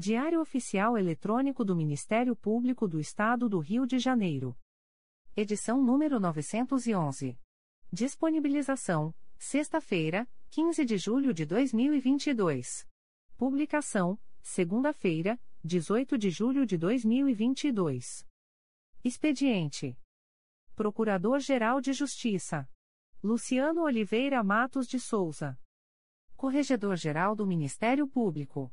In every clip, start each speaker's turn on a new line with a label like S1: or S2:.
S1: Diário Oficial Eletrônico do Ministério Público do Estado do Rio de Janeiro. Edição número 911. Disponibilização: sexta-feira, 15 de julho de 2022. Publicação: segunda-feira, 18 de julho de 2022. Expediente: Procurador-Geral de Justiça Luciano Oliveira Matos de Souza. Corregedor-Geral do Ministério Público.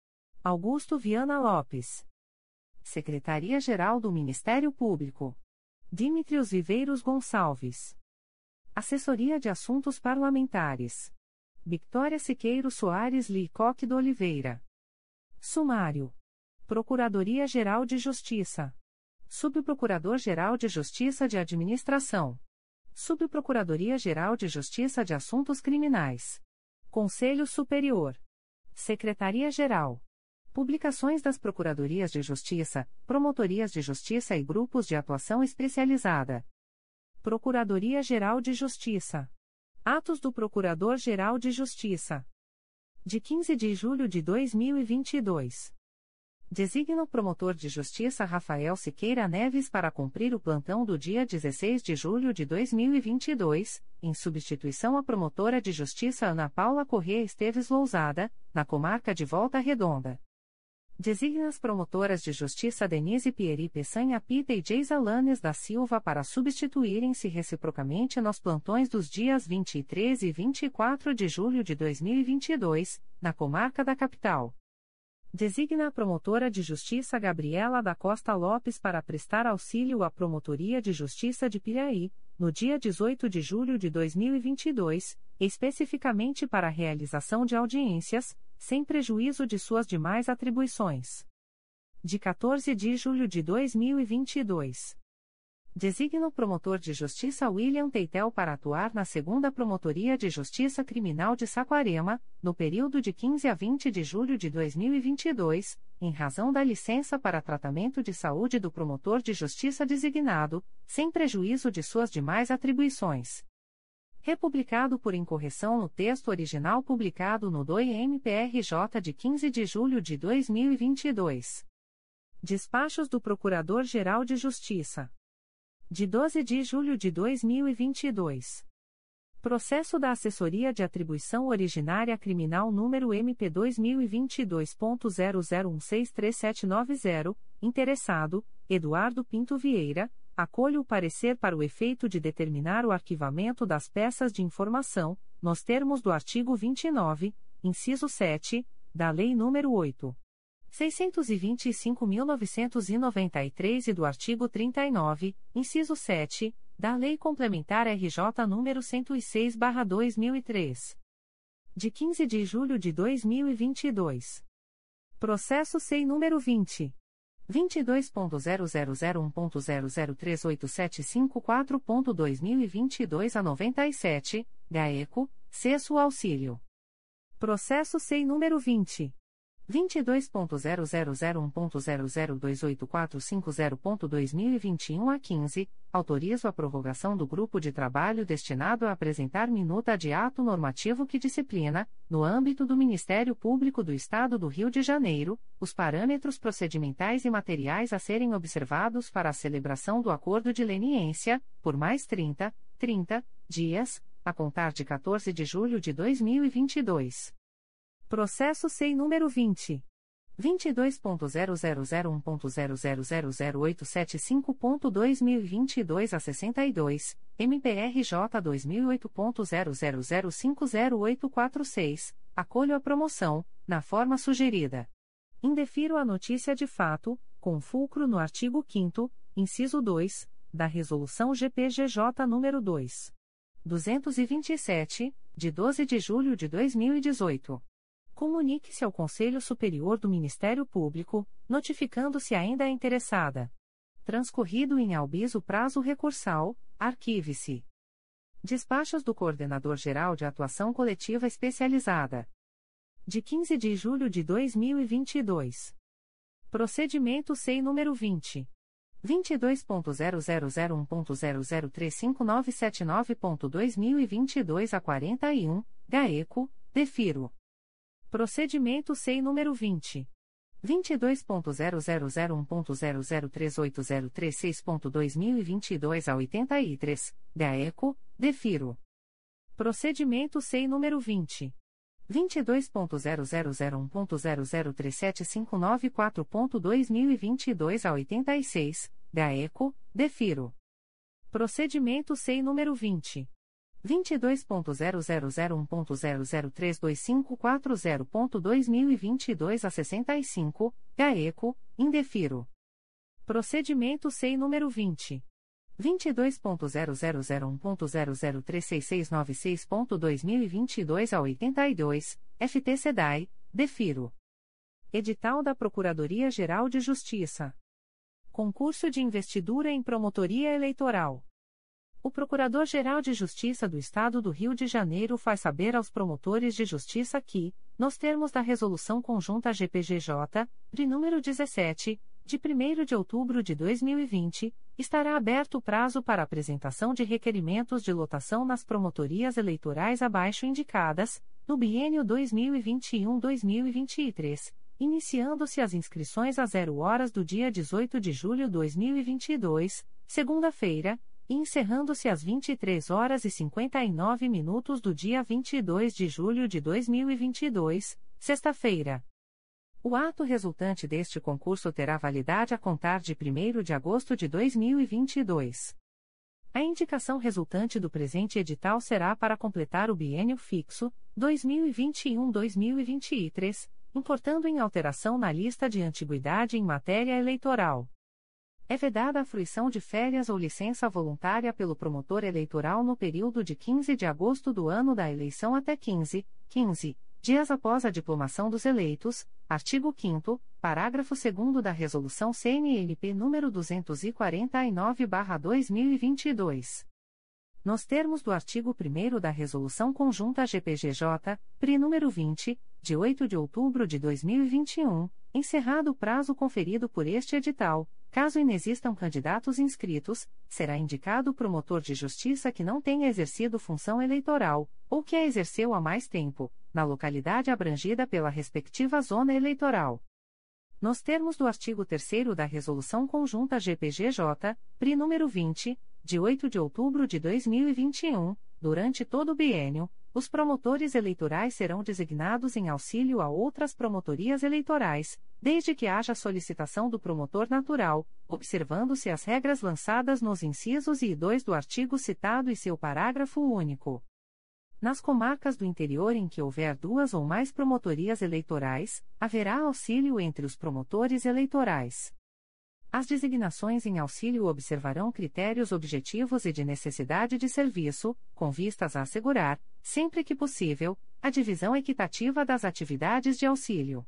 S1: Augusto Viana Lopes. Secretaria-Geral do Ministério Público. Dimitrios Viveiros Gonçalves. Assessoria de Assuntos Parlamentares. Victoria Siqueiro Soares Licoque do Oliveira. Sumário. Procuradoria-Geral de Justiça. Subprocurador-Geral de Justiça de Administração. Subprocuradoria-Geral de Justiça de Assuntos Criminais. Conselho Superior. Secretaria-Geral. Publicações das Procuradorias de Justiça, Promotorias de Justiça e Grupos de Atuação Especializada. Procuradoria-Geral de Justiça. Atos do Procurador-Geral de Justiça. De 15 de julho de 2022. Designa o promotor de justiça Rafael Siqueira Neves para cumprir o plantão do dia 16 de julho de 2022, em substituição à promotora de justiça Ana Paula Corrêa Esteves Lousada, na comarca de Volta Redonda. Designa as promotoras de justiça Denise Pieri Peçanha Pita e Geisa Lanes da Silva para substituírem-se reciprocamente nos plantões dos dias 23 e 24 de julho de 2022, na comarca da capital. Designa a promotora de justiça Gabriela da Costa Lopes para prestar auxílio à Promotoria de Justiça de Piraí, no dia 18 de julho de 2022, especificamente para a realização de audiências, sem prejuízo de suas demais atribuições. De 14 de julho de 2022. Designa o promotor de justiça William Teitel para atuar na segunda Promotoria de Justiça Criminal de Saquarema, no período de 15 a 20 de julho de 2022, em razão da licença para tratamento de saúde do promotor de justiça designado, sem prejuízo de suas demais atribuições. Republicado por incorreção no texto original publicado no DOI-MPRJ de 15 de julho de 2022. Despachos do Procurador-Geral de Justiça de 12 de julho de 2022. Processo da Assessoria de Atribuição Originária Criminal número MP2022.00163790, interessado, Eduardo Pinto Vieira, acolho o parecer para o efeito de determinar o arquivamento das peças de informação, nos termos do artigo 29, inciso 7, da Lei nº 8. 625.993 e do artigo 39, inciso 7, da Lei Complementar RJ nº 106/2003. De 15 de julho de 2022. Processo SEI número 20 22.0001.0038754.2022 a 97, GAECO, Cesso Auxílio. Processo SEI número 20 22.0001.0028450.2021 a 15, autorizo a prorrogação do grupo de trabalho destinado a apresentar minuta de ato normativo que disciplina, no âmbito do Ministério Público do Estado do Rio de Janeiro, os parâmetros procedimentais e materiais a serem observados para a celebração do acordo de leniência, por mais 30, 30 dias, a contar de 14 de julho de 2022. Processo SEI número 20. 22.0001.0000875.2022 a 62, MPRJ 2008.00050846, acolho a promoção, na forma sugerida. Indefiro a notícia de fato, com fulcro no artigo 5 inciso 2, da Resolução GPGJ nº 2. 227, de 12 de julho de 2018 comunique-se ao Conselho Superior do Ministério Público, notificando-se ainda interessada. Transcorrido em albis o prazo recursal, arquive-se. Despachos do Coordenador-Geral de Atuação Coletiva Especializada. De 15 de julho de 2022. Procedimento SEI número 20. 22.0001.0035979.2022 a 41, GAECO, DEFIRO. Procedimento SEI número 20. 22.0001.0038036.2022 a 83, GAECO, DEFIRO. Procedimento SEI número 20. 22.0001.0037594.2022 a 86, GAECO, DEFIRO. Procedimento SEI número 20. 22.0001.0032540.2022 a 65, GAECO, Indefiro. Procedimento SEI número 20. 22.0001.0036696.2022 a 82, FT-SEDAI, Defiro. Edital da Procuradoria-Geral de Justiça. Concurso de investidura em promotoria eleitoral. O Procurador-Geral de Justiça do Estado do Rio de Janeiro faz saber aos promotores de justiça que, nos termos da Resolução Conjunta GPGJ, de número 17, de 1 de outubro de 2020, estará aberto o prazo para apresentação de requerimentos de lotação nas promotorias eleitorais abaixo indicadas, no biênio 2021-2023, iniciando-se as inscrições às 0 horas do dia 18 de julho de 2022, segunda-feira, encerrando-se às 23 horas e 59 minutos do dia 22 de julho de 2022, sexta-feira. O ato resultante deste concurso terá validade a contar de 1 de agosto de 2022. A indicação resultante do presente edital será para completar o biênio fixo, 2021-2023, importando em alteração na lista de antiguidade em matéria eleitoral é vedada a fruição de férias ou licença voluntária pelo promotor eleitoral no período de 15 de agosto do ano da eleição até 15, 15 dias após a diplomação dos eleitos, artigo 5 parágrafo 2 da Resolução CNLP nº 249/2022. Nos termos do artigo 1 da Resolução Conjunta GPGJ, PRI número 20, de 8 de outubro de 2021, encerrado o prazo conferido por este edital, Caso inexistam candidatos inscritos, será indicado o promotor de justiça que não tenha exercido função eleitoral, ou que a exerceu há mais tempo, na localidade abrangida pela respectiva zona eleitoral. Nos termos do artigo 3 da Resolução Conjunta GPGJ, PRI número 20, de 8 de outubro de 2021, durante todo o biênio, os promotores eleitorais serão designados em auxílio a outras promotorias eleitorais, desde que haja solicitação do promotor natural, observando-se as regras lançadas nos incisos e 2 do artigo citado e seu parágrafo único. Nas comarcas do interior em que houver duas ou mais promotorias eleitorais, haverá auxílio entre os promotores eleitorais. As designações em auxílio observarão critérios objetivos e de necessidade de serviço, com vistas a assegurar, sempre que possível, a divisão equitativa das atividades de auxílio.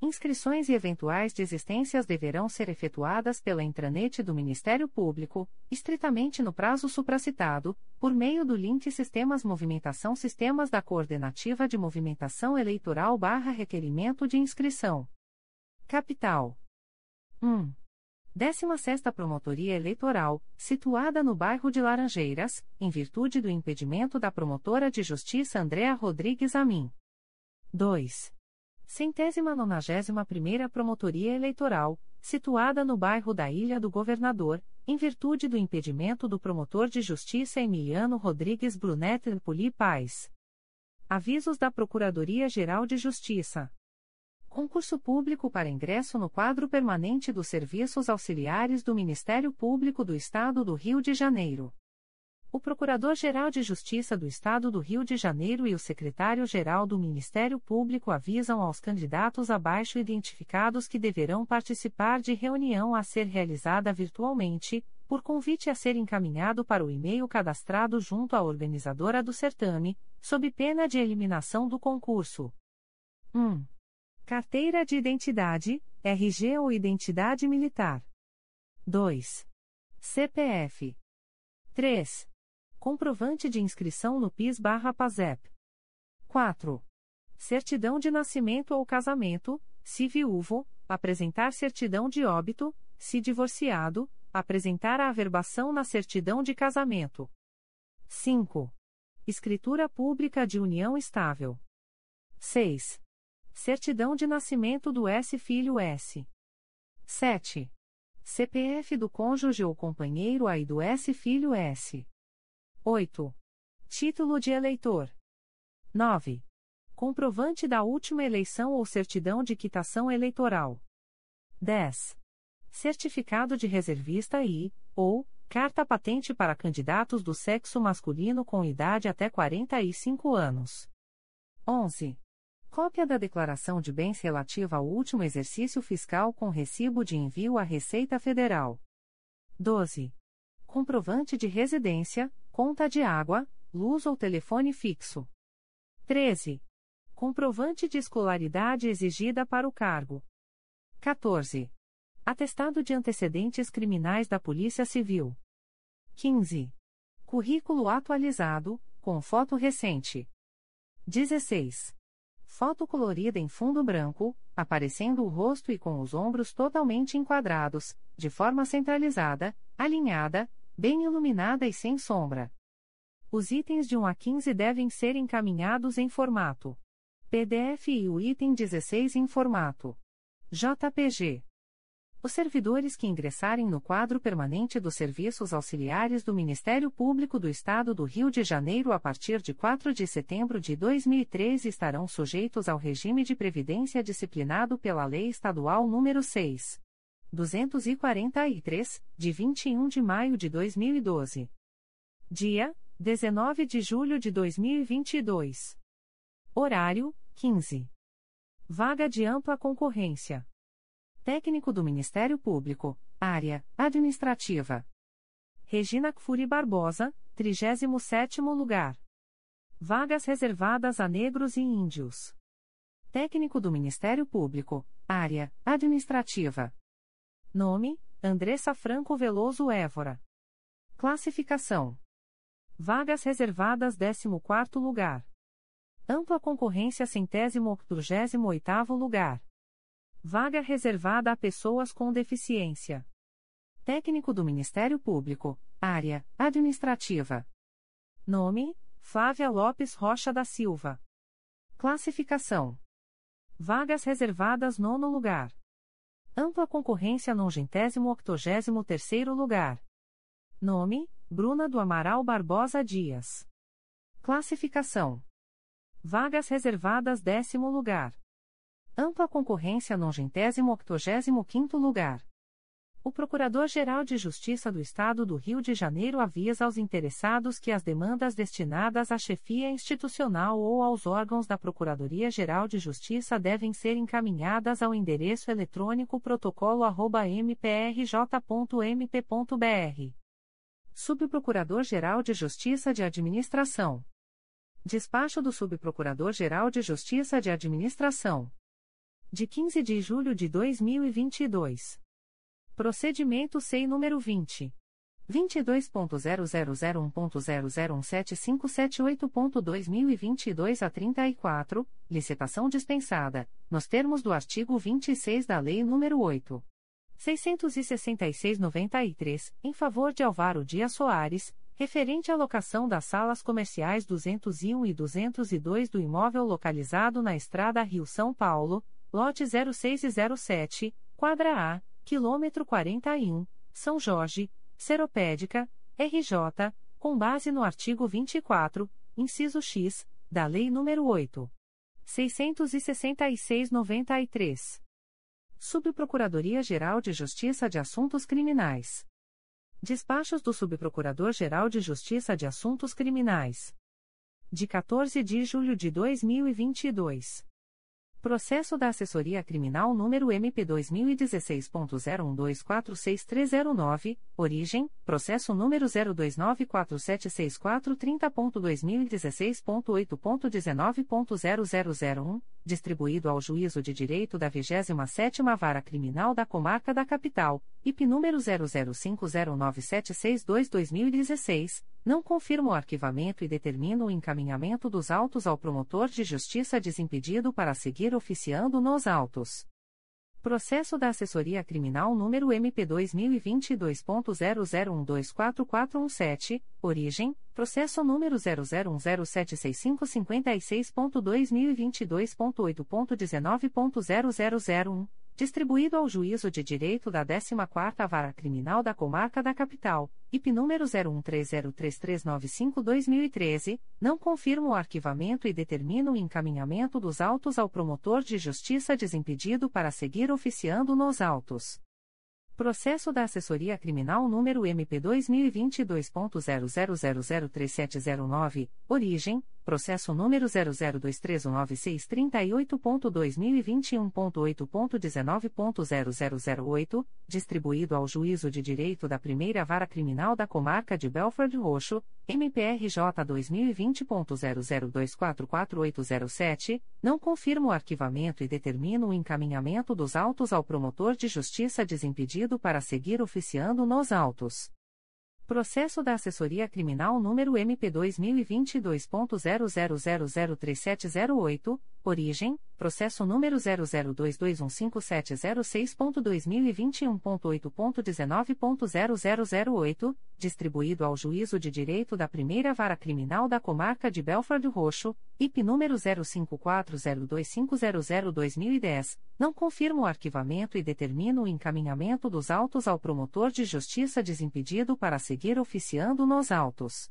S1: Inscrições e eventuais desistências deverão ser efetuadas pela intranet do Ministério Público, estritamente no prazo supracitado, por meio do link Sistemas Movimentação Sistemas da Coordenativa de Movimentação Eleitoral barra Requerimento de Inscrição. Capital 1. 16 Promotoria Eleitoral, situada no bairro de Laranjeiras, em virtude do impedimento da promotora de justiça Andréa Rodrigues Amin. 2. Centésima nonagésima primeira Promotoria Eleitoral, situada no bairro da Ilha do Governador, em virtude do impedimento do promotor de justiça Emiliano Rodrigues Brunet Poli Paz. Avisos da Procuradoria-Geral de Justiça. Concurso público para ingresso no quadro permanente dos serviços auxiliares do Ministério Público do Estado do Rio de Janeiro. O Procurador-Geral de Justiça do Estado do Rio de Janeiro e o Secretário-Geral do Ministério Público avisam aos candidatos abaixo identificados que deverão participar de reunião a ser realizada virtualmente, por convite a ser encaminhado para o e-mail cadastrado junto à organizadora do certame, sob pena de eliminação do concurso. 1. Carteira de identidade, RG ou identidade militar. 2. CPF. 3. Comprovante de inscrição no PIS/PASEP. 4. Certidão de nascimento ou casamento, se viúvo, apresentar certidão de óbito, se divorciado, apresentar a averbação na certidão de casamento. 5. Escritura pública de união estável. 6. Certidão de nascimento do S filho S. 7. CPF do cônjuge ou companheiro aí do S filho S. 8. Título de eleitor. 9. Comprovante da última eleição ou certidão de quitação eleitoral. 10. Certificado de reservista e, ou, carta patente para candidatos do sexo masculino com idade até 45 anos. 11. Cópia da declaração de bens relativa ao último exercício fiscal com recibo de envio à Receita Federal. 12. Comprovante de residência, conta de água, luz ou telefone fixo. 13. Comprovante de escolaridade exigida para o cargo. 14. Atestado de antecedentes criminais da Polícia Civil. 15. Currículo atualizado, com foto recente. 16. Foto colorida em fundo branco, aparecendo o rosto e com os ombros totalmente enquadrados, de forma centralizada, alinhada, bem iluminada e sem sombra. Os itens de 1 a 15 devem ser encaminhados em formato PDF e o item 16 em formato JPG. Os servidores que ingressarem no quadro permanente dos serviços auxiliares do Ministério Público do Estado do Rio de Janeiro a partir de 4 de setembro de 2013 estarão sujeitos ao regime de previdência disciplinado pela Lei Estadual nº 6. 243, de 21 de maio de 2012. Dia: 19 de julho de 2022. Horário: 15. Vaga de ampla concorrência. Técnico do Ministério Público, Área Administrativa. Regina Kfuri Barbosa, 37º lugar. Vagas reservadas a negros e índios. Técnico do Ministério Público, Área Administrativa. Nome: Andressa Franco Veloso Évora. Classificação: Vagas reservadas 14º lugar. Ampla concorrência centésimo octogésimo oitavo lugar. Vaga reservada a pessoas com deficiência. Técnico do Ministério Público, Área Administrativa. Nome: Flávia Lopes Rocha da Silva. Classificação: Vagas reservadas nono lugar. Ampla concorrência nongentésimo octogésimo terceiro lugar. Nome: Bruna do Amaral Barbosa Dias. Classificação: Vagas reservadas décimo lugar. Ampla concorrência octogésimo quinto lugar. O Procurador-Geral de Justiça do Estado do Rio de Janeiro avisa aos interessados que as demandas destinadas à chefia institucional ou aos órgãos da Procuradoria-Geral de Justiça devem ser encaminhadas ao endereço eletrônico protocolo@mprj.mp.br. Subprocurador-Geral de Justiça de Administração. Despacho do Subprocurador-Geral de Justiça de Administração. De 15 de julho de 2022. Procedimento SEI número 20. 22.0001.0017578.2022 a 34, licitação dispensada, nos termos do artigo 26 da Lei nº 8. 666-93, em favor de Alvaro Dias Soares, referente à locação das salas comerciais 201 e 202 do imóvel localizado na Estrada Rio-São Paulo, lote 06 e 07, quadra A, quilômetro 41, São Jorge, Seropédica, RJ, com base no artigo 24, inciso X, da Lei nº 8. 666-93. Subprocuradoria-Geral de Justiça de Assuntos Criminais. Despachos do Subprocurador-Geral de Justiça de Assuntos Criminais. De 14 de julho de 2022. Processo da Assessoria Criminal número MP2016.01246309, origem, processo número 0294776430.2016.8.19.0001, distribuído ao Juízo de Direito da 27ª Vara Criminal da Comarca da Capital, IP número 00509762-2016, não confirma o arquivamento e determina o encaminhamento dos autos ao promotor de justiça desimpedido para seguir oficiando nos autos. Processo da Assessoria Criminal número MP2022.00124417, origem, processo número 001075556.2022.8.19.0001, distribuído ao Juízo de Direito da 14ª Vara Criminal da Comarca da Capital, IP número 01303395-2013, não confirma o arquivamento e determina o encaminhamento dos autos ao promotor de justiça desimpedido para seguir oficiando nos autos. Processo da Assessoria Criminal número MP2022.00003709, origem, processo número 002319638.2021.8.19.0008, distribuído ao Juízo de Direito da Primeira Vara Criminal da Comarca de Belford Roxo, MPRJ 2020.00244807, não confirma o arquivamento e determina o encaminhamento dos autos ao promotor de justiça desimpedido para seguir oficiando nos autos. Processo da Assessoria Criminal número MP2022.00003708, origem, processo número 002215706.2021.8.19.0008, distribuído ao Juízo de Direito da Primeira Vara Criminal da Comarca de Belford Roxo, IP número 054025002010, não confirma o arquivamento e determina o encaminhamento dos autos ao promotor de justiça desimpedido para seguir seguir oficiando nos autos.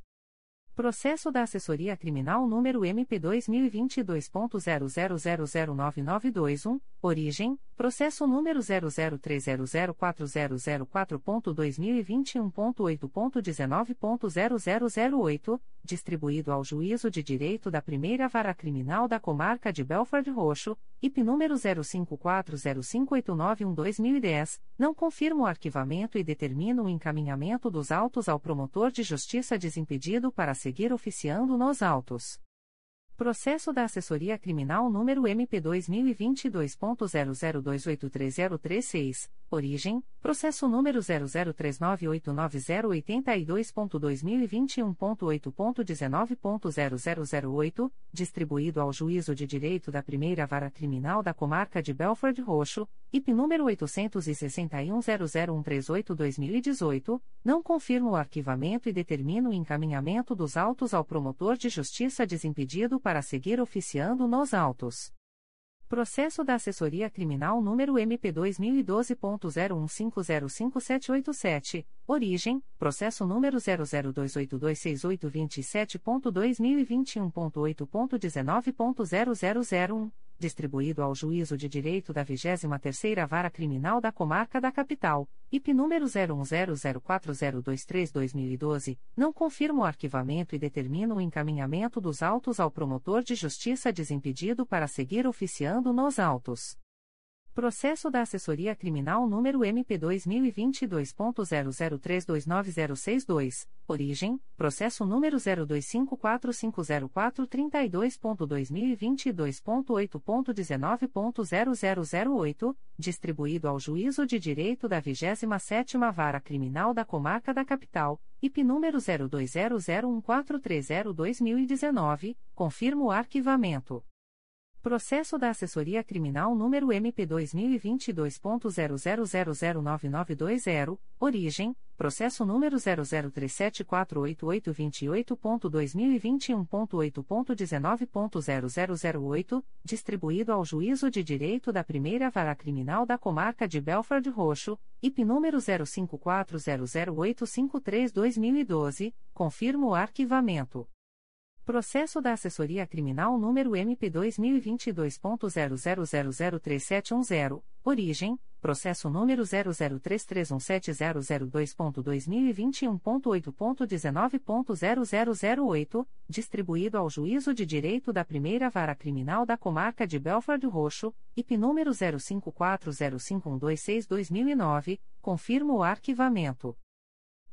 S1: Processo da Assessoria Criminal número MP2022.00009921, origem, processo número 003004004.2021.8.19.0008, distribuído ao Juízo de Direito da Primeira Vara Criminal da Comarca de Belford Roxo, IP número 05405891-2010, não confirma o arquivamento e determina o encaminhamento dos autos ao promotor de justiça desimpedido para seguir oficiando nos autos. Processo da Assessoria Criminal número MP2022.00283036, origem, processo número 003989082.2021.8.19.0008, distribuído ao Juízo de Direito da Primeira Vara Criminal da Comarca de Belford Roxo, IP número 861.00138-2018, não confirma o arquivamento e determina o encaminhamento dos autos ao promotor de justiça desimpedido para seguir oficiando nos autos. Processo da Assessoria Criminal número MP2022.01505787, origem, processo número 002826827.2021.8.19.0001, distribuído ao Juízo de Direito da 23ª Vara Criminal da Comarca da Capital, IP número 01004023-2012, não confirma o arquivamento e determina o encaminhamento dos autos ao promotor de justiça desimpedido para seguir oficiando nos autos. Processo da Assessoria Criminal número MP2022.00329062. Origem: Processo número 025450432.2022.8.19.0008, distribuído ao Juízo de Direito da 27ª Vara Criminal da Comarca da Capital, IP número 02001430-2019, confirma o arquivamento. Processo da Assessoria Criminal número MP2022.00009920, origem, processo número 003748828.2021.8.19.0008, distribuído ao Juízo de Direito da Primeira Vara Criminal da Comarca de Belford Roxo, IP número 05400853-2012, confirma o arquivamento. Processo da Assessoria Criminal número MP2.000037110, origem, processo número 003317002.2021.8.19.0008, distribuído ao Juízo de Direito da Primeira Vara Criminal da Comarca de Belford Roxo, IP número 05405126-2009, confirma o arquivamento.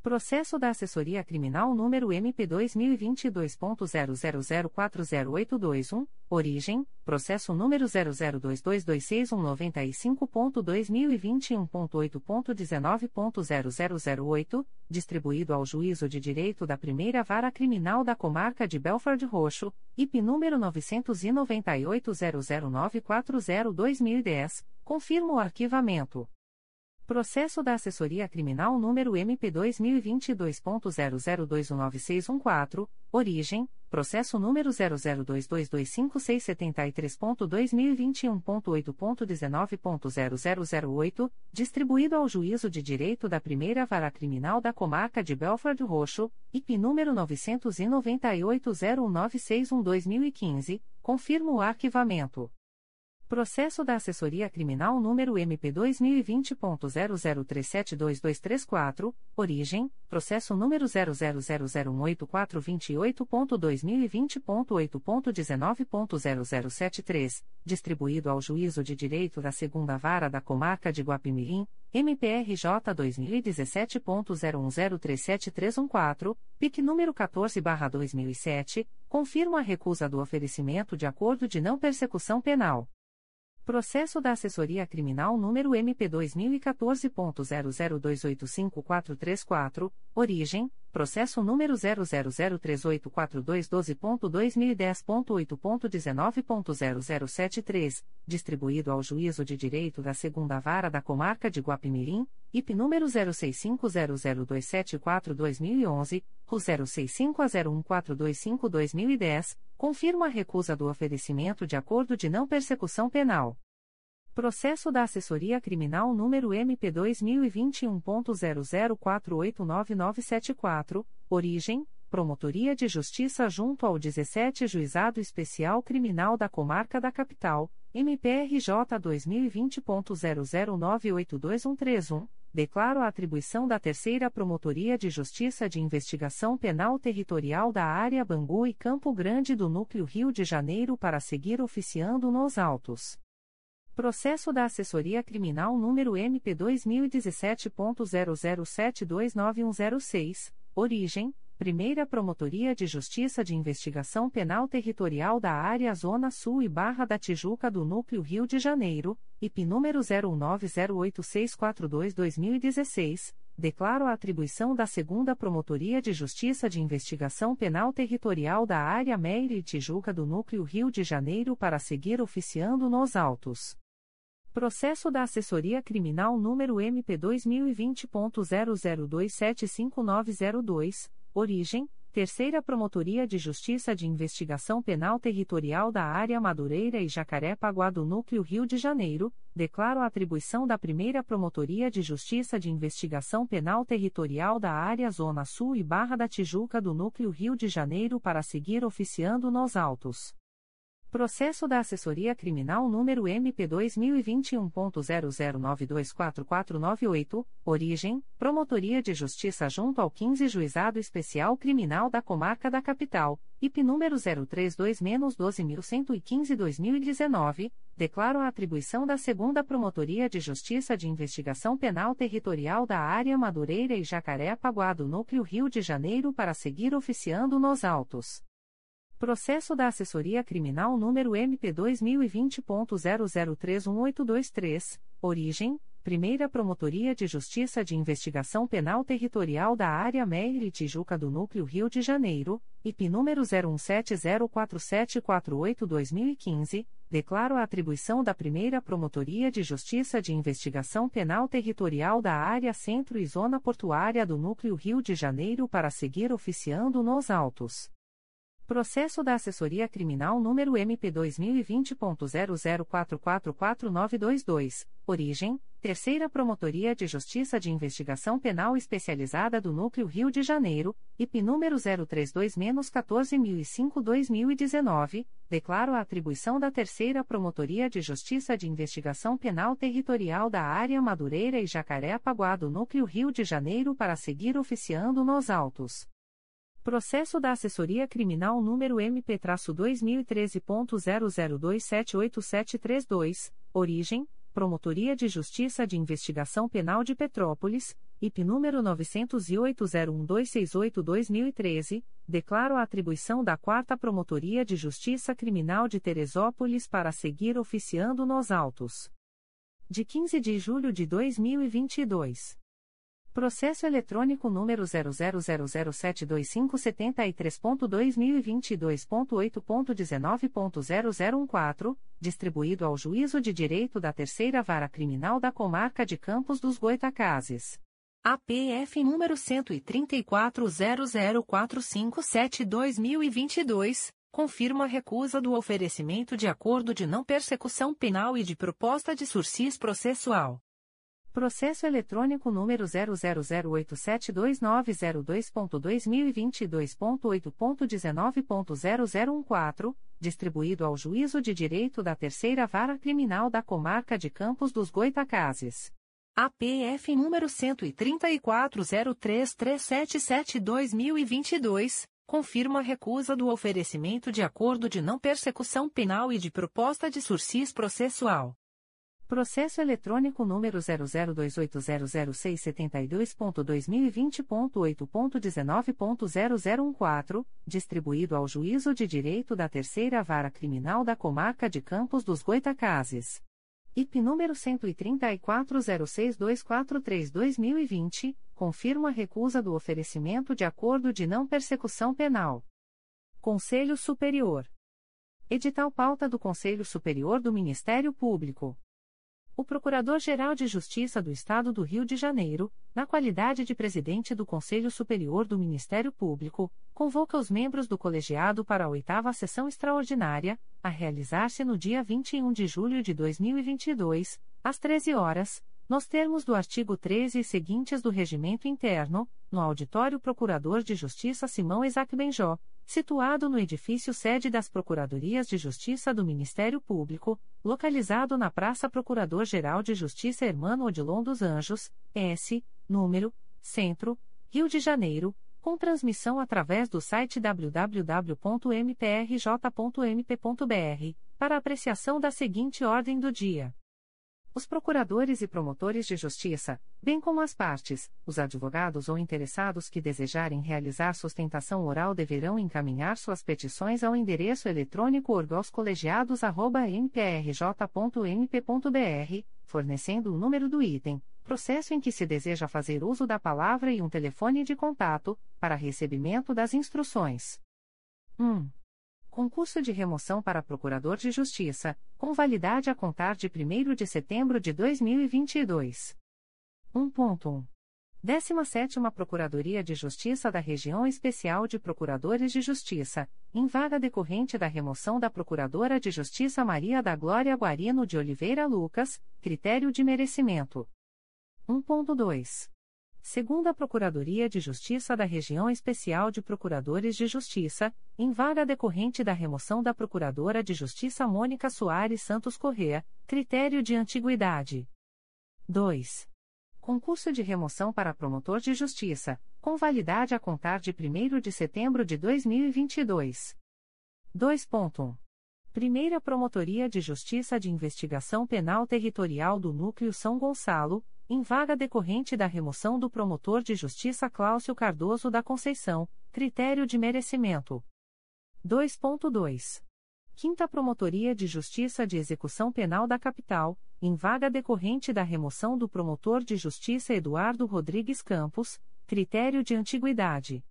S1: Processo da Assessoria Criminal número MP2.000408081, origem, processo número 002226195.2021.8.19.0008, distribuído ao Juízo de Direito da Primeira Vara Criminal da Comarca de Belford Roxo, IP número 998-00940-2010, confirma o arquivamento. Processo da Assessoria Criminal número MP2.002.00219614, origem, processo número 002225673.2021.8.19.0008, distribuído ao Juízo de Direito da Primeira Vara Criminal da Comarca de Belford Roxo, IP número 998-01961-2015, confirma o arquivamento. Processo da Assessoria Criminal número MP20.00372234, origem, processo número 000018428.2020.8.19.0073, distribuído ao Juízo de Direito da Segunda Vara da Comarca de Guapimirim, MPRJ 2017.01037314, PIC número 14/2007, confirma a recusa do oferecimento de acordo de não persecução penal Processo da Assessoria Criminal número MP2014.00285434, origem, processo número 0003842.2010.8.19.0073, distribuído ao Juízo de Direito da Segunda Vara da Comarca de Guapimirim, IP número 06500274-2011, RU 06501425-2010, confirma a recusa do oferecimento de acordo de não persecução penal. Processo da Assessoria Criminal número MP2021.00489974, origem, Promotoria de Justiça junto ao 17 Juizado Especial Criminal da Comarca da Capital, MPRJ 2020.00982131, declaro a atribuição da Terceira Promotoria de Justiça de Investigação Penal Territorial da Área Bangu e Campo Grande do Núcleo Rio de Janeiro para seguir oficiando nos autos. Processo da Assessoria Criminal número MP2017.00729106, origem, Primeira Promotoria de Justiça de Investigação Penal Territorial da Área Zona Sul e Barra da Tijuca do Núcleo Rio de Janeiro, IP número 01908642-2016, declaro a atribuição da Segunda Promotoria de Justiça de Investigação Penal Territorial da Área Meire e Tijuca do Núcleo Rio de Janeiro para seguir oficiando nos autos. Processo da Assessoria Criminal número MP2020.00275902, origem, Terceira Promotoria de Justiça de Investigação Penal Territorial da Área Madureira e Jacaré-Paguá do Núcleo Rio de Janeiro, declaro a atribuição da Primeira Promotoria de Justiça de Investigação Penal Territorial da Área Zona Sul e Barra da Tijuca do Núcleo Rio de Janeiro para seguir oficiando nos autos. Processo da Assessoria Criminal número MP2021.00924498, origem, Promotoria de Justiça junto ao 15 Juizado Especial Criminal da Comarca da Capital, IP número 032-12115-2019, declaro a atribuição da Segunda Promotoria de Justiça de Investigação Penal Territorial da Área Madureira e Jacaré-Paguá do Núcleo Rio de Janeiro para seguir oficiando nos autos. Processo da Assessoria Criminal número MP2020.00318223, origem, Primeira Promotoria de Justiça de Investigação Penal Territorial da Área Meire Tijuca do Núcleo Rio de Janeiro, IP número 01704748-2015, declaro a atribuição da Primeira Promotoria de Justiça de Investigação Penal Territorial da Área Centro e Zona Portuária do Núcleo Rio de Janeiro para seguir oficiando nos autos. Processo da Assessoria Criminal número MP2020.00444922, origem, Terceira Promotoria de Justiça de Investigação Penal Especializada do Núcleo Rio de Janeiro, IP número 032-14005-2019, declaro a atribuição da Terceira Promotoria de Justiça de Investigação Penal Territorial da Área Madureira e Jacaré-Paguá do Núcleo Rio de Janeiro para seguir oficiando nos autos. Processo da Assessoria Criminal número MP-2013.00278732, origem, Promotoria de Justiça de Investigação Penal de Petrópolis, IP número 908-01268-2013, declaro a atribuição da 4 Promotoria de Justiça Criminal de Teresópolis para seguir oficiando nos autos. De 15 de julho de 2022. Processo eletrônico número 000725573.2022.8.19.0014, distribuído ao Juízo de Direito da Terceira Vara Criminal da Comarca de Campos dos Goitacazes. APF número 13400457-2022, confirma a recusa do oferecimento de acordo de não persecução penal e de proposta de sursis processual Processo eletrônico número 000872902.2022.8.19.0014, distribuído ao Juízo de Direito da Terceira Vara Criminal da Comarca de Campos dos Goitacazes. APF número 13403377-2022, confirma a recusa do oferecimento de acordo de não persecução penal e de proposta de sursis processual. Processo eletrônico número 002200672.2020.8.19.0014, distribuído ao Juízo de Direito da Terceira Vara Criminal da Comarca de Campos dos Goitacazes. IP número 13406243-2020, confirma a recusa do oferecimento de acordo de não persecução penal. Conselho Superior. Edital pauta do Conselho Superior do Ministério Público. O Procurador-Geral de Justiça do Estado do Rio de Janeiro, na qualidade de presidente do Conselho Superior do Ministério Público, convoca os membros do colegiado para a oitava sessão extraordinária, a realizar-se no dia 21 de julho de 2022, às 13 horas, nos termos do artigo 13 e seguintes do Regimento Interno, no Auditório Procurador de Justiça Simão Isaac Benjó, situado no edifício sede das Procuradorias de Justiça do Ministério Público, localizado na Praça Procurador-Geral de Justiça Hermano Odilon dos Anjos, S, número, Centro, Rio de Janeiro, com transmissão através do site www.mprj.mp.br, para apreciação da seguinte ordem do dia. Os procuradores e promotores de justiça, bem como as partes, os advogados ou interessados que desejarem realizar sustentação oral deverão encaminhar suas petições ao endereço eletrônico orgoscolegiados@mprj.mp.br, fornecendo o número do item, processo em que se deseja fazer uso da palavra e um telefone de contato, para recebimento das instruções. 1. Concurso de remoção para Procurador de Justiça, com validade a contar de 1 de setembro de 2022. 1.1. 17 Procuradoria de Justiça da Região Especial de Procuradores de Justiça, em vaga decorrente da remoção da Procuradora de Justiça Maria da Glória Guarino de Oliveira Lucas, critério de merecimento. 1.2. Segunda Procuradoria de Justiça da Região Especial de Procuradores de Justiça, em vaga decorrente da remoção da Procuradora de Justiça Mônica Soares Santos Correa, critério de antiguidade. 2. Concurso de remoção para promotor de justiça, com validade a contar de 1 de setembro de 2022. 2.1. Primeira Promotoria de Justiça de Investigação Penal Territorial do Núcleo São Gonçalo, em vaga decorrente da remoção do promotor de justiça Cláudio Cardoso da Conceição, critério de merecimento. 2.2. Quinta Promotoria de Justiça de Execução Penal da Capital, em vaga decorrente da remoção do promotor de justiça Eduardo Rodrigues Campos, critério de antiguidade.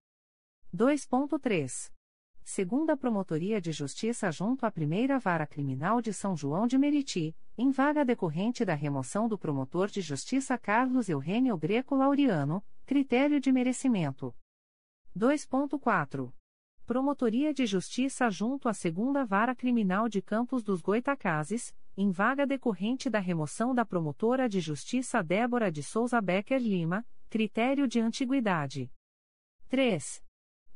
S1: 2.3. Segunda Promotoria de Justiça junto à Primeira Vara Criminal de São João de Meriti, em vaga decorrente da remoção do promotor de justiça Carlos Eugênio Greco Laureano, critério de merecimento. 2.4. Promotoria de Justiça junto à Segunda Vara Criminal de Campos dos Goitacazes, em vaga decorrente da remoção da promotora de justiça Débora de Souza Becker Lima, critério de antiguidade. 3.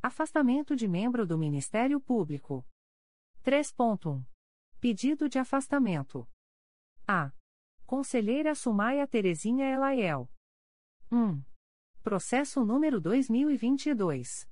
S1: Afastamento de membro do Ministério Público. 3.1. Pedido de afastamento. A. Conselheira Sumaia Terezinha Elaiel. 1. Processo número 2022.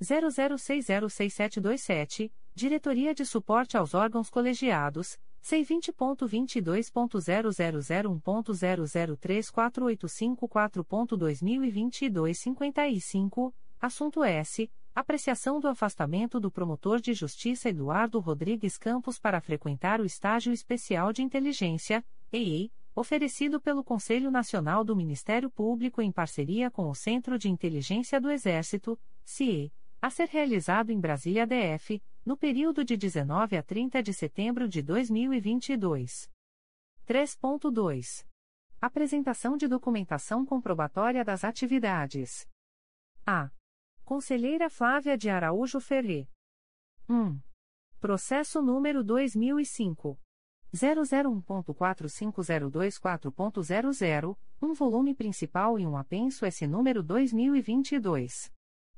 S1: 00606727, Diretoria de Suporte aos Órgãos Colegiados, C20.22.0001.0034854.2022 55, assunto S. Apreciação do afastamento do promotor de justiça Eduardo Rodrigues Campos para frequentar o estágio especial de inteligência, EI, oferecido pelo Conselho Nacional do Ministério Público em parceria com o Centro de Inteligência do Exército, CIE, a ser realizado em Brasília DF, no período de 19 a 30 de setembro de 2022. 3.2. Apresentação de documentação comprobatória das atividades. A. Conselheira Flávia de Araújo Ferri. 1. Processo número 2005. 001.45024.00, um volume principal e um apenso S número 2022.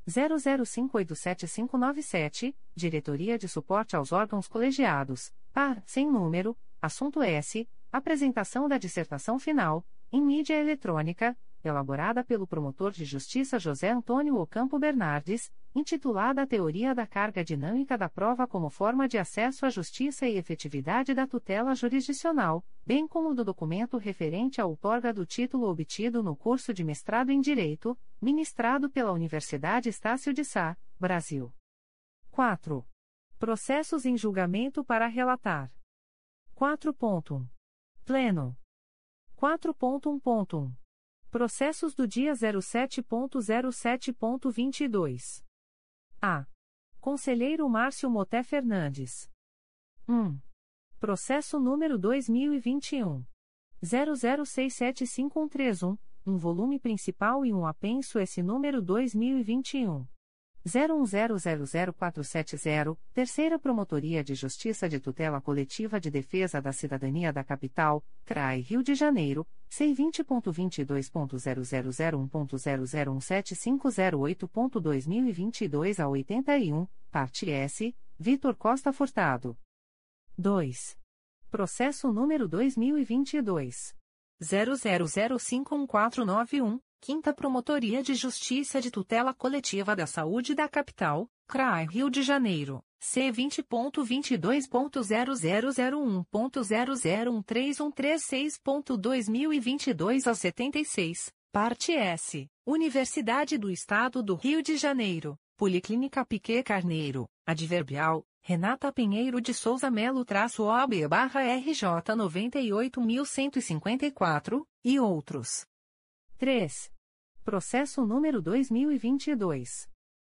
S1: 00587597, Diretoria de Suporte aos Órgãos Colegiados, par, sem número, assunto S, apresentação da dissertação final, em mídia eletrônica, elaborada pelo promotor de justiça José Antônio Ocampo Bernardes, intitulada Teoria da Carga Dinâmica da Prova como Forma de Acesso à Justiça e Efetividade da Tutela Jurisdicional, bem como do documento referente à outorga do título obtido no curso de mestrado em Direito, ministrado pela Universidade Estácio de Sá, Brasil. 4. Processos em julgamento para relatar. 4.1. Pleno. 4.1.1. Processos do dia 07.07.22. A. Conselheiro Márcio Moté Fernandes. 1. Processo número 2021. 00675131, um volume principal e um apenso esse número 2021. 01000470, Terceira Promotoria de Justiça de Tutela Coletiva de Defesa da Cidadania da Capital, CRAI Rio de Janeiro, C20.22.0001.0017508.2022 a 81, parte S, Vitor Costa Furtado. 2. Processo número 2022. 00051491. Quinta Promotoria de Justiça de Tutela Coletiva da Saúde da Capital, CRAI Rio de Janeiro, C20.22.0001.0013136.2022 a 76, parte S, Universidade do Estado do Rio de Janeiro, Policlínica Piquet Carneiro, Adverbial, Renata Pinheiro de Souza Melo traço OB barra RJ 98.154, e outros. 3. Processo número 2022.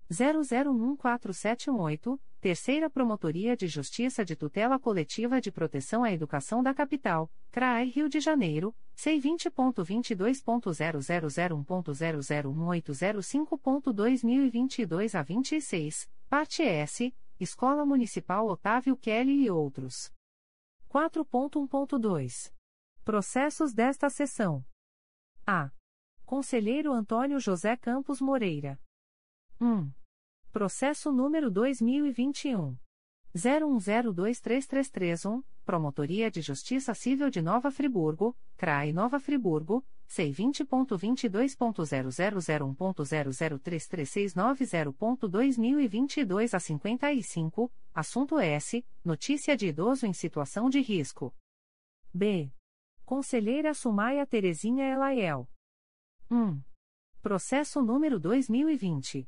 S1: 001478, Terceira Promotoria de Justiça de Tutela Coletiva de Proteção à Educação da Capital, CRAE Rio de Janeiro, C20.22.0001.0018005.2022 a 26, parte S, Escola Municipal Otávio Kelly e outros. 4.1.2. Processos desta sessão. A. Conselheiro Antônio José Campos Moreira. 1. Processo número 2021. 01023331, Promotoria de Justiça Civil de Nova Friburgo, CRAI Nova Friburgo, C20.22.0001.0033690.2022 a 55, assunto S. Notícia de idoso em situação de risco. B. Conselheira Sumaia Terezinha Elaiel. 1. Processo número 2020.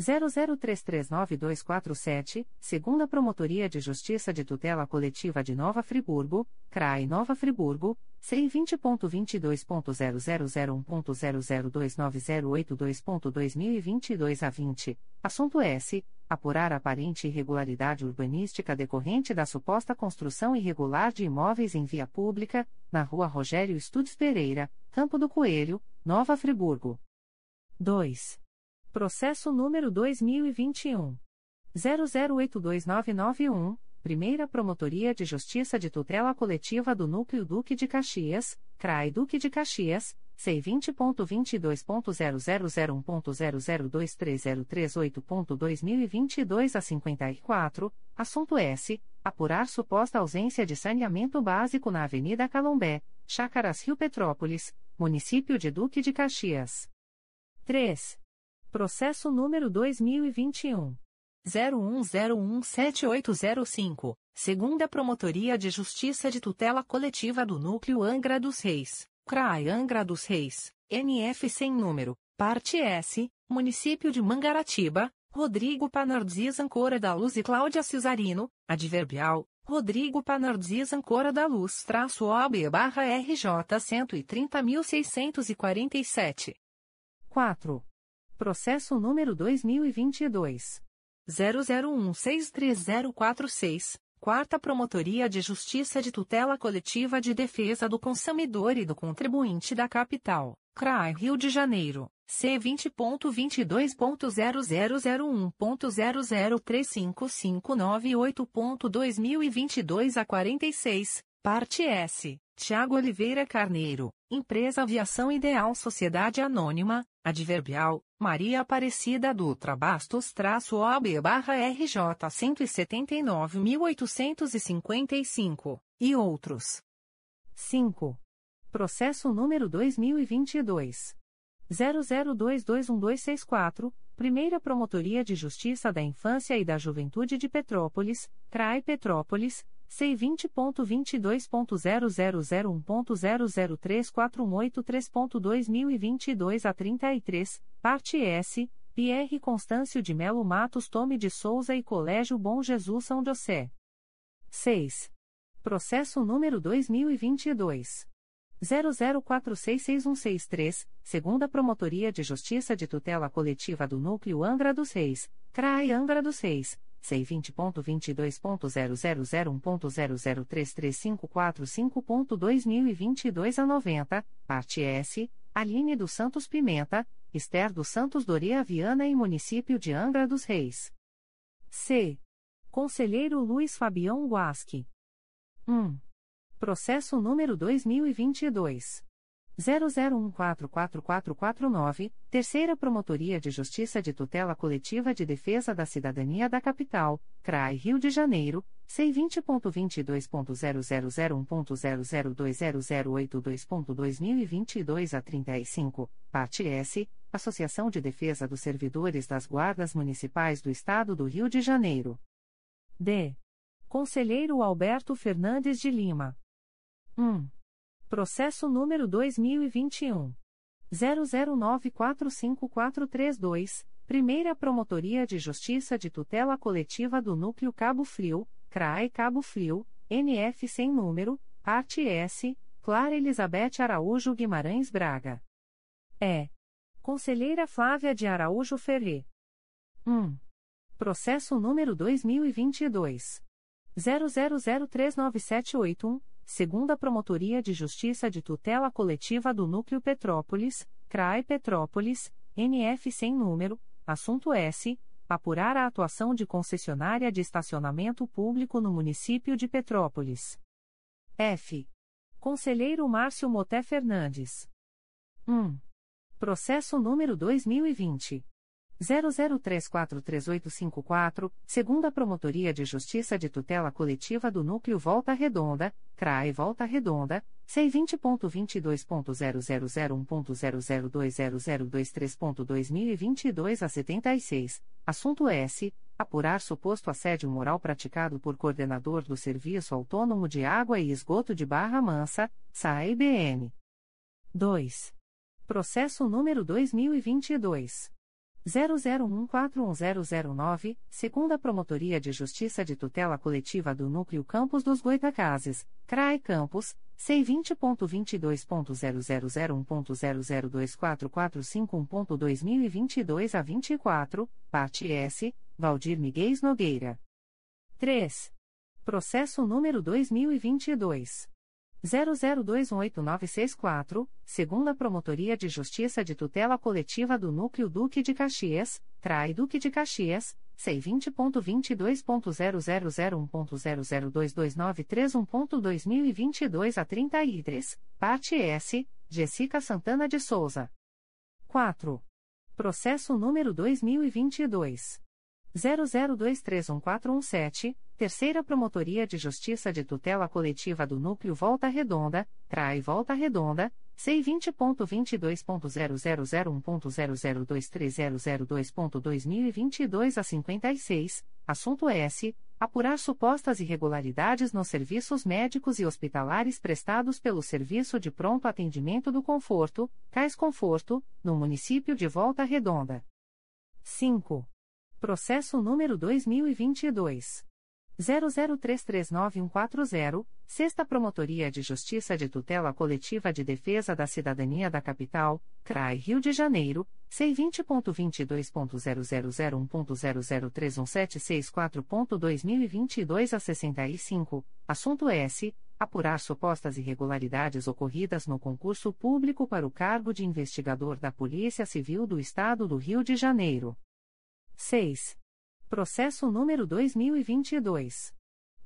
S1: 00339247, segunda Promotoria de Justiça de Tutela Coletiva de Nova Friburgo, CRAI Nova Friburgo, C20.22.0001.0029082.2022 a 20, assunto S. Apurar aparente irregularidade urbanística decorrente da suposta construção irregular de imóveis em via pública, na rua Rogério Estudes Pereira, Campo do Coelho, Nova Friburgo. 2. Processo número 2021. 00829991, Primeira Promotoria de Justiça de Tutela Coletiva do Núcleo Duque de Caxias, CRAI Duque de Caxias, C20.22.0001.0023038.2022 a 54, assunto S. Apurar suposta ausência de saneamento básico na Avenida Calombé, Chácaras Rio Petrópolis, Município de Duque de Caxias. 3. Processo número 2021. 01017805, segunda Promotoria de Justiça de Tutela Coletiva do Núcleo Angra dos Reis, CRAI Angra dos Reis, NF sem número, parte S, Município de Mangaratiba, Rodrigo Panardzis Ancora da Luz e Cláudia Cesarino, adverbial, Rodrigo Panardzis Ancora da Luz traço OB barra RJ 130.647. 4. Processo número 2022. 00163046, Quarta Promotoria de Justiça de Tutela Coletiva de Defesa do Consumidor e do Contribuinte da Capital, CRAI Rio de Janeiro, C20.22.0001.0035598.2022 a 46, parte S, Tiago Oliveira Carneiro, Empresa Aviação Ideal Sociedade Anônima, Adverbial, Maria Aparecida Dutra Bastos traço OAB barra RJ 179.855, e outros. 5. Processo número 2022. 00221264, Primeira Promotoria de Justiça da Infância e da Juventude de Petrópolis, CRAI Petrópolis, C20.22.0001.0034183.2022 a 33, parte S, Pierre Constâncio de Melo Matos Tome de Souza e Colégio Bom Jesus São José. 6. Processo número 2022. 00466163, segunda Promotoria de Justiça de Tutela Coletiva do Núcleo Angra dos Reis, CRAI Angra dos Reis, C20.22.0001.0033545.2022 a 90, parte S, Aline dos Santos Pimenta, Esther dos Santos Doria Viana e Município de Angra dos Reis. C. Conselheiro Luiz Fabião Guasque. 1. Processo número 2022. 00144449, Terceira Promotoria de Justiça de Tutela Coletiva de Defesa da Cidadania da Capital, CRAI Rio de Janeiro, C20.22.0001.0020082.2022 a 35, parte S, Associação de Defesa dos Servidores das Guardas Municipais do Estado do Rio de Janeiro. D. Conselheiro Alberto Fernandes de Lima. 1. Processo número 2021. 00945432, Primeira Promotoria de Justiça de Tutela Coletiva do Núcleo Cabo Frio, CRAE Cabo Frio, NF sem número, parte S, Clara Elizabeth Araújo Guimarães Braga. É. Conselheira Flávia de Araújo Ferre. 1. Processo número 2022. 00039781 segunda Promotoria de Justiça de Tutela Coletiva do Núcleo Petrópolis, CRAE Petrópolis, NF sem número, assunto S. Apurar a atuação de concessionária de estacionamento público no município de Petrópolis. F. Conselheiro Márcio Moté Fernandes. 1. Processo número 2020. 00343854, segunda Promotoria de Justiça de Tutela Coletiva do Núcleo Volta Redonda, CRAE Volta Redonda, C20.22.0001.0020023.2022 a 76, assunto S. Apurar suposto assédio moral praticado por coordenador do Serviço Autônomo de Água e Esgoto de Barra Mansa, SAEBN. 2. Processo número 2022. 00141009, segunda Promotoria de Justiça de Tutela Coletiva do Núcleo Campos dos Goitacazes, CRAE Campos, C20.22.0001.0024451.2022 a 24, parte S, Valdir Miguel Nogueira. 3. Processo número 2022. 00218964, segunda Promotoria de Justiça de Tutela Coletiva do Núcleo Duque de Caxias, Trai Duque de Caxias, C20.22.0001.0022931.2022 a 33, parte S, Jessica Santana de Souza. 4. Processo número 2022. 00231417, Terceira Promotoria de Justiça de Tutela Coletiva do Núcleo Volta Redonda, Trai Volta Redonda, C20.22.0001.0023002.2022 a 56, assunto S. Apurar supostas irregularidades nos serviços médicos e hospitalares prestados pelo Serviço de Pronto Atendimento do Conforto, Cais Conforto, no município de Volta Redonda. 5. Processo número 2022. 00339140, Sexta Promotoria de Justiça de Tutela Coletiva de Defesa da Cidadania da Capital, CRAI Rio de Janeiro, C20.22.0001.0031764.2022 a 65, assunto S. Apurar supostas irregularidades ocorridas no concurso público para o cargo de investigador da Polícia Civil do Estado do Rio de Janeiro. 6. Processo número 2022.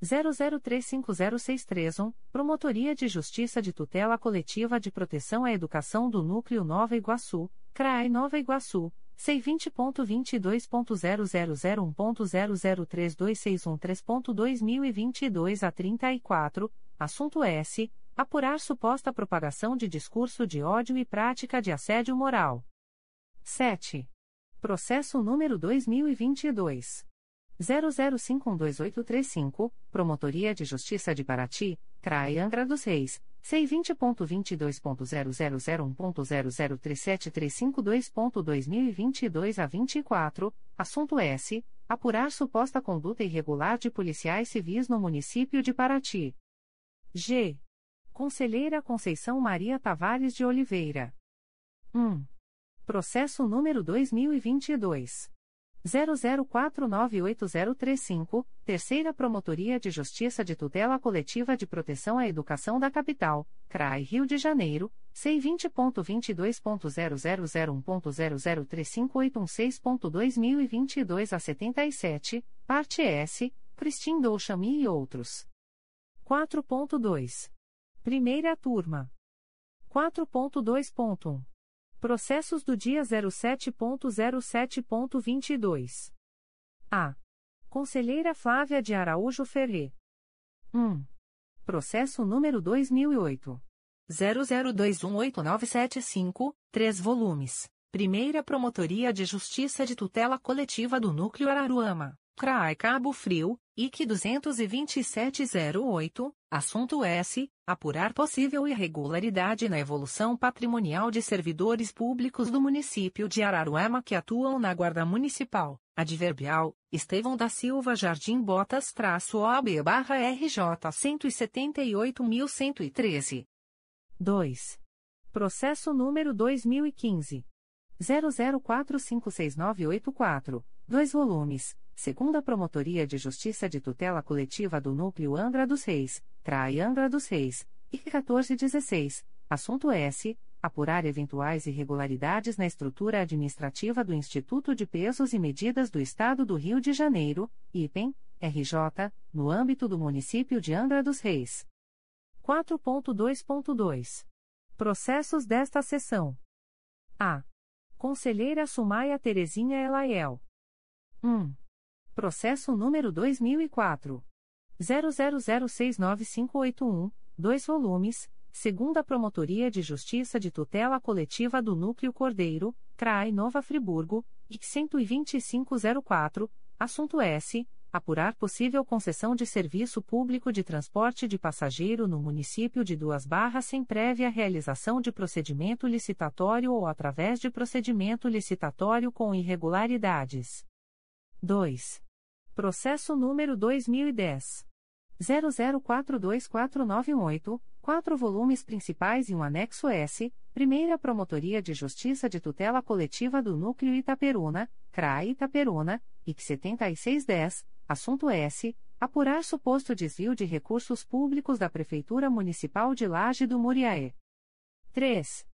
S1: 00350631, Promotoria de Justiça de Tutela Coletiva de Proteção à Educação do Núcleo Nova Iguaçu, CRAI Nova Iguaçu, C20.22.0001.0032613.2022 a 34, assunto S. Apurar suposta propagação de discurso de ódio e prática de assédio moral. 7. Processo número 2022. 00512835, Promotoria de Justiça de Paraty, CRAE Angra dos Reis, C20.22.0001.0037352.2022 a 24, assunto S. Apurar suposta conduta irregular de policiais civis no município de Paraty. G. Conselheira Conceição Maria Tavares de Oliveira. 1. Processo número 2022. 00498035, Terceira Promotoria de Justiça de Tutela Coletiva de Proteção à Educação da Capital, CRAI Rio de Janeiro, C20.22.0001.0035816.2022 a 77, parte S, Cristin Douchami e outros. 4.2. Primeira Turma. 4.2.1. Processos do dia 07.07.22. A. Conselheira Flávia de Araújo Ferre. 1. Processo número 2008. 00218975, 3 volumes. Primeira Promotoria de Justiça de Tutela Coletiva do Núcleo Araruama, CRAI Cabo Frio, IC 22708, assunto S. Apurar possível irregularidade na evolução patrimonial de servidores públicos do município de Araruama que atuam na Guarda Municipal. Adverbial, Estevão da Silva Jardim Botas-OAB-RJ 178.113. 2. Processo número 2015. 00456984, 2 volumes segunda Promotoria de Justiça de Tutela Coletiva do Núcleo Angra dos Reis, CRAI Angra dos Reis, e 1416, assunto S. Apurar eventuais irregularidades na estrutura administrativa do Instituto de Pesos e Medidas do Estado do Rio de Janeiro, IPEM, RJ, no âmbito do município de Angra dos Reis. 4.2.2. Processos desta sessão. A. Conselheira Sumaia Terezinha Elaiel. 1. Processo número 2004. 00069581, 2 volumes, Segunda Promotoria de Justiça de Tutela Coletiva do Núcleo Cordeiro, CRAI Nova Friburgo, IC 12504, assunto S. Apurar possível concessão de serviço público de transporte de passageiro no município de Duas Barras sem prévia realização de procedimento licitatório ou através de procedimento licitatório com irregularidades. 2. Processo número 2010. 00424918, quatro volumes principais e um anexo S, Primeira Promotoria de Justiça de Tutela Coletiva do Núcleo Itaperuna, CRAI Itaperuna, IC 7610, assunto S. Apurar suposto desvio de recursos públicos da Prefeitura Municipal de Laje do Muriaé. 3.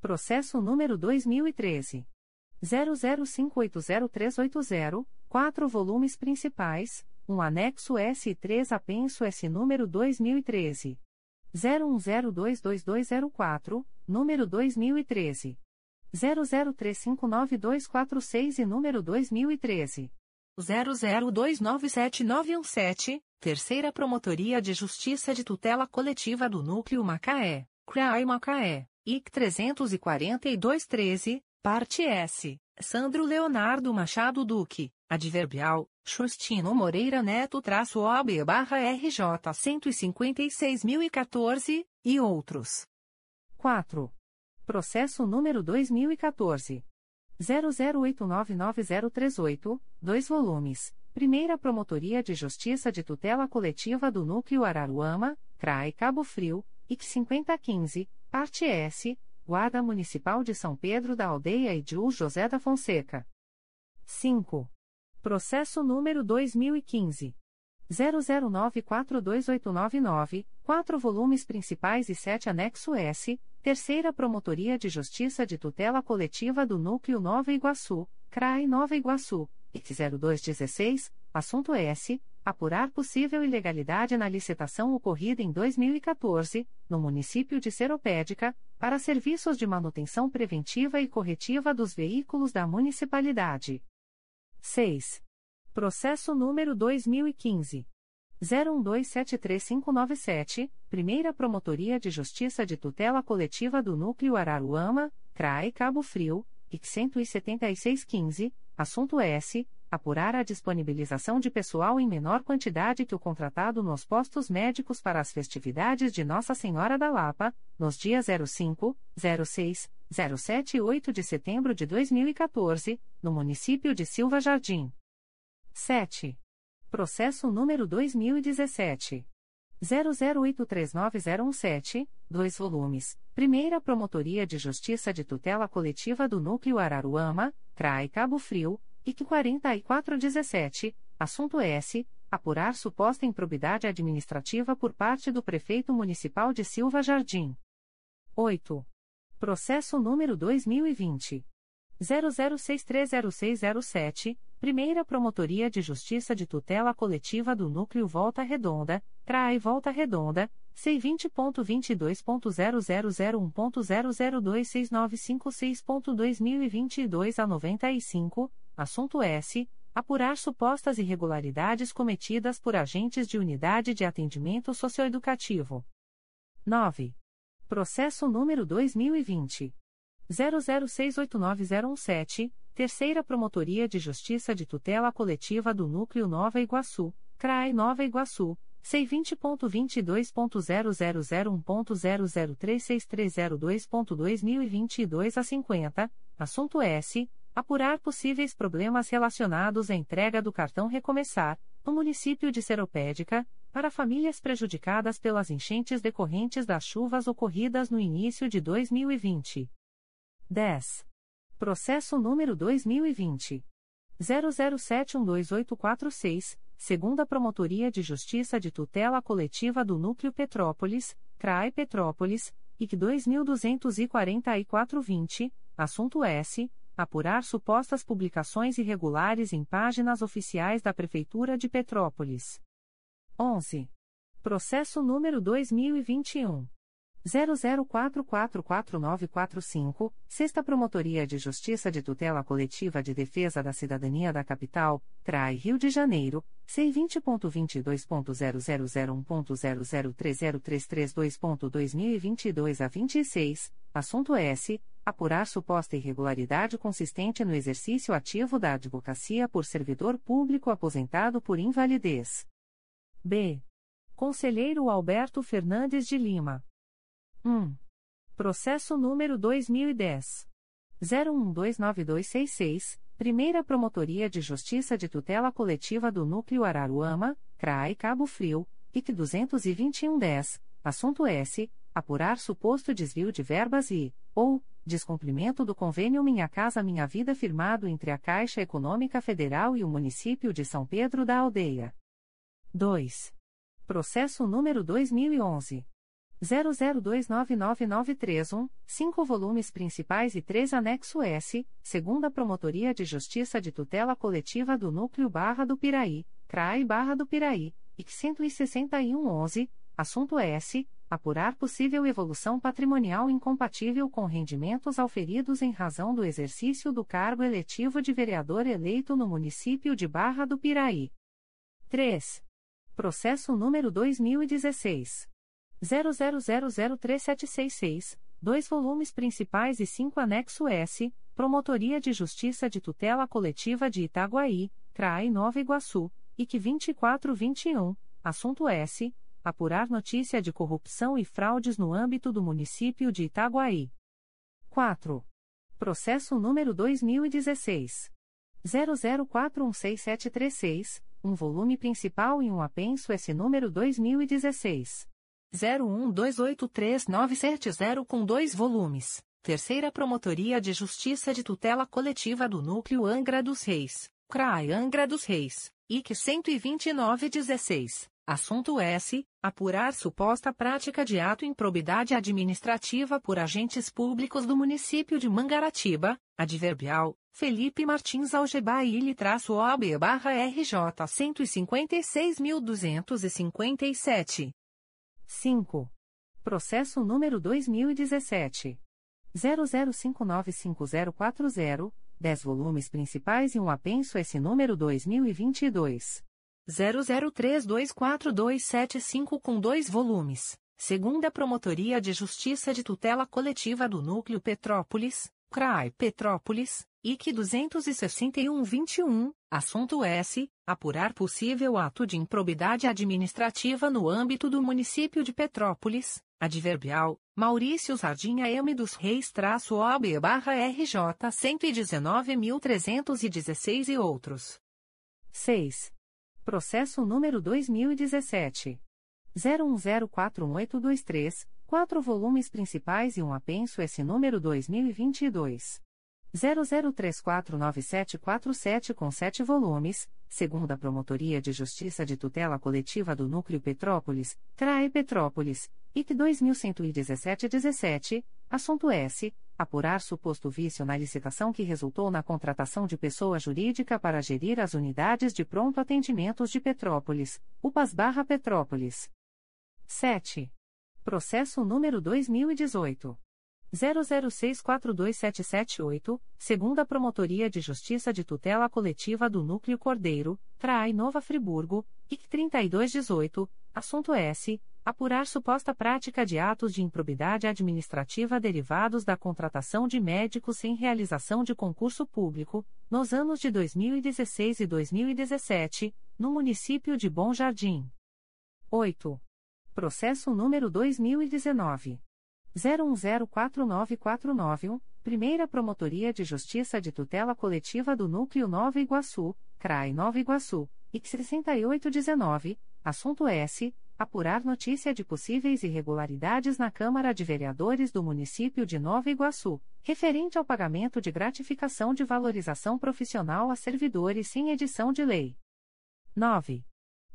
S1: Processo número 2013. 00580380, quatro volumes principais, um anexo S e 3 apenso S número 2013. 01022204, número 2013. 00359246 e número 2013. 00297917, Terceira Promotoria de Justiça de Tutela Coletiva do Núcleo Macaé, CRAI Macaé, IC 34213, Parte S, Sandro Leonardo Machado Duque, Adverbial, Justino Moreira Neto traço OB barra RJ 156.014, e outros. 4. Processo número 2014. 00899038, 2 volumes. Primeira Promotoria de Justiça de Tutela Coletiva do Núcleo Araruama, CRAE Cabo Frio, IC 5015, Parte S, Guarda Municipal de São Pedro da Aldeia e José da Fonseca. 5. Processo número 2015. 00942899, 4 volumes principais e 7 anexo S, Terceira Promotoria de Justiça de Tutela Coletiva do Núcleo Nova Iguaçu, CRAI Nova Iguaçu, IC 0216, assunto S. Apurar possível ilegalidade na licitação ocorrida em 2014, no município de Seropédica, para serviços de manutenção preventiva e corretiva dos veículos da municipalidade. 6. Processo número 2015. 01273597, Primeira Promotoria de Justiça de Tutela Coletiva do Núcleo Araruama, CRAE Cabo Frio, IC 17615, assunto S. Apurar a disponibilização de pessoal em menor quantidade que o contratado nos postos médicos para as festividades de Nossa Senhora da Lapa, nos dias 05, 06, 07 e 8 de setembro de 2014, no município de Silva Jardim. 7. Processo número 2017. 00839017, 2 volumes. Primeira Promotoria de Justiça de Tutela Coletiva do Núcleo Araruama, CRAI Cabo Frio, IC 4417, assunto S. Apurar suposta improbidade administrativa por parte do Prefeito Municipal de Silva Jardim. 8. Processo número 2020. 00630607, Primeira Promotoria de Justiça de Tutela Coletiva do Núcleo Volta Redonda, CRAE Volta Redonda, C20.22.0001.0026956.2022 a 95, assunto S. Apurar supostas irregularidades cometidas por agentes de unidade de atendimento socioeducativo. 9. Processo número 2020. 00689017, Terceira Promotoria de Justiça de Tutela Coletiva do Núcleo Nova Iguaçu, CRAI Nova Iguaçu, C20.22.0001.0036302.2022 a 50, assunto S. Apurar possíveis problemas relacionados à entrega do cartão Recomeçar, no município de Seropédica, para famílias prejudicadas pelas enchentes decorrentes das chuvas ocorridas no início de 2020. 10. Processo número 2020. 00712846, segunda Promotoria de Justiça de Tutela Coletiva do Núcleo Petrópolis, CRAE Petrópolis, IC 224420, assunto S. Apurar supostas publicações irregulares em páginas oficiais da Prefeitura de Petrópolis. 11. Processo número 2021. 00449945, Sexta Promotoria de Justiça de Tutela Coletiva de Defesa da Cidadania da Capital, CRAI Rio de Janeiro, C20.22.0001.0030332.2022 a 26, assunto S. Apurar suposta irregularidade consistente no exercício ativo da advocacia por servidor público aposentado por invalidez. B. Conselheiro Alberto Fernandes de Lima. 1. Processo número 2010. 01129266, Primeira Promotoria de Justiça de Tutela Coletiva do Núcleo Araruama, CRAI Cabo Frio, IC 22110, assunto S. Apurar suposto desvio de verbas e, ou, descumprimento do convênio Minha Casa Minha Vida firmado entre a Caixa Econômica Federal e o município de São Pedro da Aldeia. 2. Processo número 2011. 00299931, 5 volumes principais e 3 anexo S, segunda Promotoria de Justiça de Tutela Coletiva do Núcleo Barra do Piraí, CRAI Barra do Piraí, IC 16111, assunto S. Apurar possível evolução patrimonial incompatível com rendimentos auferidos em razão do exercício do cargo eletivo de vereador eleito no município de Barra do Piraí. 3. Processo número 2016. 00003766, dois volumes principais e cinco anexo S, Promotoria de Justiça de Tutela Coletiva de Itaguaí, CRAI Nova Iguaçu, IC 2421, assunto S. Apurar notícia de corrupção e fraudes no âmbito do município de Itaguaí. 4. Processo número 2016. 00416736, um volume principal e um apenso S número 2016. 01283970 com dois volumes. Terceira Promotoria de Justiça de Tutela Coletiva do Núcleo Angra dos Reis, CRAI Angra dos Reis, IC 12916. Assunto S. Apurar suposta prática de ato improbidade administrativa por agentes públicos do município de Mangaratiba, adverbial, Felipe Martins Algebaile-OAB-RJ 156.257. 5. Processo número 2017. 00595040, 10 volumes principais e um apenso esse número 2022. 00324275 com dois volumes. Segunda Promotoria de Justiça de Tutela Coletiva do Núcleo Petrópolis, CRAI Petrópolis, IC 26121, assunto S. Apurar possível ato de improbidade administrativa no âmbito do município de Petrópolis, adverbial, Maurício Sardinha M. dos Reis traço OB barra RJ 119.316 e outros. 6. Processo número 2017. 01041823, quatro volumes principais e um apenso S número 2022. 00349747 com sete volumes, segunda Promotoria de Justiça de Tutela Coletiva do Núcleo Petrópolis, CRAE Petrópolis, IC 2117-17, assunto S. Apurar suposto vício na licitação que resultou na contratação de pessoa jurídica para gerir as unidades de pronto atendimentos de Petrópolis, UPAS barra Petrópolis. 7. Processo número 2018. 00642778, segunda Promotoria de Justiça de Tutela Coletiva do Núcleo Cordeiro, CRAI Nova Friburgo, IC 3218, assunto S. Apurar suposta prática de atos de improbidade administrativa derivados da contratação de médicos sem realização de concurso público, nos anos de 2016 e 2017, no município de Bom Jardim. 8. Processo número 2019. 01049491, Primeira Promotoria de Justiça de Tutela Coletiva do Núcleo Nova Iguaçu, CRAI Nova Iguaçu, IC 6819, assunto S. Apurar notícia de possíveis irregularidades na Câmara de Vereadores do município de Nova Iguaçu, referente ao pagamento de gratificação de valorização profissional a servidores sem edição de lei. 9.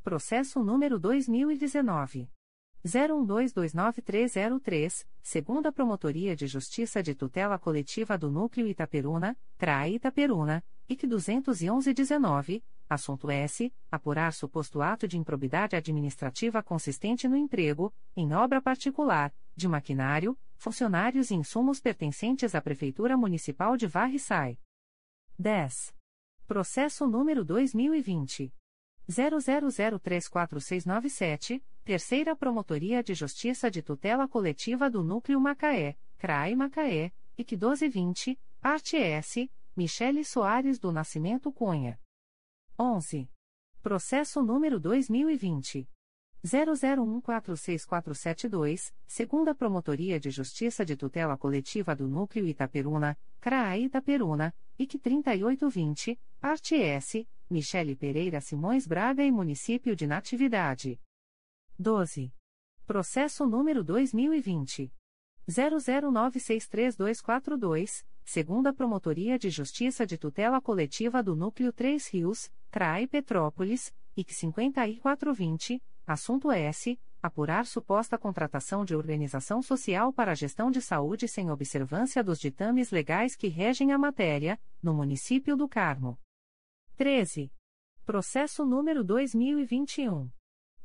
S1: Processo número 2019. 01229303, segunda Promotoria de Justiça de Tutela Coletiva do Núcleo Itaperuna, CRAE Itaperuna, IC 21119, assunto S. Apurar suposto ato de improbidade administrativa consistente no emprego, em obra particular, de maquinário, funcionários e insumos pertencentes à Prefeitura Municipal de Varre-Sai. 10. Processo número 2020. 00034697, Terceira Promotoria de Justiça de Tutela Coletiva do Núcleo Macaé, CRAI Macaé, IC 1220, Parte S, Michele Soares do Nascimento Cunha. 11. Processo número 2020. 00146472, Segunda Promotoria de Justiça de Tutela Coletiva do Núcleo Itaperuna, CRAI Itaperuna, IC 3820, Parte S, Michele Pereira Simões Braga e Município de Natividade. 12. Processo número 2020. 00963242, Segunda Promotoria de Justiça de Tutela Coletiva do Núcleo 3 Rios, CRAI Petrópolis, IC 5420, Assunto S. Apurar suposta contratação de organização social para gestão de saúde sem observância dos ditames legais que regem a matéria, no município do Carmo. 13. Processo número 2021.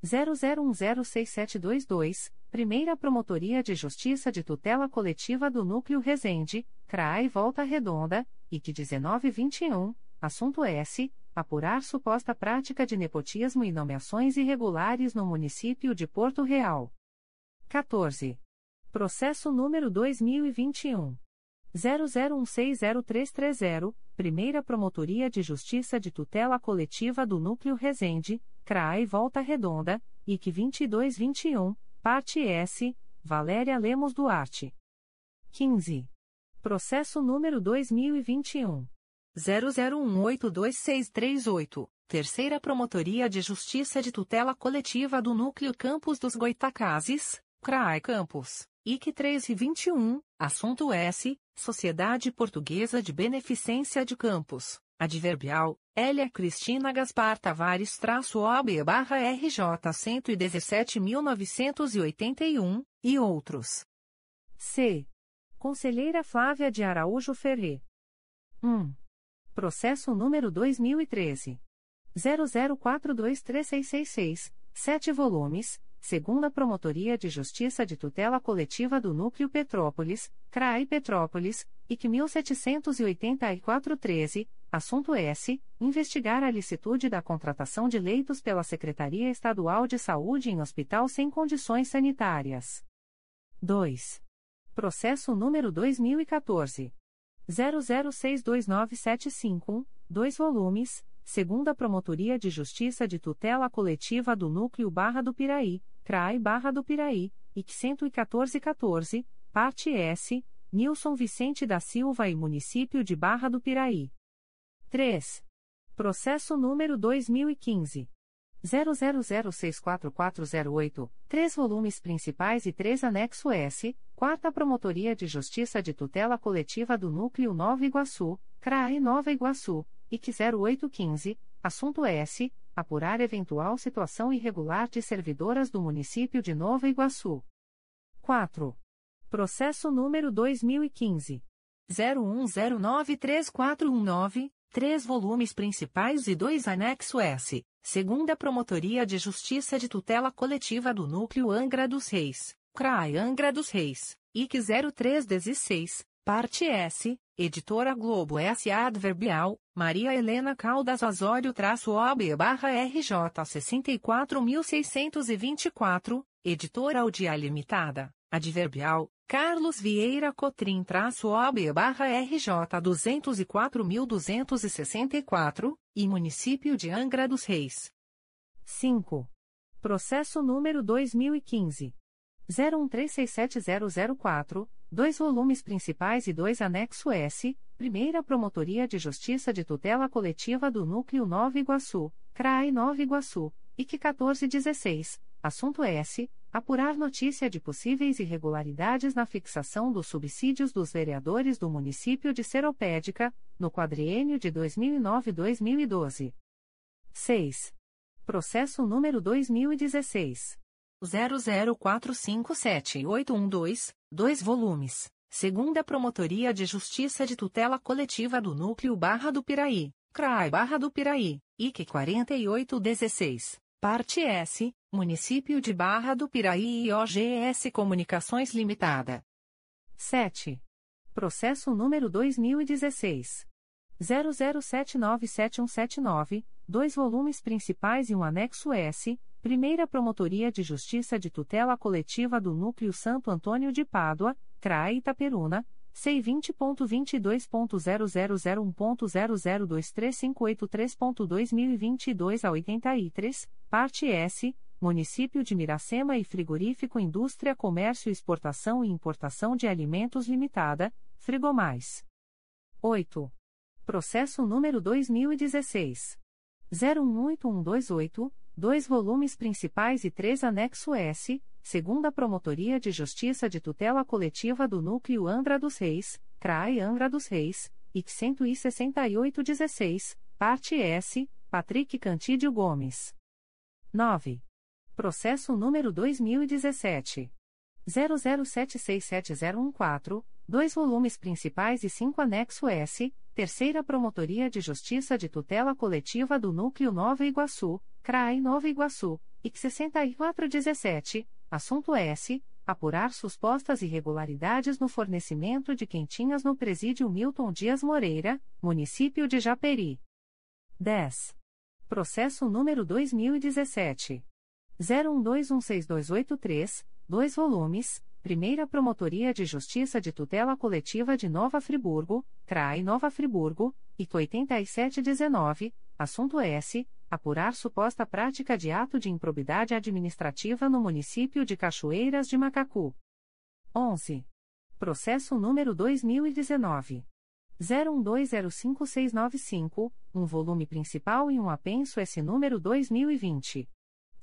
S1: 00106722, Primeira Promotoria de Justiça de Tutela Coletiva do Núcleo Resende, CRAI Volta Redonda, IC 1921, assunto S apurar suposta prática de nepotismo e nomeações irregulares no município de Porto Real. 14. Processo número 2021 00160330, Primeira Promotoria de Justiça de Tutela Coletiva do Núcleo Resende, CRAI Volta Redonda, IC 2221, Parte S, Valéria Lemos Duarte. 15. Processo número 2021 00182638, Terceira Promotoria de Justiça de Tutela Coletiva do Núcleo Campos dos Goitacazes, CRAI Campos, IC 3 e 21, Assunto S, Sociedade Portuguesa de Beneficência de Campos, Adverbial, Elia Cristina Gaspar Tavares traço OB barra RJ 117.981, e outros. C. Conselheira Flávia de Araújo Ferre. 1. Processo número 2013. 00423666, 7 volumes, segunda Promotoria de Justiça de Tutela Coletiva do Núcleo Petrópolis, CRAI Petrópolis, IC 1784-13, assunto S. Investigar a licitude da contratação de leitos pela Secretaria Estadual de Saúde em hospital sem condições sanitárias. 2. Processo número 2014. 00629751, 2 volumes, segunda Promotoria de Justiça de Tutela Coletiva do Núcleo Barra do Piraí, CRAI Barra do Piraí, IC 11414, parte S, Nilson Vicente da Silva e Município de Barra do Piraí. 3. Processo número 2015. 00064408, três volumes principais e três anexo S, Quarta Promotoria de Justiça de Tutela Coletiva do Núcleo Nova Iguaçu, CRAE Nova Iguaçu, IC 0815, assunto S. Apurar eventual situação irregular de servidoras do município de Nova Iguaçu. 4. Processo número 2015. 01093419, três volumes principais e dois anexo S, segunda Promotoria de Justiça de Tutela Coletiva do Núcleo Angra dos Reis, CRAI Angra dos Reis, IC 0316, parte S, Editora Globo S.A. Adverbial, Maria Helena Caldas Osório traço OB barra RJ 64624, Editora Audia Limitada, Adverbial, Carlos Vieira Cotrim traço OB barra RJ 204264, e Município de Angra dos Reis. 5. Processo número 2015. 01367004, dois volumes principais e dois anexo S, Primeira Promotoria de Justiça de Tutela Coletiva do Núcleo Nova Iguaçu, CRAI Nova Iguaçu, IC 1416, assunto S. Apurar notícia de possíveis irregularidades na fixação dos subsídios dos vereadores do município de Seropédica, no quadriênio de 2009-2012. 6. Processo número 2016. 00457812, 2 volumes. Segunda Promotoria de Justiça de Tutela Coletiva do Núcleo Barra do Piraí, CRAI Barra do Piraí, IC 4816. Parte S, Município de Barra do Piraí e OGS Comunicações Limitada. 7. Processo número 2016. 00797179, dois volumes principais e um anexo S, Primeira Promotoria de Justiça de Tutela Coletiva do Núcleo Santo Antônio de Pádua, CRAE Itaperuna, C20.22.0001.0023583.2022 a 83, parte S, Município de Miracema e Frigorífico Indústria Comércio Exportação e Importação de Alimentos Limitada, Frigomais. 8. Processo número 2016. 018128, dois volumes principais e três anexo S, segunda Promotoria de Justiça de Tutela Coletiva do Núcleo Angra dos Reis, CRAE Angra dos Reis, IC 16816, parte S, Patrick Cantídio Gomes. 9. Processo número 2017. 00767014, dois volumes principais e cinco anexo S, Terceira Promotoria de Justiça de Tutela Coletiva do Núcleo Nova Iguaçu, CRAE Nova Iguaçu, IC 6417, assunto S. Apurar supostas irregularidades no fornecimento de quentinhas no Presídio Milton Dias Moreira, município de Japeri. 10. Processo número 2017. 01216283, dois volumes, Primeira Promotoria de Justiça de Tutela Coletiva de Nova Friburgo, CRAI Nova Friburgo, IC 8719, assunto S. Apurar suposta prática de ato de improbidade administrativa no município de Cachoeiras de Macacu. 11. Processo número 2019. 01205695, um volume principal e um apenso S número 2020.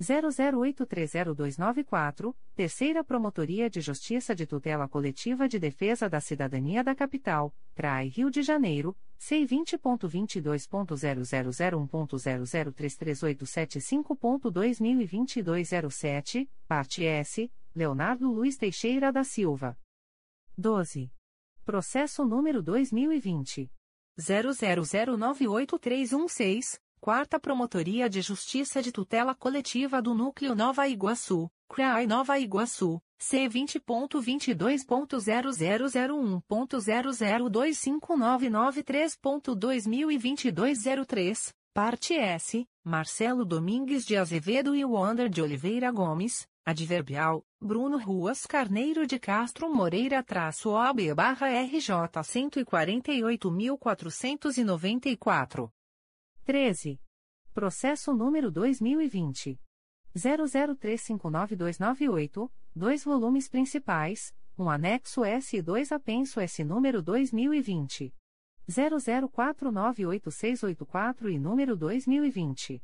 S1: 00830294, Terceira Promotoria de Justiça de Tutela Coletiva de Defesa da Cidadania da Capital, CRAI Rio de Janeiro, C20.22.0001.0033875.2022 07, parte S, Leonardo Luiz Teixeira da Silva. 12. Processo número 2020. 00098316. Quarta Promotoria de Justiça de Tutela Coletiva do Núcleo Nova Iguaçu, CRAI Nova Iguaçu, C20.22.0001.0025993.2022 03, parte S, Marcelo Domingues de Azevedo e Wander de Oliveira Gomes, adverbial, Bruno Ruas Carneiro de Castro Moreira traço OB barra RJ 148.494. 13. Processo número 2020. 00359298, dois volumes principais, um anexo S e dois apenso S número 2020. 00498684 e número 2020.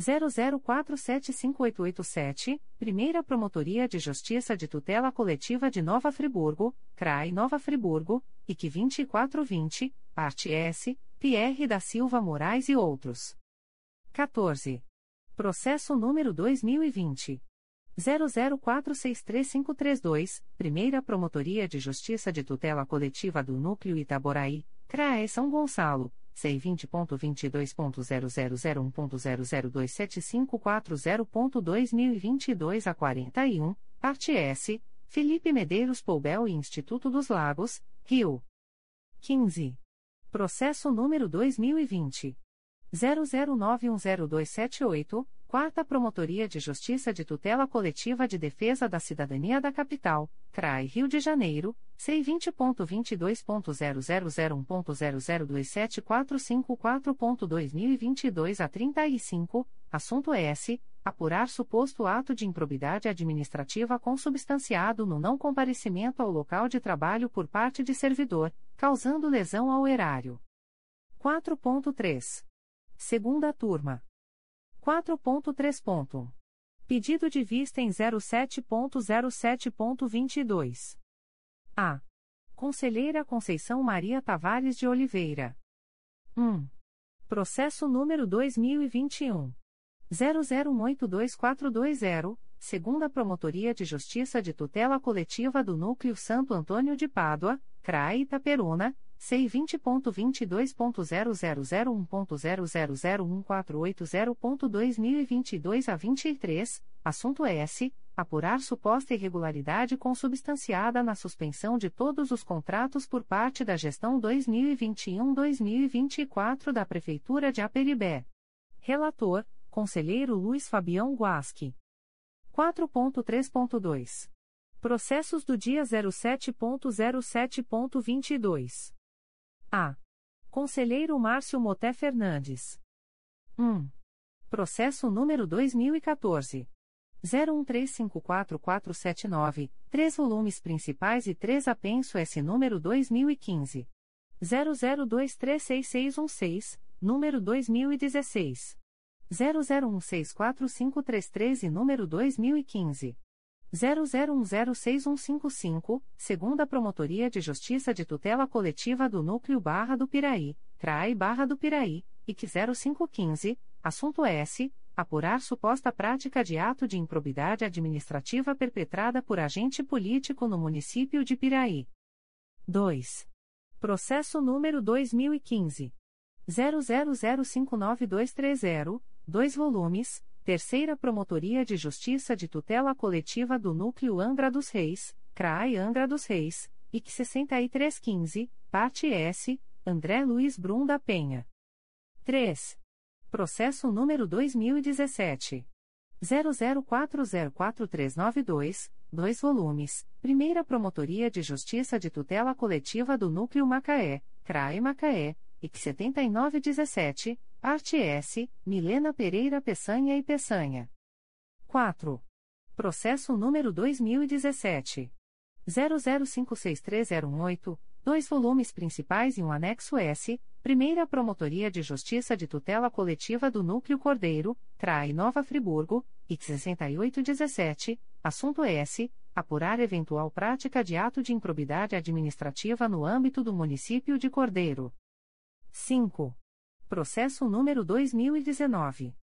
S1: 00475887, Primeira Promotoria de Justiça de Tutela Coletiva de Nova Friburgo, CRAI Nova Friburgo, IC 2420, parte S, Pierre da Silva Moraes e outros. 14. Processo número 2020. 00463532, Primeira Promotoria de Justiça de Tutela Coletiva do Núcleo Itaboraí, CRAE São Gonçalo, C20.22.0001.0027540.2022 a 41, parte S, Felipe Medeiros Poubel e Instituto dos Lagos, Rio. 15. Processo número 2020. 00910278, Quarta Promotoria de Justiça de Tutela Coletiva de Defesa da Cidadania da Capital, CRAI Rio de Janeiro, C20.22.0001.0027454.2022 a 35, assunto S. Apurar suposto ato de improbidade administrativa consubstanciado no não comparecimento ao local de trabalho por parte de servidor, causando lesão ao erário. 4.3. Segunda turma. 4.3. Pedido de vista em 07.07.22. A. Conselheira Conceição Maria Tavares de Oliveira. 1. Processo número 2021. 00182420, segunda Promotoria de Justiça de Tutela Coletiva do Núcleo Santo Antônio de Pádua, CRAE Itaperuna, C vinte ponto vinte dois ponto zero zero zero um ponto zero zero zero um quatro oito zero ponto dois mil e vinte e dois a vinte e três assunto S apurar suposta irregularidade consubstanciada na suspensão de todos os contratos por parte da gestão 2021-2024 da prefeitura de Aperibé. Relator conselheiro Luiz Fabião Guasque. 4.3.2 processos do dia 07.07.22 a. Conselheiro Márcio Moté Fernandes. 1. Processo número 2014. 01354479, 3 volumes principais e 3 apenso S número 2015. 00236616, número 2016. 00164533 e número 2015. 00106155, segunda Promotoria de Justiça de Tutela Coletiva do Núcleo Barra do Piraí, CRAI Barra do Piraí, IC 0515, assunto S. Apurar suposta prática de ato de improbidade administrativa perpetrada por agente político no município de Piraí. 2. Processo número 2015. 00059230, 2 volumes Terceira Promotoria de Justiça de Tutela Coletiva do Núcleo Angra dos Reis, CRAI Angra dos Reis, IC 6315, Parte S, André Luiz Brum da Penha. 3. Processo número 2017. 00404392, 2 volumes, Primeira Promotoria de Justiça de Tutela Coletiva do Núcleo Macaé, CRAE Macaé, IC 7917, Parte S, Milena Pereira Peçanha e Peçanha. 4. Processo número 2017. 00563018, dois volumes principais e um anexo S, Primeira Promotoria de Justiça de Tutela Coletiva do Núcleo Cordeiro, CRAI Nova Friburgo, IC 6817, assunto S. Apurar eventual prática de ato de improbidade administrativa no âmbito do município de Cordeiro. 5. Processo número 2019.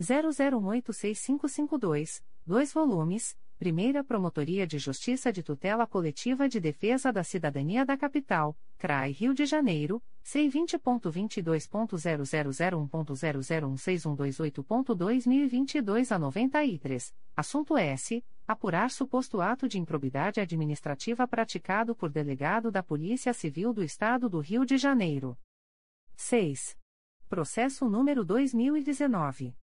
S1: 00186552, 2 volumes, Primeira Promotoria de Justiça de Tutela Coletiva de Defesa da Cidadania da Capital, CRAI Rio de Janeiro, C20.22.0001.0016128.2022 a 93, assunto S. Apurar suposto ato de improbidade administrativa praticado por delegado da Polícia Civil do Estado do Rio de Janeiro. 6. Processo número 2019.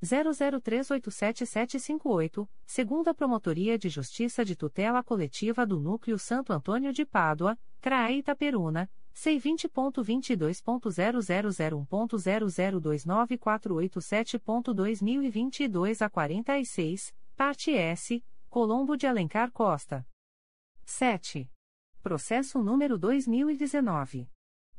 S1: 00387758, segunda Promotoria de Justiça de Tutela Coletiva do Núcleo Santo Antônio de Pádua, CRAE Itaperuna, C20.22.0001.0029487.2022 a 46, parte S, Colombo de Alencar Costa. 7. Processo número 2019.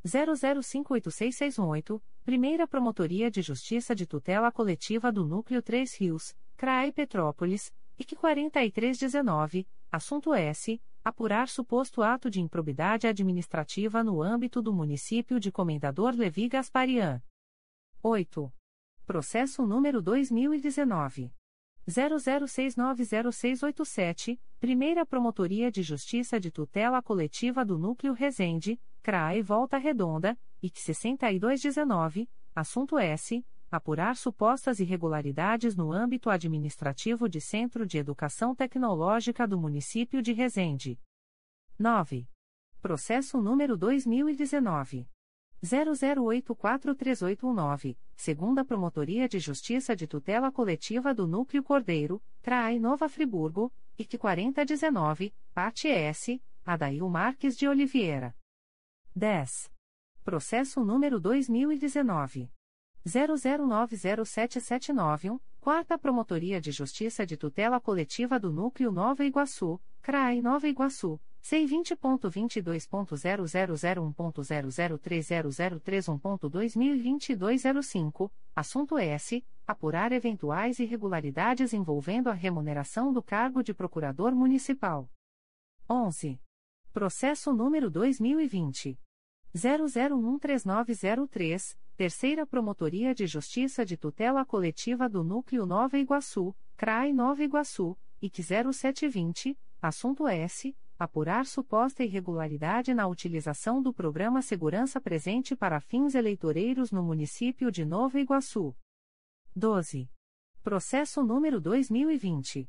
S1: 00586618, Primeira Promotoria de Justiça de Tutela Coletiva do Núcleo 3 Rios, CRAE Petrópolis, IC 4319, assunto S. Apurar suposto ato de improbidade administrativa no âmbito do município de Comendador Levi Gasparian. 8. Processo número 2019. 00690687, Primeira Promotoria de Justiça de Tutela Coletiva do Núcleo Resende, CRAE Volta Redonda, IC 6219, assunto S. Apurar supostas irregularidades no âmbito administrativo de Centro de Educação Tecnológica do município de Resende. 9. Processo número 2019. 00843819, segunda Promotoria de Justiça de Tutela Coletiva do Núcleo Cordeiro, CRAI Nova Friburgo, IC 4019, parte S, Adail Marques de Oliveira. 10. Processo número 2019. 00907791, Quarta Promotoria de Justiça de Tutela Coletiva do Núcleo Nova Iguaçu, CRAI Nova Iguaçu, C20.22.0001.0030031.2022 05, assunto S. Apurar eventuais irregularidades envolvendo a remuneração do cargo de Procurador Municipal. 11. Processo número 2020. 00139003, Terceira Promotoria de Justiça de Tutela Coletiva do Núcleo Nova Iguaçu, CRAI Nova Iguaçu, IC 0720, assunto S apurar suposta irregularidade na utilização do programa Segurança Presente para fins eleitoreiros no município de Nova Iguaçu. 12. Processo número 2020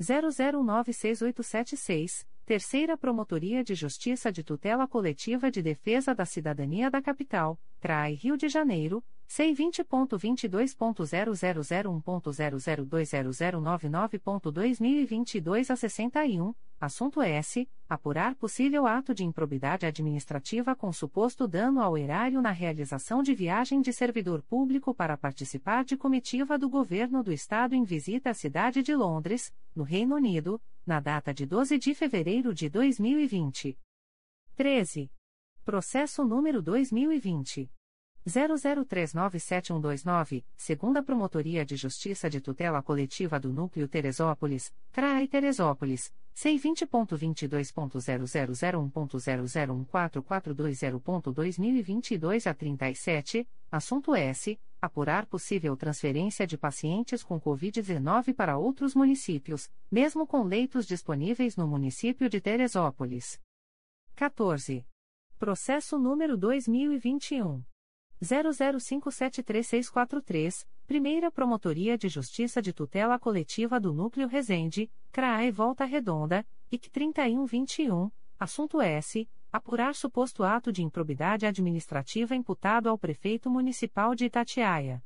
S1: 00968776, Terceira Promotoria de Justiça de Tutela Coletiva de Defesa da Cidadania da Capital, CRAI Rio de Janeiro, C20.22.0001.0020099.2022 a 61, assunto S. Apurar possível ato de improbidade administrativa com suposto dano ao erário na realização de viagem de servidor público para participar de comitiva do Governo do Estado em visita à cidade de Londres, no Reino Unido, na data de 12 de fevereiro de 2020. 13. Processo número 2020. 00397129, segunda Promotoria de Justiça de Tutela Coletiva do Núcleo Teresópolis, CRAI Teresópolis, C20.22.0001.0014420.2022 a 37, assunto S. Apurar possível transferência de pacientes com Covid-19 para outros municípios, mesmo com leitos disponíveis no município de Teresópolis. 14. Processo número 2021. 00573643, Primeira Promotoria de Justiça de Tutela Coletiva do Núcleo Resende, CRAE Volta Redonda, IC 3121, assunto S. Apurar suposto ato de improbidade administrativa imputado ao Prefeito Municipal de Itatiaia.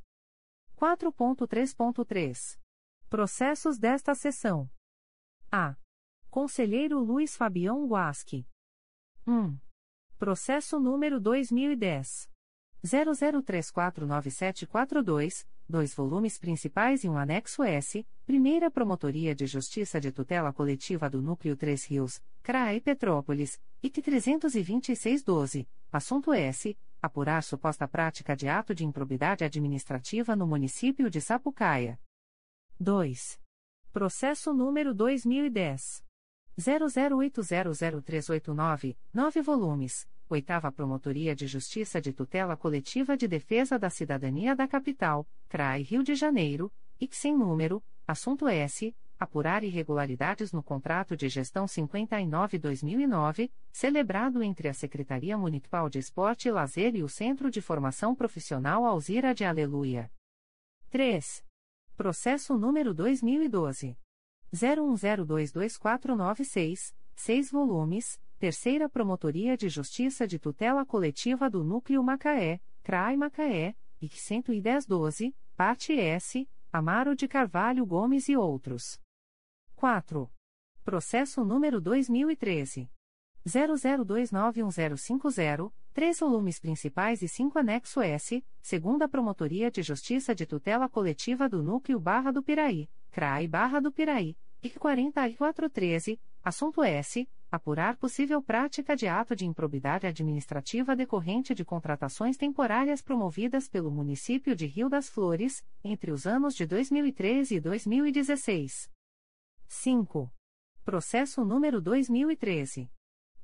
S1: 4.3.3. Processos desta sessão. A. Conselheiro Luiz Fabião Guasque. 1. Processo número 2010. 00349742, dois volumes principais e um anexo S, Primeira Promotoria de Justiça de Tutela Coletiva do Núcleo 3 Rios, CRAE Petrópolis, IT 32612, assunto S. Apurar suposta prática de ato de improbidade administrativa no município de Sapucaia. 2. Processo número 2010. 00800389, 9 volumes Oitava Promotoria de Justiça de Tutela Coletiva de Defesa da Cidadania da Capital, CRAI Rio de Janeiro, IC sem número, assunto S. Apurar irregularidades no contrato de gestão 59-2009, celebrado entre a Secretaria Municipal de Esporte e Lazer e o Centro de Formação Profissional Alzira de Aleluia. 3. Processo número 2012. 01022496, 6 volumes Terceira Promotoria de Justiça de Tutela Coletiva do Núcleo Macaé, CRAI Macaé, IC 11012, parte S, Amaro de Carvalho Gomes e outros. 4. Processo número 2013. 00291050, três volumes principais e cinco anexo S, segunda Promotoria de Justiça de Tutela Coletiva do Núcleo Barra do Piraí, CRAI Barra do Piraí, IC 4413, assunto S apurar possível prática de ato de improbidade administrativa decorrente de contratações temporárias promovidas pelo município de Rio das Flores, entre os anos de 2013 e 2016. 5. Processo número 2013.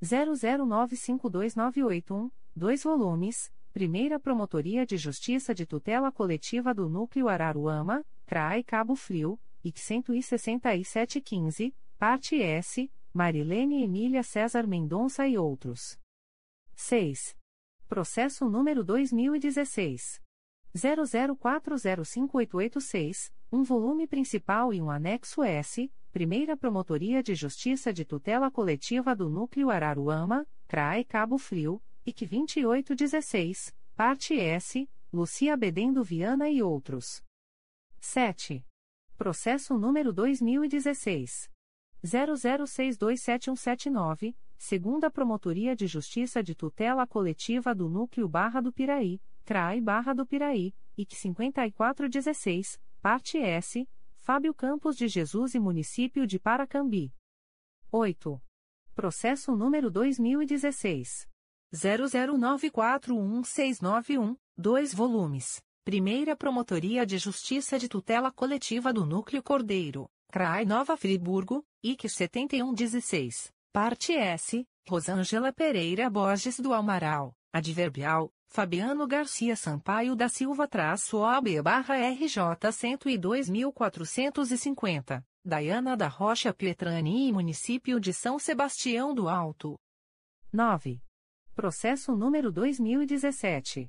S1: 00952981, 2 volumes, Primeira Promotoria de Justiça de Tutela Coletiva do Núcleo Araruama, CRAI Cabo Frio, IC 16715, parte S, Marilene Emília César Mendonça e outros. 6. Processo número 2016. 00405886, um volume principal e um anexo S, Primeira Promotoria de Justiça de Tutela Coletiva do Núcleo Araruama, CRAE Cabo Frio, IC 2816, parte S, Lucia Bedendo Viana e outros. 7. Processo número 2016. 00627179, segunda Promotoria de Justiça de Tutela Coletiva do Núcleo Barra do Piraí, CRAI Barra do Piraí, IC 5416, parte S, Fábio Campos de Jesus e Município de Paracambi. 8. Processo número 2016. 00941691, 2 volumes. Primeira Promotoria de Justiça de Tutela Coletiva do Núcleo Cordeiro, CRAI Nova Friburgo, IC 7116, parte S, Rosângela Pereira Borges do Amaral, adverbial, Fabiano Garcia Sampaio da Silva traço OB barra RJ 102.450, Dayana da Rocha Pietrani e Município de São Sebastião do Alto. 9. Processo número 2017.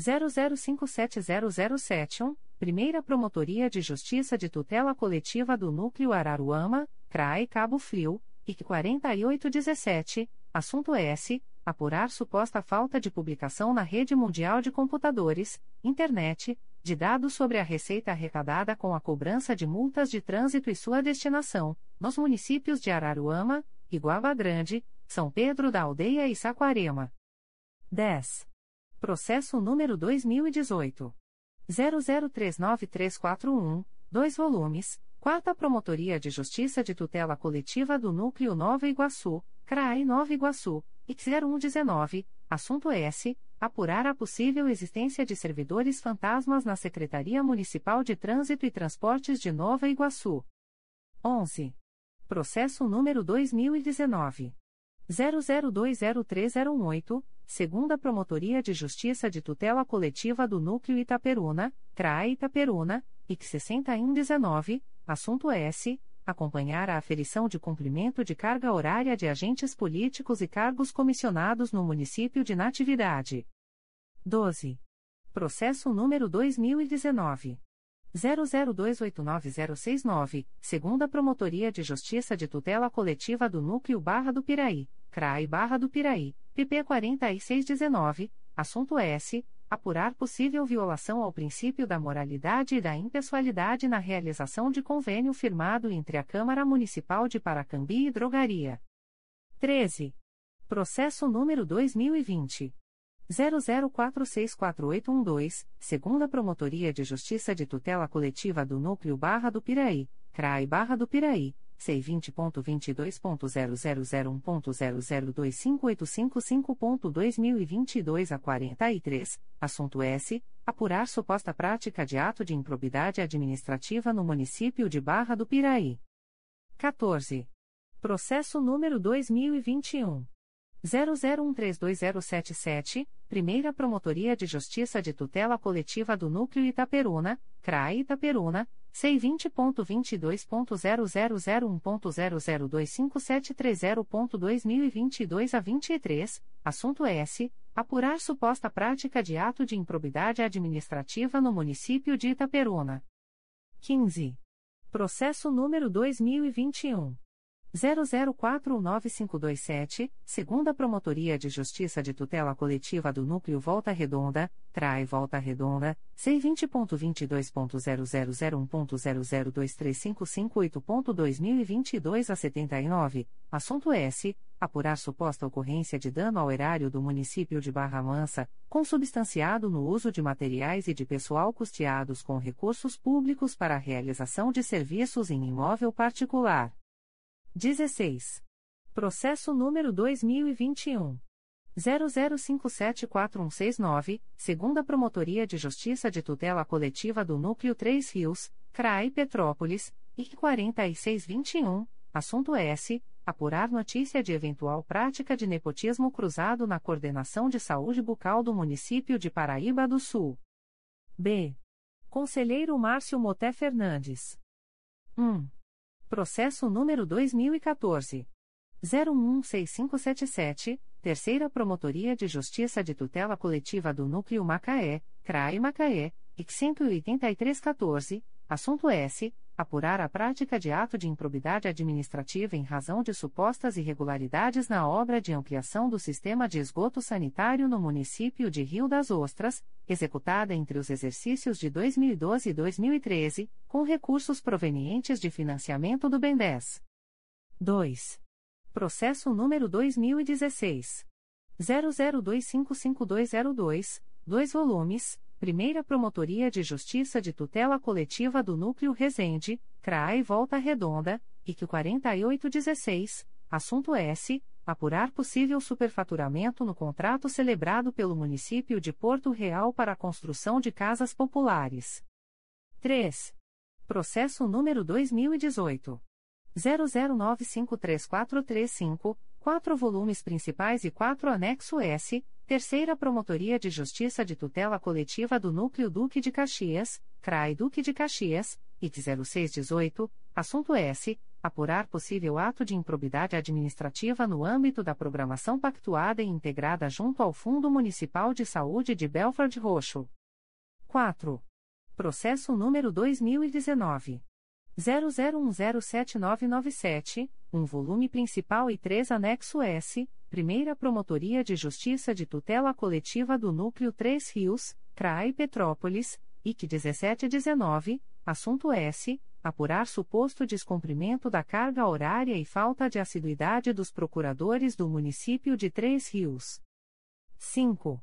S1: 00570071, Primeira Promotoria de Justiça de Tutela Coletiva do Núcleo Araruama, CRAE Cabo Frio, IC 4817, assunto S apurar suposta falta de publicação na rede mundial de computadores, internet, de dados sobre a receita arrecadada com a cobrança de multas de trânsito e sua destinação, nos municípios de Araruama, Iguaba Grande, São Pedro da Aldeia e Saquarema. 10. Processo número 2018. 00393441, 2 volumes, Quarta Promotoria de Justiça de Tutela Coletiva do Núcleo Nova Iguaçu, CRAI Nova Iguaçu, X0119, assunto S. Apurar a possível existência de servidores fantasmas na Secretaria Municipal de Trânsito e Transportes de Nova Iguaçu. 11. Processo número 2019. 00203018, segunda Promotoria de Justiça de Tutela Coletiva do Núcleo Itaperuna, CRAE Itaperuna, X6119, assunto S acompanhar a aferição de cumprimento de carga horária de agentes políticos e cargos comissionados no município de Natividade. 12. Processo número 2019 00289069, segunda Promotoria de Justiça de Tutela Coletiva do Núcleo Barra do Piraí, CRAI Barra do Piraí, PP 4619, assunto S apurar possível violação ao princípio da moralidade e da impessoalidade na realização de convênio firmado entre a Câmara Municipal de Paracambi e Drogaria. 13. Processo número 2020 00464812, segunda Promotoria de Justiça de Tutela Coletiva do Núcleo Barra do Piraí, CRAI Barra do Piraí C20.22.0001.0025855.2022 a 43, assunto S. Apurar suposta prática de ato de improbidade administrativa no município de Barra do Piraí. 14. Processo número 2021. 00132077, Primeira Promotoria de Justiça de Tutela Coletiva do Núcleo Itaperuna, CRAI Itaperuna, C20.22.0001.0025730.2022 a 23, assunto S. Apurar suposta prática de ato de improbidade administrativa no município de Itaperuna. 15. Processo número 2021. 00419527, segunda Promotoria de Justiça de Tutela Coletiva do Núcleo Volta Redonda, Trai Volta Redonda, C20.22.0001.0023558.2022 a 79, assunto S. Apurar suposta ocorrência de dano ao erário do município de Barra Mansa, consubstanciado no uso de materiais e de pessoal custeados com recursos públicos para a realização de serviços em imóvel particular 16. Processo número 2021. 00574169, segunda Promotoria de Justiça de Tutela Coletiva do Núcleo 3 Rios, CRAI Petrópolis, IC 4621, assunto S. Apurar notícia de eventual prática de nepotismo cruzado na coordenação de saúde bucal do município de Paraíba do Sul. B. Conselheiro Márcio Moté Fernandes. 1. Processo número 2014. 016577, Terceira Promotoria de Justiça de Tutela Coletiva do Núcleo Macaé, CRAE Macaé, IC 18314, assunto S. Apurar a prática de ato de improbidade administrativa em razão de supostas irregularidades na obra de ampliação do sistema de esgoto sanitário no município de Rio das Ostras, executada entre os exercícios de 2012 e 2013, com recursos provenientes de financiamento do BNDES. 2. Processo número 2016. 00255202, 2 volumes, Primeira Promotoria de Justiça de Tutela Coletiva do Núcleo Resende, CRAE Volta Redonda, IC 4816, assunto S apurar possível superfaturamento no contrato celebrado pelo município de Porto Real para a construção de casas populares. 3. Processo número 2018 00953435, quatro volumes principais e quatro anexo S, Terceira Promotoria de Justiça de Tutela Coletiva do Núcleo Duque de Caxias, CRAI Duque de Caxias, IT 0618, assunto S. Apurar possível ato de improbidade administrativa no âmbito da programação pactuada e integrada junto ao Fundo Municipal de Saúde de Belford Roxo. 4. Processo número 2019. 00107997, um volume principal e três anexo S, Primeira Promotoria de Justiça de Tutela Coletiva do Núcleo 3 Rios, CRAI Petrópolis, IC 1719, assunto S. Apurar suposto descumprimento da carga horária e falta de assiduidade dos procuradores do município de Três Rios. 5.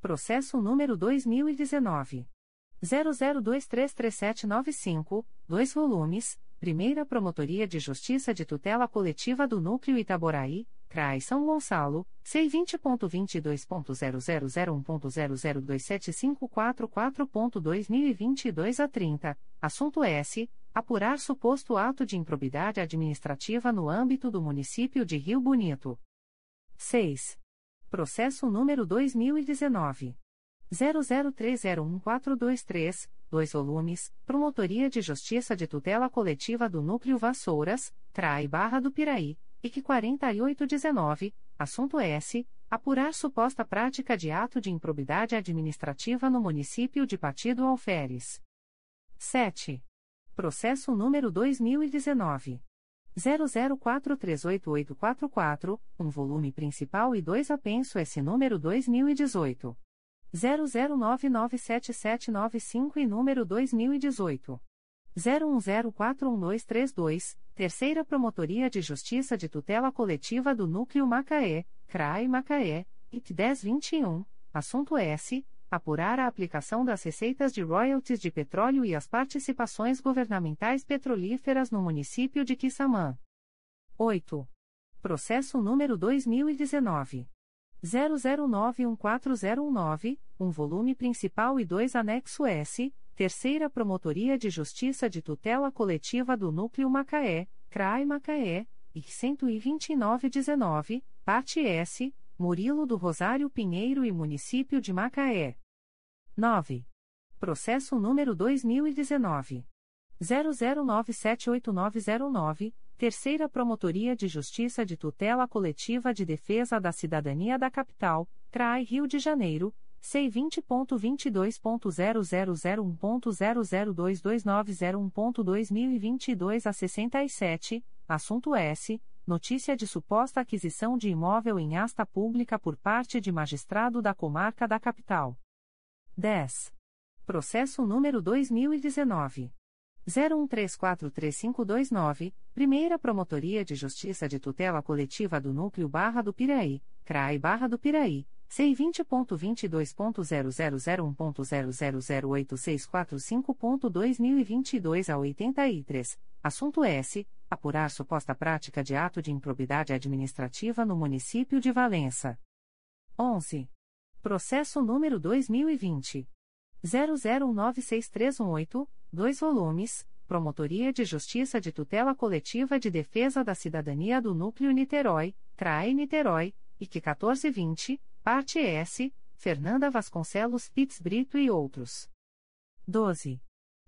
S1: Processo número 2019. 00233795, 2 volumes, Primeira Promotoria de Justiça de Tutela Coletiva do Núcleo Itaboraí, CRAI São Gonçalo, C20.22.0001.0027544.2022 a 30, assunto S. Apurar suposto ato de improbidade administrativa no âmbito do município de Rio Bonito. 6. Processo número 2019. 00301423, 2 volumes, Promotoria de Justiça de Tutela Coletiva do Núcleo Vassouras, CRAI Barra do Piraí, IC 4819, assunto S. Apurar suposta prática de ato de improbidade administrativa no município de Partido Alferes. 7. Processo número 2019. 00438844, um volume principal e dois apenso S número 2018. 00997795 e número 2018. 01041232, Terceira Promotoria de Justiça de Tutela Coletiva do Núcleo Macaé, CRAI Macaé, IT 1021, assunto S. Apurar a aplicação das receitas de royalties de petróleo e as participações governamentais petrolíferas no município de Quissamã. 8. Processo número 2019. 00914019, um volume principal e dois anexo S, Terceira Promotoria de Justiça de Tutela Coletiva do Núcleo Macaé, CRAI Macaé, e 12919, parte S, Murilo do Rosário Pinheiro e Município de Macaé. 9. Processo número 2019. 00978909, Terceira Promotoria de Justiça de Tutela Coletiva de Defesa da Cidadania da Capital, CRAI Rio de Janeiro, C20.22.0001.0022901.2022 a 67, assunto S. Notícia de suposta aquisição de imóvel em asta pública por parte de magistrado da comarca da Capital. 10. Processo número 2019. 01343529, Primeira Promotoria de Justiça de Tutela Coletiva do Núcleo Barra do Piraí, CRAI Barra do Piraí, C20.22.0001.0008645.2022 a 83, assunto S. Apurar suposta prática de ato de improbidade administrativa no município de Valença. 11. Processo número 2020. 00196318, 2 volumes, Promotoria de Justiça de Tutela Coletiva de Defesa da Cidadania do Núcleo Niterói, CRAE Niterói, IC 1420, parte S, Fernanda Vasconcelos Pitts Brito e outros. 12.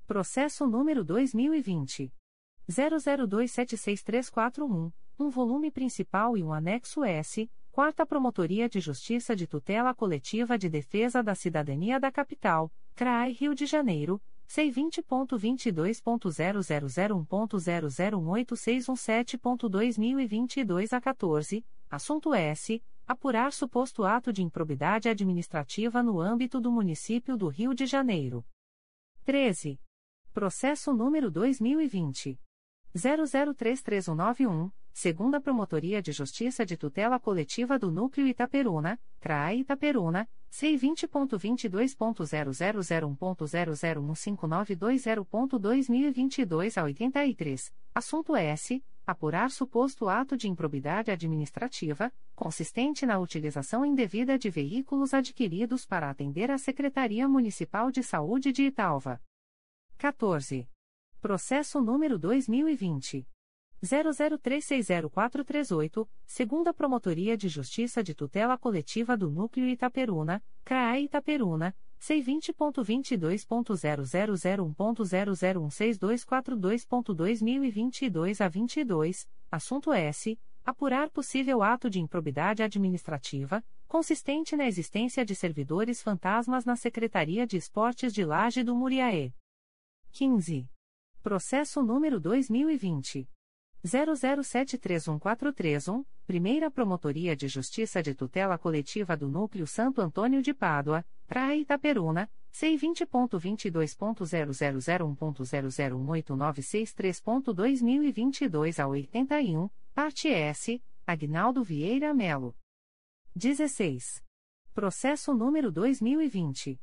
S1: Processo número 2020. 00276341, um volume principal e um anexo S, Quarta Promotoria de Justiça de Tutela Coletiva de Defesa da Cidadania da Capital, CRAI Rio de Janeiro, C20.22.0001.0018617.2022 a 14, assunto S. Apurar suposto ato de improbidade administrativa no âmbito do município do Rio de Janeiro. 13. Processo número 2020. 003391, segunda Promotoria de Justiça de Tutela Coletiva do Núcleo Itaperuna, CRAE Itaperuna, C20.22.0001.0015920.2022 a 83, assunto S. Apurar suposto ato de improbidade administrativa, consistente na utilização indevida de veículos adquiridos para atender a Secretaria Municipal de Saúde de Italva. 14. Processo número 2020. 00360438, segunda Promotoria de Justiça de Tutela Coletiva do Núcleo Itaperuna, CRAE Itaperuna, C20.22.0001.0016242.2022 a 22, assunto S. Apurar possível ato de improbidade administrativa, consistente na existência de servidores fantasmas na Secretaria de Esportes de Laje do Muriaé. 15. Processo número 2020. 00731431, Primeira Promotoria de Justiça de Tutela Coletiva do Núcleo Santo Antônio de Pádua, Praia Itaperuna, C20.22.0001.0018963.2022 a 81, parte S, Agnaldo Vieira Melo. 16. Processo número 2020.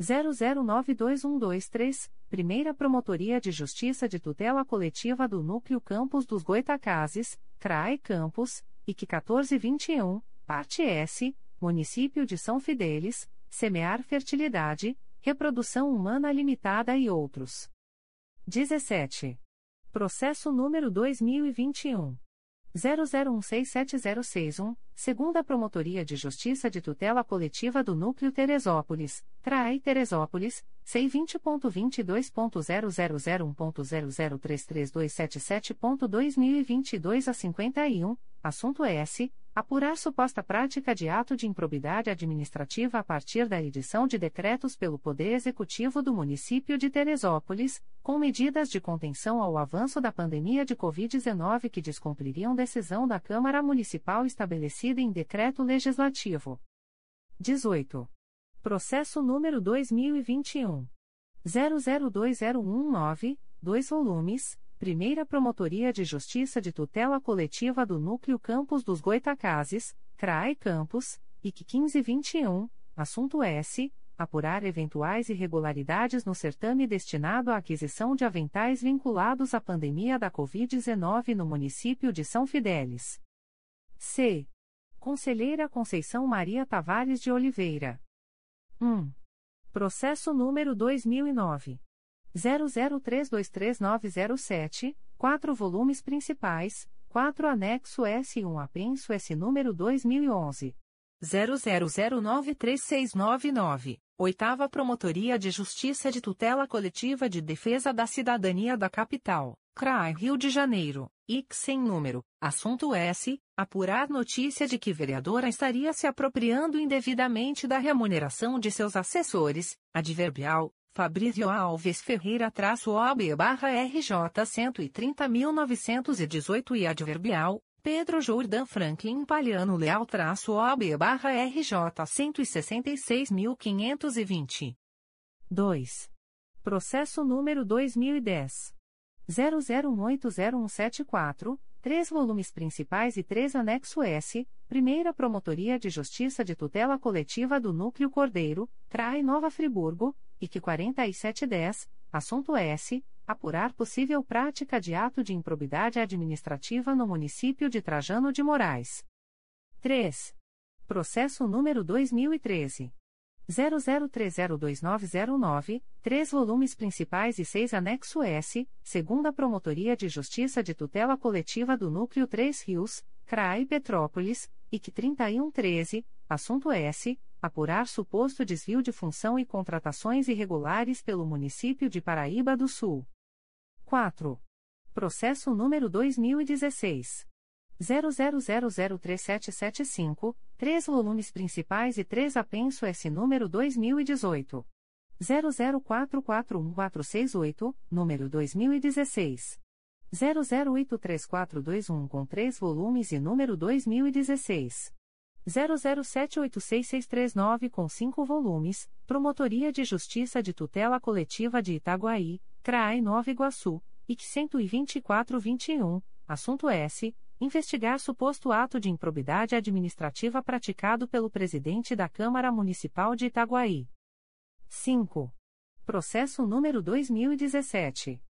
S1: 00921223, Primeira Promotoria de Justiça de Tutela Coletiva do Núcleo Campos dos Goitacazes, CRAE Campos, IC 1421, Parte S, Município de São Fidélis, Semear Fertilidade, Reprodução Humana Limitada e outros. 17. Processo número 2021. 00167061, segunda Promotoria de Justiça de Tutela Coletiva do Núcleo Teresópolis, CRAI Teresópolis, C20.22.0001.0033277.2022 a 51, assunto S. Apurar suposta prática de ato de improbidade administrativa a partir da edição de decretos pelo Poder Executivo do Município de Teresópolis, com medidas de contenção ao avanço da pandemia de Covid-19 que descumpririam decisão da Câmara Municipal estabelecida em decreto legislativo. 18. Processo número 2021. 002019, 2 volumes Primeira Promotoria de Justiça de Tutela Coletiva do Núcleo Campos dos Goitacazes, CRAE Campos, IC 1521, assunto S. Apurar eventuais irregularidades no certame destinado à aquisição de aventais vinculados à pandemia da Covid-19 no município de São Fidélis. C. Conselheira Conceição Maria Tavares de Oliveira. 1. Processo número 2009. 00323907, 4 volumes principais, 4 anexo S1 apenso S número 2011. 00093699, Oitava Promotoria de Justiça de Tutela Coletiva de Defesa da Cidadania da Capital, CRAI Rio de Janeiro, IC sem número, assunto S, apurar notícia de que vereadora estaria se apropriando indevidamente da remuneração de seus assessores, adverbial, Fabrício Alves Ferreira traço OB barra RJ 130.918 e adverbial, Pedro Jordan Franklin Paliano Leal traço OB barra RJ 166.520. 2. Processo número 2010. 00180174, três volumes principais e três anexo S, Primeira Promotoria de Justiça de Tutela Coletiva do Núcleo Cordeiro, CRAI Nova Friburgo, IC 4710, assunto S. Apurar possível prática de ato de improbidade administrativa no município de Trajano de Moraes. 3. Processo número 2013. 00302909, três volumes principais e seis anexo S, segunda Promotoria de Justiça de Tutela Coletiva do Núcleo 3 Rios, CRAI Petrópolis, IC 3113, assunto S apurar suposto desvio de função e contratações irregulares pelo município de Paraíba do Sul. 4. Processo número 2016 00003775, três volumes principais e três apenso S número 2018 00441468, número 2016 00834221 com três volumes e número 2016 00786639 com 5 volumes, Promotoria de Justiça de Tutela Coletiva de Itaguaí, CRAI Nova Iguaçu, IC 12421, assunto S. Investigar suposto ato de improbidade administrativa praticado pelo presidente da Câmara Municipal de Itaguaí. 5. Processo número 2017.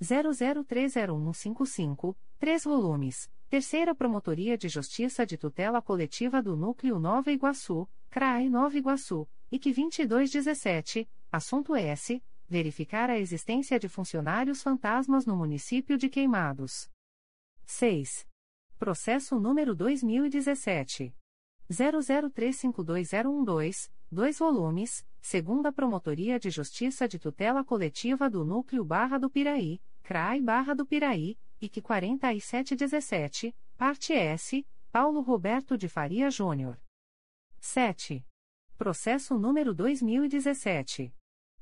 S1: 00301155, 3 volumes Terceira Promotoria de Justiça de Tutela Coletiva do Núcleo Nova Iguaçu, CRAI Nova Iguaçu, IC 2217, assunto S. Verificar a existência de funcionários fantasmas no município de Queimados. 6. Processo número 2017. 00352012, 2 volumes, segunda Promotoria de Justiça de Tutela Coletiva do Núcleo Barra do Piraí, CRAI Barra do Piraí, IC 4717, parte S, Paulo Roberto de Faria Júnior. 7. Processo número 2017.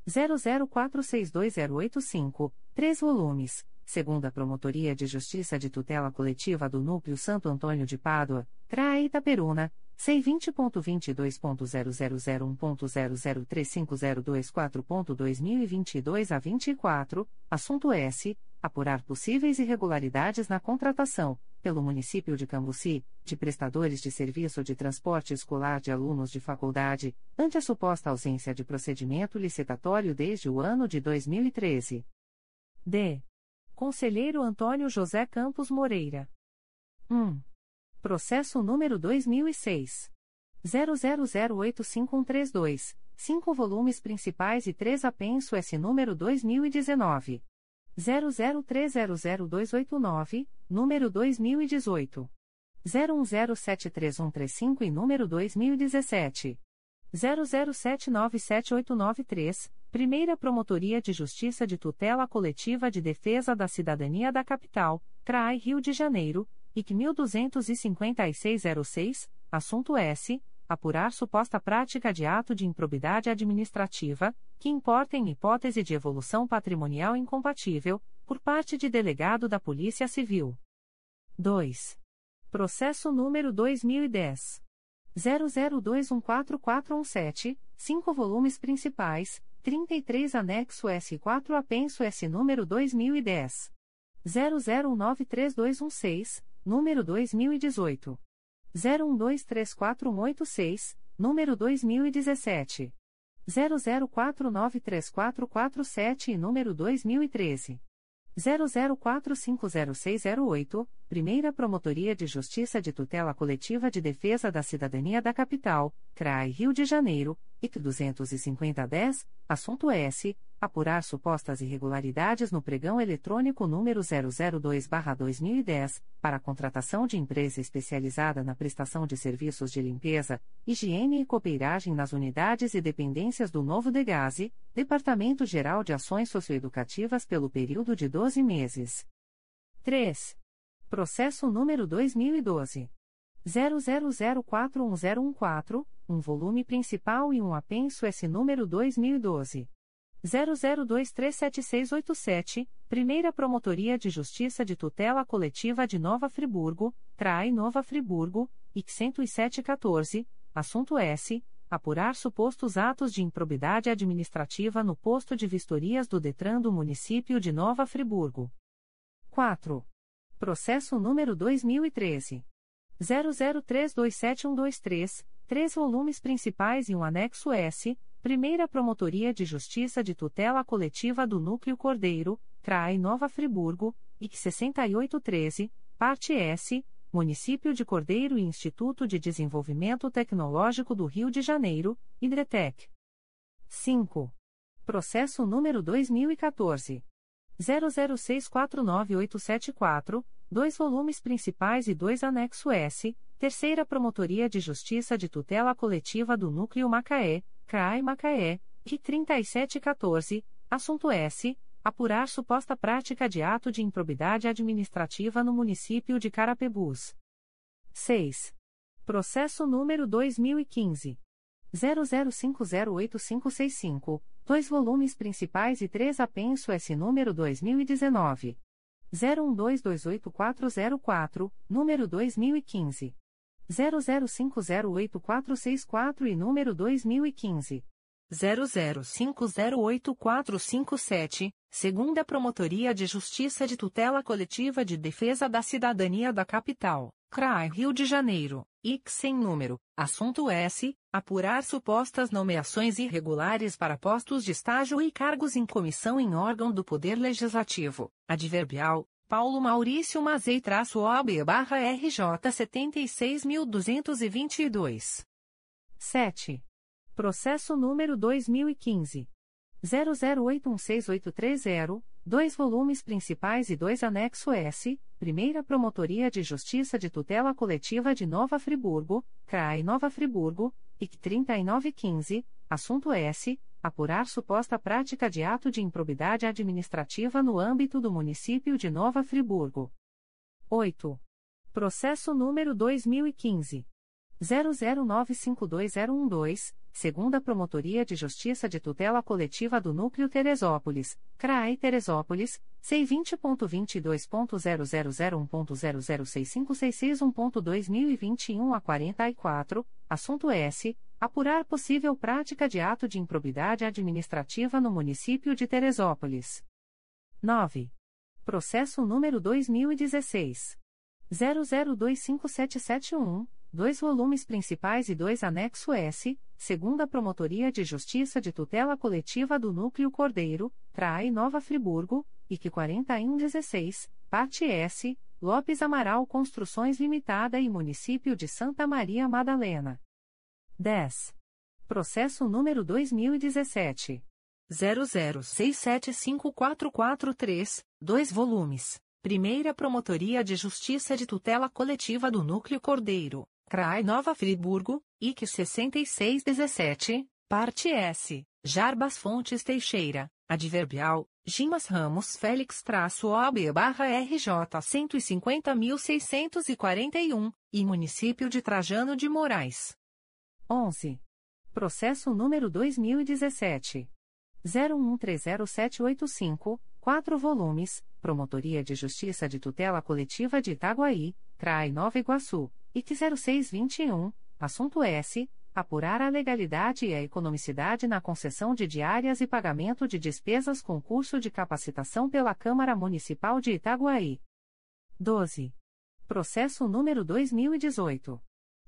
S1: 00462085, 3 volumes, segunda Promotoria de Justiça de Tutela Coletiva do Núcleo Santo Antônio de Pádua, CRAE Itaperuna, C20.22.0001.0035024.2022 a 24, assunto S. Apurar possíveis irregularidades na contratação, pelo município de Cambuci, de prestadores de serviço de transporte escolar de alunos de faculdade, ante a suposta ausência de procedimento licitatório desde o ano de 2013. D. Conselheiro Antônio José Campos Moreira. 1. Processo número 2006. 00085132, 5 volumes principais e 3 apenso S número 2019. 00300289, número 2018. 01073135 e número 2017. 00797893, Primeira Promotoria de Justiça de Tutela Coletiva de Defesa da Cidadania da Capital, CRAI Rio de Janeiro, IC 125606, assunto S. Apurar suposta prática de ato de improbidade administrativa, que importa em hipótese de evolução patrimonial incompatível, por parte de delegado da Polícia Civil. 2. Processo número 2010. 00214417, 5 volumes principais, 33 anexo S4 apenso S número 2010. 00193216, número 2018. 01234186, número 2017. 00493447 e número 2013. 00450608, Primeira Promotoria de Justiça de Tutela Coletiva de Defesa da Cidadania da Capital, CRAI Rio de Janeiro, IC 25010, assunto S. Apurar supostas irregularidades no pregão eletrônico número 002-2010, para a contratação de empresa especializada na prestação de serviços de limpeza, higiene e copeiragem nas unidades e dependências do Novo Degase, Departamento Geral de Ações Socioeducativas pelo período de 12 meses. 3. Processo número 2012. 00041014, um volume principal e um apenso S número 2012. 00237687, Primeira Promotoria de Justiça de Tutela Coletiva de Nova Friburgo, Trai Nova Friburgo, IC 10714, assunto S. Apurar supostos atos de improbidade administrativa no posto de vistorias do Detran do município de Nova Friburgo. 4. Processo número 2013. 00327123, três volumes principais e um anexo S, Primeira Promotoria de Justiça de Tutela Coletiva do Núcleo Cordeiro, CRAI Nova Friburgo, IC 6813, parte S, Município de Cordeiro e Instituto de Desenvolvimento Tecnológico do Rio de Janeiro, Hidretec. 5. Processo número 2014. 00649874, dois volumes principais e dois anexo S, Terceira Promotoria de Justiça de Tutela Coletiva do Núcleo Macaé, CRAI Macaé, I 3714, assunto S. Apurar suposta prática de ato de improbidade administrativa no município de Carapebus. 6. Processo número 2015. 00508565, dois volumes principais e três apenso S número 2019. 01228404, número 2015. 00508464 e número 2015. 00508457, segunda Promotoria de Justiça de Tutela Coletiva de Defesa da Cidadania da Capital, CRAI Rio de Janeiro, IC sem número, assunto S, apurar supostas nomeações irregulares para postos de estágio e cargos em comissão em órgão do Poder Legislativo, adverbial, Paulo Maurício Mazei-OB-RJ 76222. 7. Processo número 2015. 00816830, dois volumes principais e dois anexo S, Primeira Promotoria de Justiça de Tutela Coletiva de Nova Friburgo, CRAI Nova Friburgo, IC 3915, assunto S. Apurar suposta prática de ato de improbidade administrativa no âmbito do município de Nova Friburgo. 8. Processo número 2015. 00952012, segunda Promotoria de Justiça de Tutela Coletiva do Núcleo Teresópolis, CRAE Teresópolis, C20.22.0001.0065661.2021 a 44, assunto S. Apurar possível prática de ato de improbidade administrativa no município de Teresópolis. 9. Processo número 2016. 00257771 dois volumes principais e dois anexo S, segunda Promotoria de Justiça de Tutela Coletiva do Núcleo Cordeiro, CRAE Nova Friburgo, IC 4116, parte S, Lopes Amaral Construções Limitada e Município de Santa Maria Madalena. 10. Processo número 2017. 00675443, dois volumes. Primeira Promotoria de Justiça de Tutela Coletiva do Núcleo Cordeiro, CRAI Nova Friburgo, IC 6617, parte S, Jarbas Fontes Teixeira, Adverbial, Gimas Ramos Félix traço OB barra RJ 150.641, e Município de Trajano de Moraes. 11. Processo número 2017. 01130785, 4 volumes, Promotoria de Justiça de Tutela Coletiva de Itaguaí, CRAI Nova Iguaçu, IT 0621, assunto S. Apurar a legalidade e a economicidade na concessão de diárias e pagamento de despesas com curso de capacitação pela Câmara Municipal de Itaguaí. 12. Processo número 2018.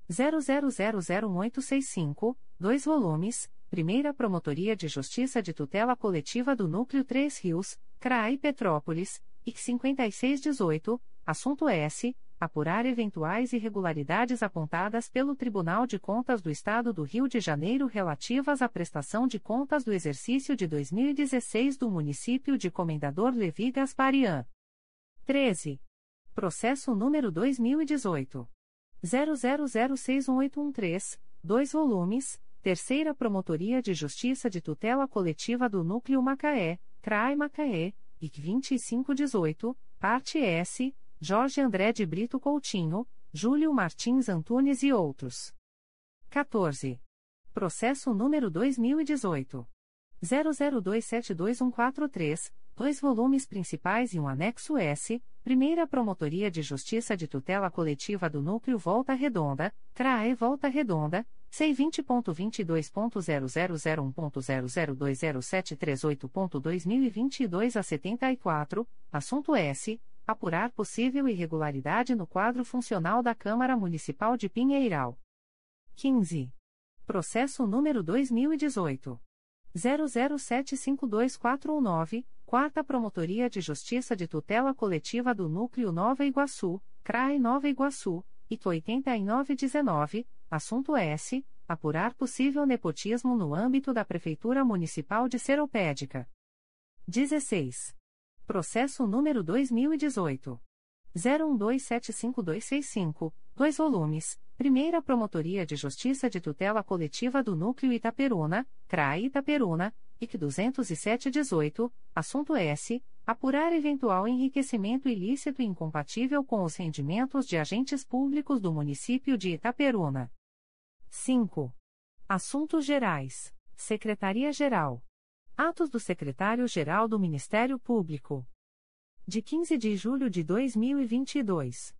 S1: 00001865, 2 volumes, Primeira Promotoria de Justiça de Tutela Coletiva do Núcleo 3 Rios, CRAI Petrópolis, IC 5618, assunto S apurar eventuais irregularidades apontadas pelo Tribunal de Contas do Estado do Rio de Janeiro relativas à prestação de contas do exercício de 2016 do município de Comendador Levi Gasparian. 13. Processo número 2018 00061813, 2 volumes, Terceira Promotoria de Justiça de Tutela Coletiva do Núcleo Macaé, CRAI Macaé, IC 2518, parte S Jorge André de Brito Coutinho, Júlio Martins Antunes e outros. 14. Processo número 2018. 00272143, dois volumes principais e um anexo S, Primeira Promotoria de Justiça de Tutela Coletiva do Núcleo Volta Redonda, CRAE Volta Redonda, C20.22.0001.0020738.2022 a 74, assunto S apurar possível irregularidade no quadro funcional da Câmara Municipal de Pinheiral. 15. Processo número 2018 00752419, Quarta Promotoria de Justiça de Tutela Coletiva do Núcleo Nova Iguaçu, CRAE Nova Iguaçu, IC 8919, assunto S. Apurar possível nepotismo no âmbito da Prefeitura Municipal de Seropédica. 16. Processo número 2018. 01275265, 2 volumes. Primeira Promotoria de Justiça de Tutela Coletiva do Núcleo Itaperuna, CRAI Itaperuna, IC 20718, assunto S. Apurar eventual enriquecimento ilícito incompatível com os rendimentos de agentes públicos do município de Itaperuna. 5. Assuntos Gerais. Secretaria-Geral. Atos do Secretário-Geral do Ministério Público. De 15 de julho de 2022.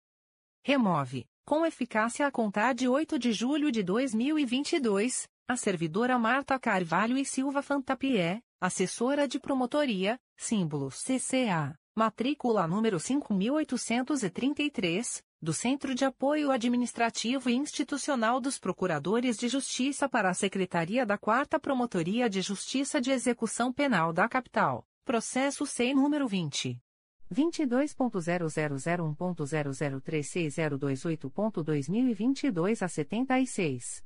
S1: Remove, com eficácia a contar de 8 de julho de 2022, a servidora Marta Carvalho e Silva Fantapié, assessora de promotoria, símbolo CCA, matrícula número 5833, do Centro de Apoio Administrativo e Institucional dos Procuradores de Justiça para a Secretaria da 4 Promotoria de Justiça de Execução Penal da Capital, processo SEI número 20. 22.0001.0036028.2022 a 76.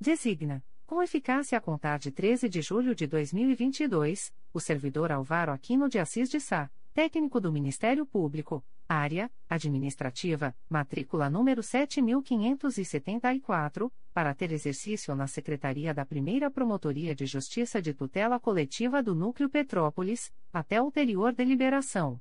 S1: Designa Com eficácia a contar de 13 de julho de 2022, o servidor Alvaro Aquino de Assis de Sá, técnico do Ministério Público, área administrativa, matrícula número 7574, para ter exercício na Secretaria da Primeira Promotoria de Justiça de Tutela Coletiva do Núcleo Petrópolis, até ulterior deliberação.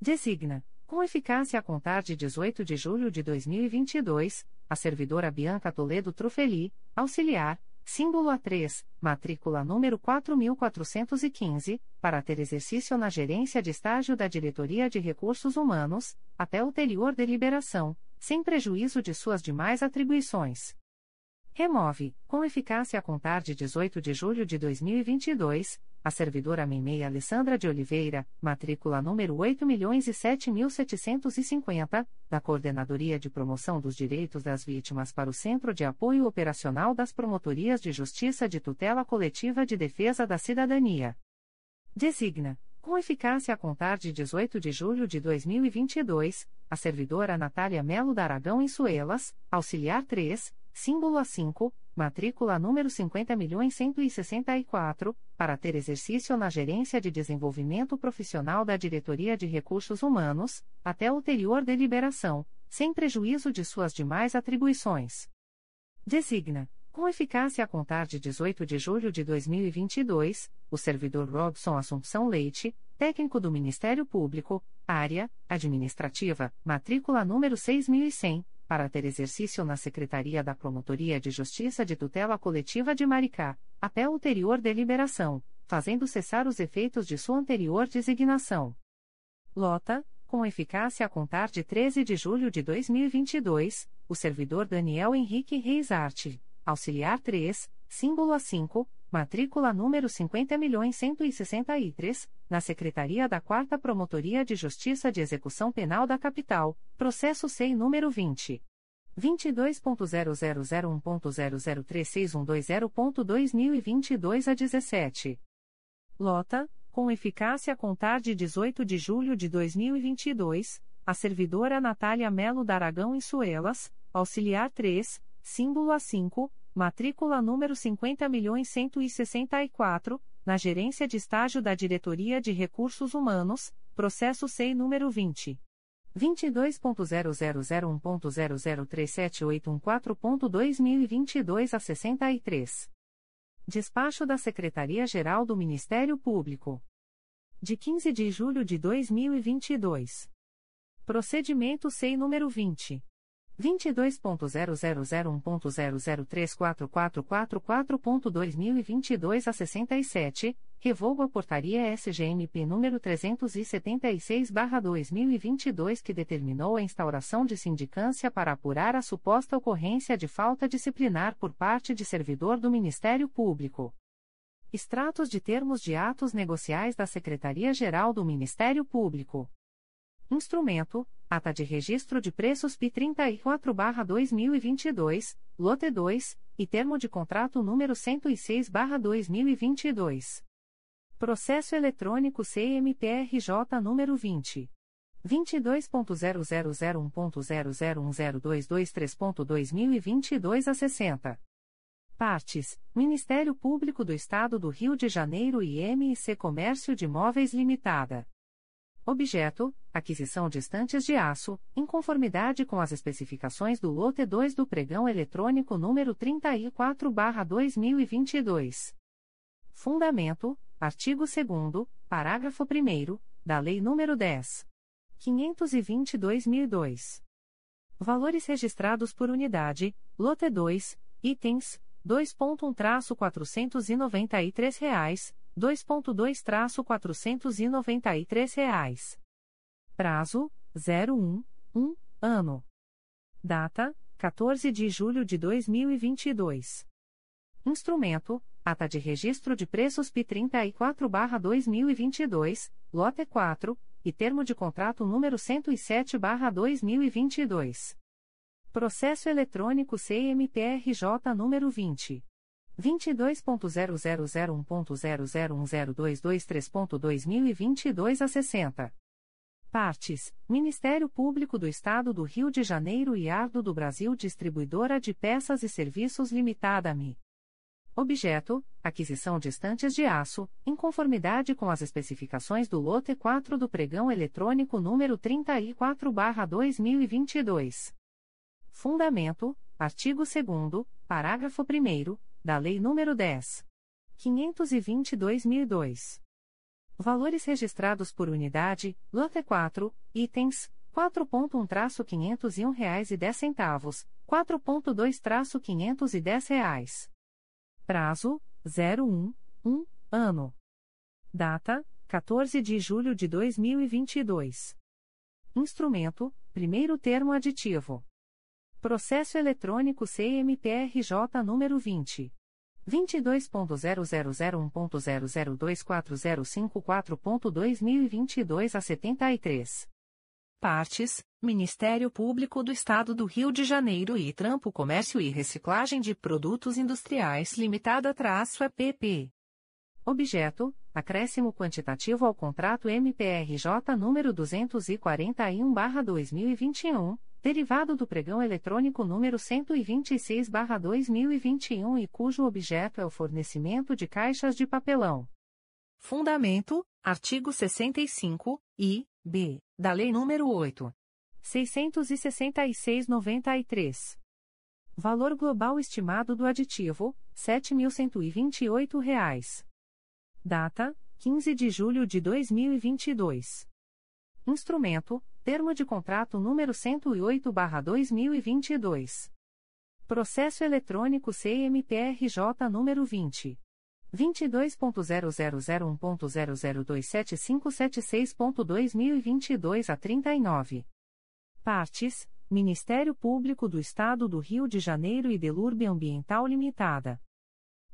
S1: Designa, com eficácia a contar de 18 de julho de 2022, a servidora Bianca Toledo Trufeli, auxiliar, símbolo A3, matrícula número 4415, para ter exercício na gerência de estágio da Diretoria de Recursos Humanos, até ulterior deliberação, sem prejuízo de suas demais atribuições. Remove, com eficácia a contar de 18 de julho de 2022, a servidora Mimei Alessandra de Oliveira, matrícula número 8.007.750, da Coordenadoria de Promoção dos Direitos das Vítimas para o Centro de Apoio Operacional das Promotorias de Justiça de Tutela Coletiva de Defesa da Cidadania. Designa, com eficácia a contar de 18 de julho de 2022, a servidora Natália Melo da Aragão Insuelas, auxiliar 3, símbolo A5, matrícula número 50.164, para ter exercício na Gerência de Desenvolvimento Profissional da Diretoria de Recursos Humanos, até ulterior deliberação, sem prejuízo de suas demais atribuições. Designa, com eficácia a contar de 18 de julho de 2022, o servidor Robson Assumpção Leite, técnico do Ministério Público, área administrativa, matrícula número 6100, para ter exercício na Secretaria da Promotoria de Justiça de Tutela Coletiva de Maricá, até ulterior deliberação, fazendo cessar os efeitos de sua anterior designação. Lota, com eficácia a contar de 13 de julho de 2022, o servidor Daniel Henrique Reis Arte, auxiliar 3, símbolo A5, matrícula número 50.163, na Secretaria da 4 Promotoria de Justiça de Execução Penal da Capital, processo SEI número 20. 22.0001.0036120.2022 a 17. Lota, com eficácia a contar de 18 de julho de 2022, a servidora Natália Melo Daragão em Suelas, auxiliar 3, símbolo A5, matrícula número 50.164, na gerência de estágio da Diretoria de Recursos Humanos, processo SEI número 20. 22.0001.0037814.2022 a 63. Despacho da Secretaria-Geral do Ministério Público. De 15 de julho de 2022. Procedimento SEI número 20. 22.0001.0034444.2022 a 67, revogo a portaria SGMP número 376/2022 que determinou a instauração de sindicância para apurar a suposta ocorrência de falta disciplinar por parte de servidor do Ministério Público. Extratos de termos de atos negociais da Secretaria-Geral do Ministério Público. Instrumento: Ata de Registro de Preços P 34/2022, Lote 2, e Termo de Contrato número 106/2022. Processo eletrônico CMPRJ número 20 22.0001.0010223.2022 a 60. Partes: Ministério Público do Estado do Rio de Janeiro e MIC Comércio de Móveis Limitada. Objeto: aquisição de estantes de aço, em conformidade com as especificações do lote 2 do pregão eletrônico número 34/2022. Fundamento: artigo 2 parágrafo 1 da Lei nº 10. 522/2002. Valores registrados por unidade: lote 2, itens 2.1-493 reais 2.2-493 reais. Prazo, 01, 1, ano. Data, 14 de julho de 2022. Instrumento, Ata de Registro de Preços P34-2022, Lote 4, e Termo de Contrato número 107-2022. Processo Eletrônico CMPRJ número 20. 22.0001.0010223.2022 a 60. Partes: Ministério Público do Estado do Rio de Janeiro e Ardo do Brasil Distribuidora de Peças e Serviços Limitada-me. Objeto: aquisição de estantes de aço, em conformidade com as especificações do lote 4 do pregão eletrônico número 34/2022. Fundamento: artigo 2 parágrafo 1 da Lei nº 10. 522.002. Valores registrados por unidade: lote 4, itens 4.1-501 reais e 10 centavos, 4.2-510 reais. Prazo: 01, 1, ano. Data: 14 de julho de 2022. Instrumento: primeiro termo aditivo. Processo eletrônico CMPRJ número 20. 22.0001.0024054.2022 a 73. Partes: Ministério Público do Estado do Rio de Janeiro e Trampo Comércio e Reciclagem de Produtos Industriais Limitada-EPP. Objeto: acréscimo quantitativo ao contrato MPRJ número 241/2021, derivado do pregão eletrônico número 126/2021 e cujo objeto é o fornecimento de caixas de papelão. Fundamento: artigo 65 e b da Lei nº 8. 666/93. Valor global estimado do aditivo: R$ 7.128. Data: 15 de julho de 2022. Instrumento: Termo de contrato número 108/2022. Processo eletrônico CMPRJ número 20 22.0001.0027576.2022 a 39. Partes: Ministério Público do Estado do Rio de Janeiro e Delurbe Ambiental Limitada.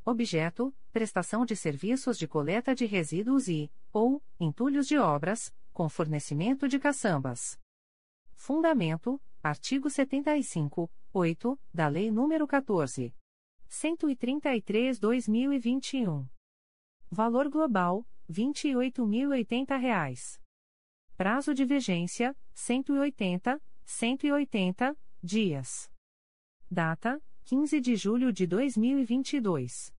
S1: Objeto: prestação de serviços de coleta de resíduos e, ou, entulhos de obras, com fornecimento de caçambas. Fundamento: artigo 75, 8, da Lei nº 14. 133/2021. Valor global: R$ 28.080. Prazo de vigência: 180, 180 dias. Data: 15 de julho de 2022.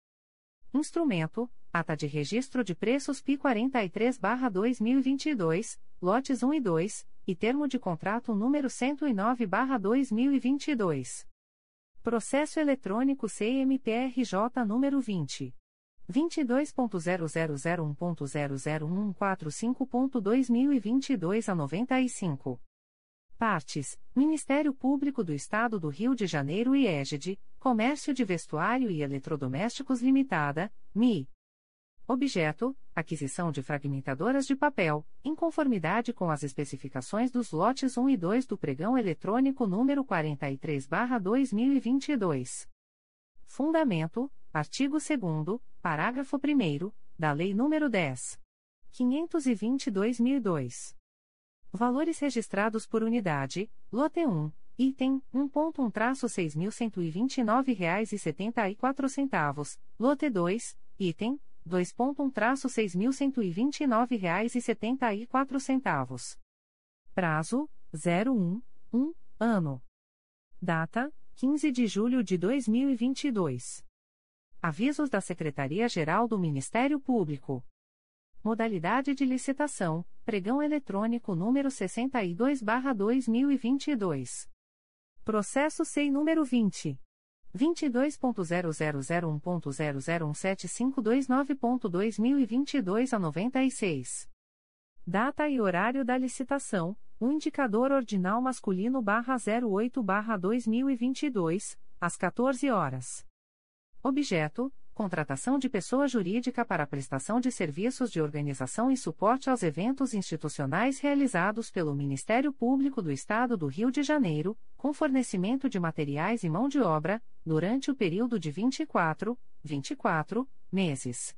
S1: Instrumento: Ata de Registro de Preços PI 43/2022, lotes 1 e 2, e termo de contrato número 109/2022. Processo eletrônico CMPRJ número 20 22.0001.00145.2022 a 95. Partes: Ministério Público do Estado do Rio de Janeiro e Égide, Comércio de Vestuário e Eletrodomésticos Limitada, MI. Objeto: aquisição de fragmentadoras de papel, em conformidade com as especificações dos lotes 1 e 2 do pregão eletrônico número 43/2022. Fundamento: artigo 2 parágrafo 1 da Lei nº 10. 522.002. Valores registrados por unidade: lote 1, item 1.1-6.129,74 reais e centavos, lote 2, item 2.1-6.129,74 reais. Prazo: 01, 1, ano. Data: 15 de julho de 2022. Avisos da Secretaria-Geral do Ministério Público. Modalidade de licitação: Pregão eletrônico número 62/2022. Processo SEI número 20 22.0001.0017529.2022 a 96. Data e horário da licitação: o indicador ordinal masculino barra 08 barra 2022, às 14 horas. Objeto: contratação de pessoa jurídica para prestação de serviços de organização e suporte aos eventos institucionais realizados pelo Ministério Público do Estado do Rio de Janeiro, com fornecimento de materiais e mão de obra, durante o período de 24, 24 meses.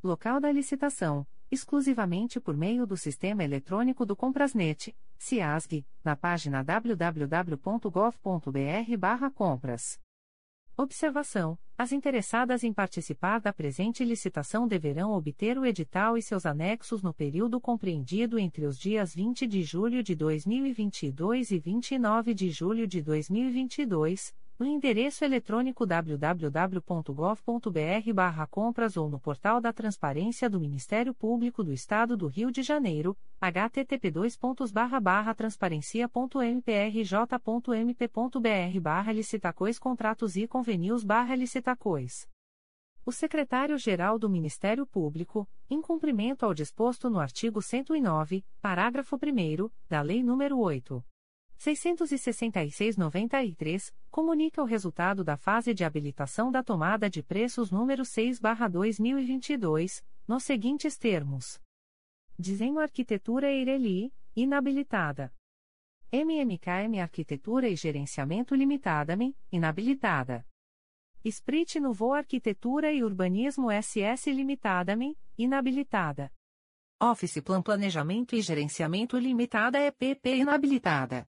S1: Local da licitação: exclusivamente por meio do sistema eletrônico do Comprasnet, CIASG, na página www.gov.br/compras. Observação: As interessadas em participar da presente licitação deverão obter o edital e seus anexos no período compreendido entre os dias 20 de julho de 2022 e 29 de julho de 2022, no endereço eletrônico www.gov.br/compras ou no portal da Transparência do Ministério Público do Estado do Rio de Janeiro, http://transparencia.mprj.mp.br/licitacois contratos e convenios/licitacois. O secretário-geral do Ministério Público, em cumprimento ao disposto no artigo 109, parágrafo 1 da Lei nº 8. 666-93, comunica o resultado da fase de habilitação da tomada de preços número 6-2022, nos seguintes termos. Desenho Arquitetura Eireli, inabilitada. MMKM Arquitetura e Gerenciamento Limitada-me, inabilitada. Esprit Novo Arquitetura e Urbanismo SS Limitada-me, inabilitada. Office Plan Planejamento e Gerenciamento Limitada EPP inabilitada.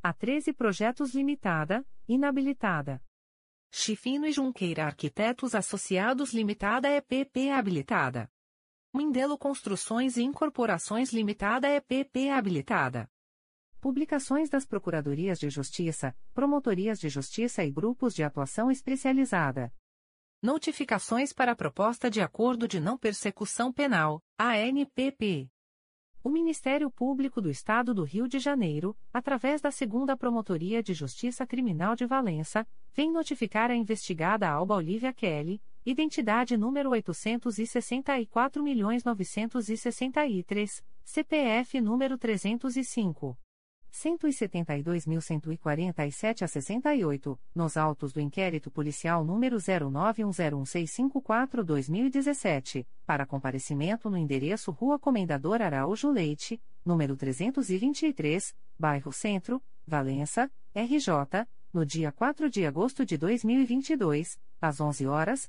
S1: A 13 Projetos Limitada, inabilitada. Chifino e Junqueira Arquitetos Associados Limitada EPP habilitada. Mindelo Construções e Incorporações Limitada EPP habilitada. Publicações das Procuradorias de Justiça, Promotorias de Justiça e Grupos de Atuação Especializada. Notificações para a Proposta de Acordo de Não Persecução Penal, ANPP. O Ministério Público do Estado do Rio de Janeiro, através da Segunda Promotoria de Justiça Criminal de Valença, vem notificar a investigada Alba Olivia Kelly, identidade número 864.963, CPF número 305. 172.147 a 68, nos autos do inquérito policial número 09101654-2017, para comparecimento no endereço Rua Comendador Araújo Leite, número 323, bairro Centro, Valença, RJ, no dia 4 de agosto de 2022, às 11 horas,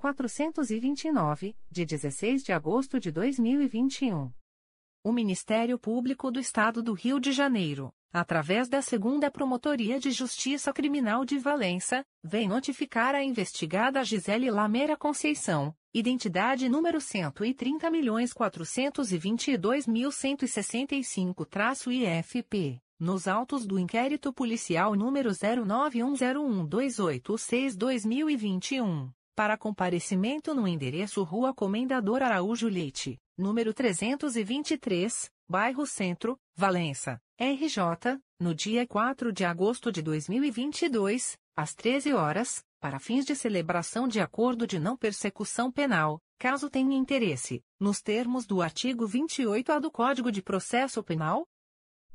S1: 429, de 16 de agosto de 2021. O Ministério Público do Estado do Rio de Janeiro, através da Segunda Promotoria de Justiça Criminal de Valença, vem notificar a investigada Gisele Lameira Conceição, identidade número 130.422.165-IFP, nos autos do inquérito policial número 09101286-2021 para comparecimento no endereço Rua Comendador Araújo Leite, número 323, bairro Centro, Valença, RJ, no dia 4 de agosto de 2022, às 13 horas, para fins de celebração de acordo de não persecução penal, caso tenha interesse, nos termos do artigo 28-A do Código de Processo Penal,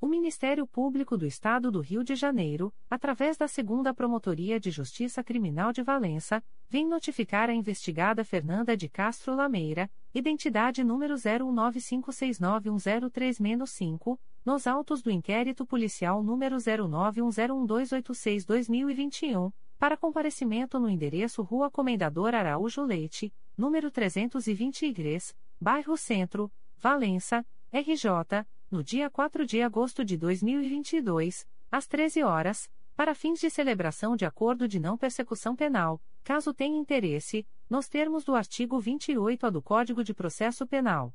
S1: O Ministério Público do Estado do Rio de Janeiro, através da Segunda Promotoria de Justiça Criminal de Valença, vem notificar a investigada Fernanda de Castro Lameira, identidade número 0195691003-5, nos autos do inquérito policial número 09101286-2021, para comparecimento no endereço Rua Comendador Araújo Leite, número 323, bairro Centro, Valença, RJ, no dia 4 de agosto de 2022, às 13 horas, para fins de celebração de acordo de não persecução penal, caso tenha interesse, nos termos do artigo 28-A do Código de Processo Penal.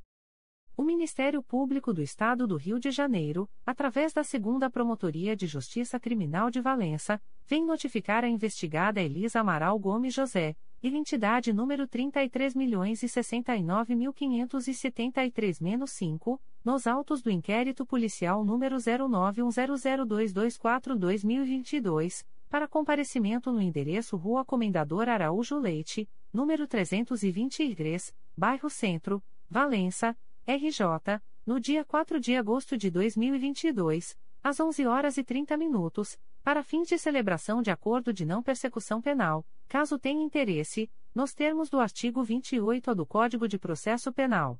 S1: O Ministério Público do Estado do Rio de Janeiro, através da Segunda Promotoria de Justiça Criminal de Valença, vem notificar a investigada Elisa Amaral Gomes José, identidade número 33.069.573-5, nos autos do inquérito policial número 09100224-2022, para comparecimento no endereço Rua Comendador Araújo Leite, número 323, Bairro Centro, Valença, RJ, no dia 4 de agosto de 2022, às 11 horas e 30 minutos, para fins de celebração de acordo de não persecução penal, caso tenha interesse, nos termos do artigo 28 do Código de Processo Penal.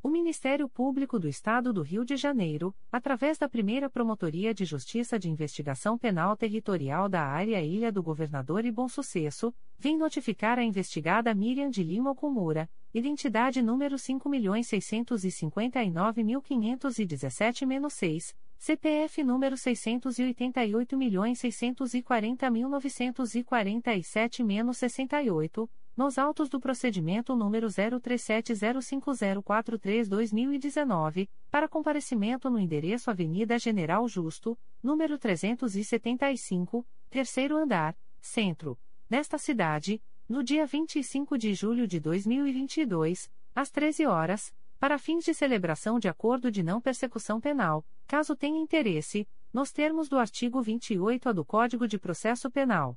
S1: O Ministério Público do Estado do Rio de Janeiro, através da primeira Promotoria de Justiça de Investigação Penal Territorial da Área Ilha do Governador e Bom Sucesso, vem notificar a investigada Miriam de Lima Okumura, identidade número 5.659.517-6, CPF número 688.640.947-68, nos autos do procedimento número 03705043-2019, para comparecimento no endereço Avenida General Justo, número 375, terceiro andar, centro, nesta cidade, no dia 25 de julho de 2022, às 13 horas, para fins de celebração de acordo de não persecução penal, caso tenha interesse, nos termos do artigo 28A do Código de Processo Penal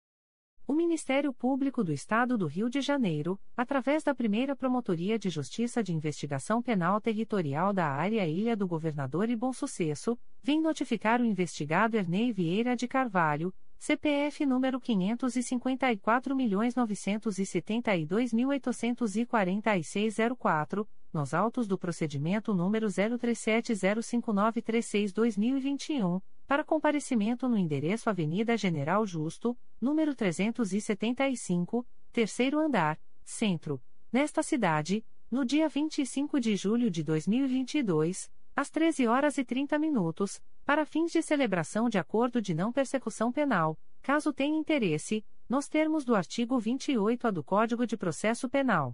S1: O Ministério Público do Estado do Rio de Janeiro, através da primeira Promotoria de Justiça de Investigação Penal Territorial da Área Ilha do Governador e Bom Sucesso, vem notificar o investigado Ernei Vieira de Carvalho, CPF número 554.972.846-04, nos autos do procedimento número 03705936-2021 para comparecimento no endereço Avenida General Justo, número 375, terceiro andar, centro, nesta cidade, no dia 25 de julho de 2022, às 13 horas e 30 minutos, para fins de celebração de acordo de não persecução penal, caso tenha interesse, nos termos do artigo 28A do Código de Processo Penal.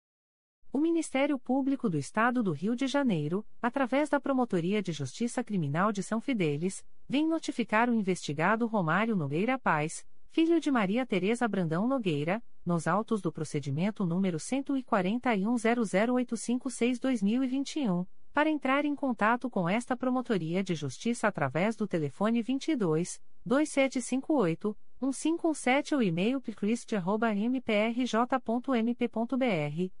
S1: O Ministério Público do Estado do Rio de Janeiro, através da Promotoria de Justiça Criminal de São Fidélis, vem notificar o investigado Romário Nogueira Paz, filho de Maria Tereza Brandão Nogueira, nos autos do procedimento número 14100856-2021, para entrar em contato com esta Promotoria de Justiça através do telefone 22 2758 1517 ou e-mail piclist.mprj.mp.br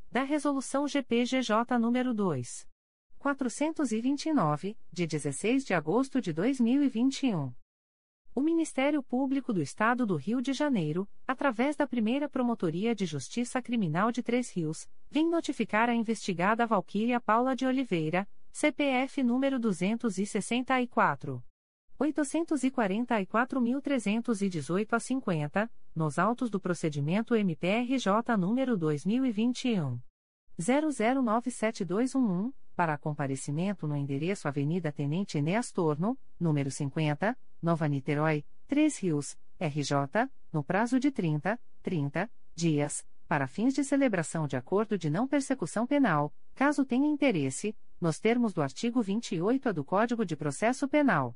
S1: da Resolução GPGJ nº 2. 429, de 16 de agosto de 2021. O Ministério Público do Estado do Rio de Janeiro, através da primeira Promotoria de Justiça Criminal de Três Rios, vem notificar a investigada Valquíria Paula de Oliveira, CPF número 264. 844.318 a 50, nos autos do procedimento MPRJ número 2021. 00972111, para comparecimento no endereço Avenida Tenente Enéas Torno, número 50, Nova Niterói, Três Rios, RJ, no prazo de 30, 30 dias, para fins de celebração de acordo de não persecução penal, caso tenha interesse, nos termos do artigo 28A do Código de Processo Penal.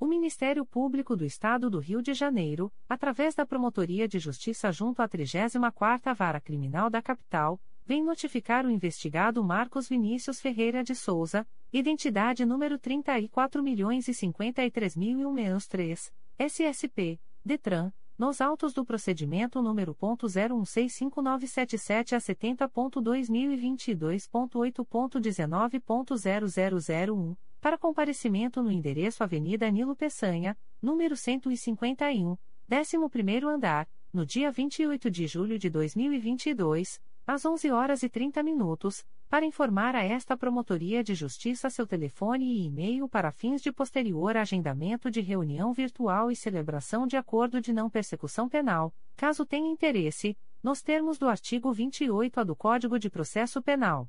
S1: O Ministério Público do Estado do Rio de Janeiro, através da Promotoria de Justiça junto à 34ª Vara Criminal da Capital, vem notificar o investigado Marcos Vinícius Ferreira de Souza, identidade número 34.053.001-3, SSP, DETRAN, nos autos do procedimento número .0165977 a 70.2022.8.19.0001 para comparecimento no endereço Avenida Nilo Peçanha, número 151, 11º andar, no dia 28 de julho de 2022, às 11 horas e 30 minutos, para informar a esta Promotoria de Justiça seu telefone e e-mail para fins de posterior agendamento de reunião virtual e celebração de acordo de não persecução penal, caso tenha interesse, nos termos do artigo 28A do Código de Processo Penal.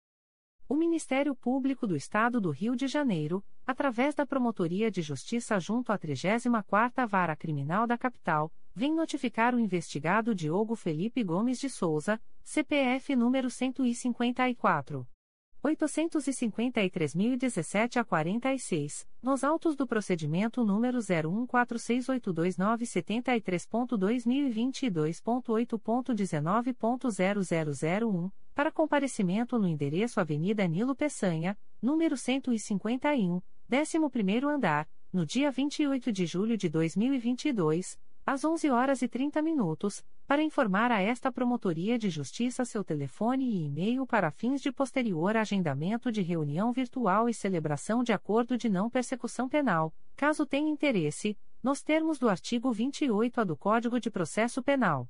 S1: O Ministério Público do Estado do Rio de Janeiro, através da Promotoria de Justiça junto à 34ª Vara Criminal da Capital, vem notificar o investigado Diogo Felipe Gomes de Souza, CPF número 154. 853.017 a 46, nos autos do procedimento número 014682973.2022.8.19.0001, para comparecimento no endereço Avenida Nilo Peçanha, número 151, 11º andar, no dia 28 de julho de 2022, às 11 horas e 30 minutos, para informar a esta Promotoria de Justiça seu telefone e e-mail para fins de posterior agendamento de reunião virtual e celebração de acordo de não persecução penal, caso tenha interesse, nos termos do artigo 28A do Código de Processo Penal.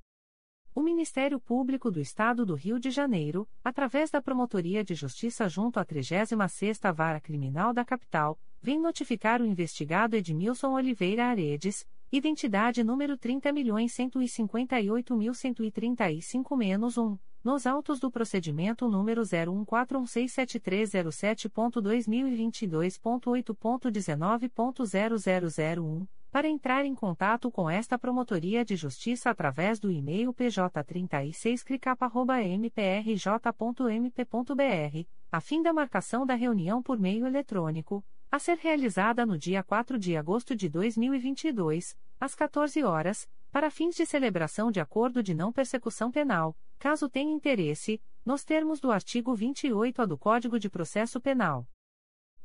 S1: O Ministério Público do Estado do Rio de Janeiro, através da Promotoria de Justiça junto à 36ª Vara Criminal da Capital, vem notificar o investigado Edmilson Oliveira Aredes, identidade número 30.158.135-1, nos autos do procedimento número 0141673007.2022.8.19.0001, para entrar em contato com esta Promotoria de Justiça através do e-mail pj36cricapa.mprj.mp.br, a fim da marcação da reunião por meio eletrônico, a ser realizada no dia 4 de agosto de 2022, às 14 horas, para fins de celebração de acordo de não persecução penal, caso tenha interesse, nos termos do artigo 28A do Código de Processo Penal.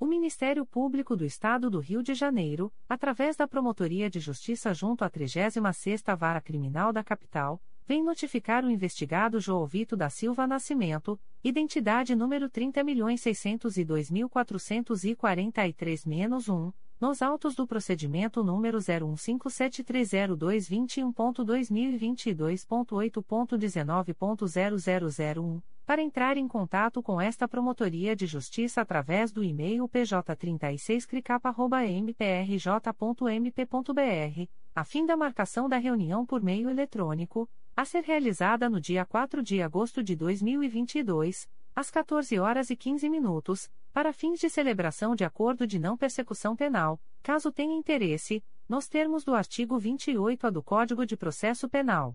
S1: O Ministério Público do Estado do Rio de Janeiro, através da Promotoria de Justiça junto à 36ª Vara Criminal da Capital, vem notificar o investigado João Vito da Silva Nascimento, identidade número 30.602.443-1, nos autos do procedimento número 01573021.2022.8.19.0001 para entrar em contato com esta Promotoria de Justiça através do e-mail pj36cricapa.mprj.mp.br, a fim da marcação da reunião por meio eletrônico, a ser realizada no dia 4 de agosto de 2022, às 14 horas e 15 minutos, para fins de celebração de acordo de não persecução penal, caso tenha interesse, nos termos do artigo 28-A do Código de Processo Penal.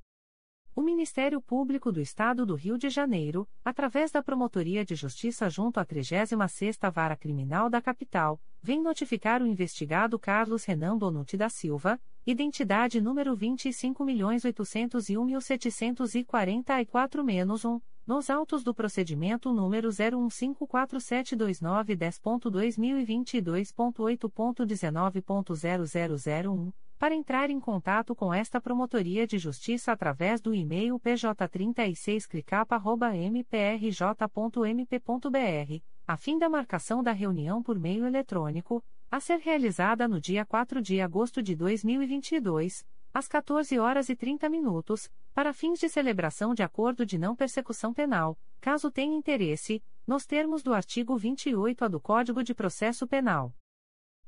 S1: O Ministério Público do Estado do Rio de Janeiro, através da Promotoria de Justiça junto à 36ª Vara Criminal da Capital, vem notificar o investigado Carlos Renan Bonucci da Silva, identidade número 25.801.744-1, nos autos do procedimento número 01547229.2022.8.19.0001 para entrar em contato com esta Promotoria de Justiça através do e-mail pj36cricapa.mprj.mp.br, a fim da marcação da reunião por meio eletrônico, a ser realizada no dia 4 de agosto de 2022, às 14 horas e 30 minutos, para fins de celebração de acordo de não persecução penal, caso tenha interesse, nos termos do artigo 28-A do Código de Processo Penal.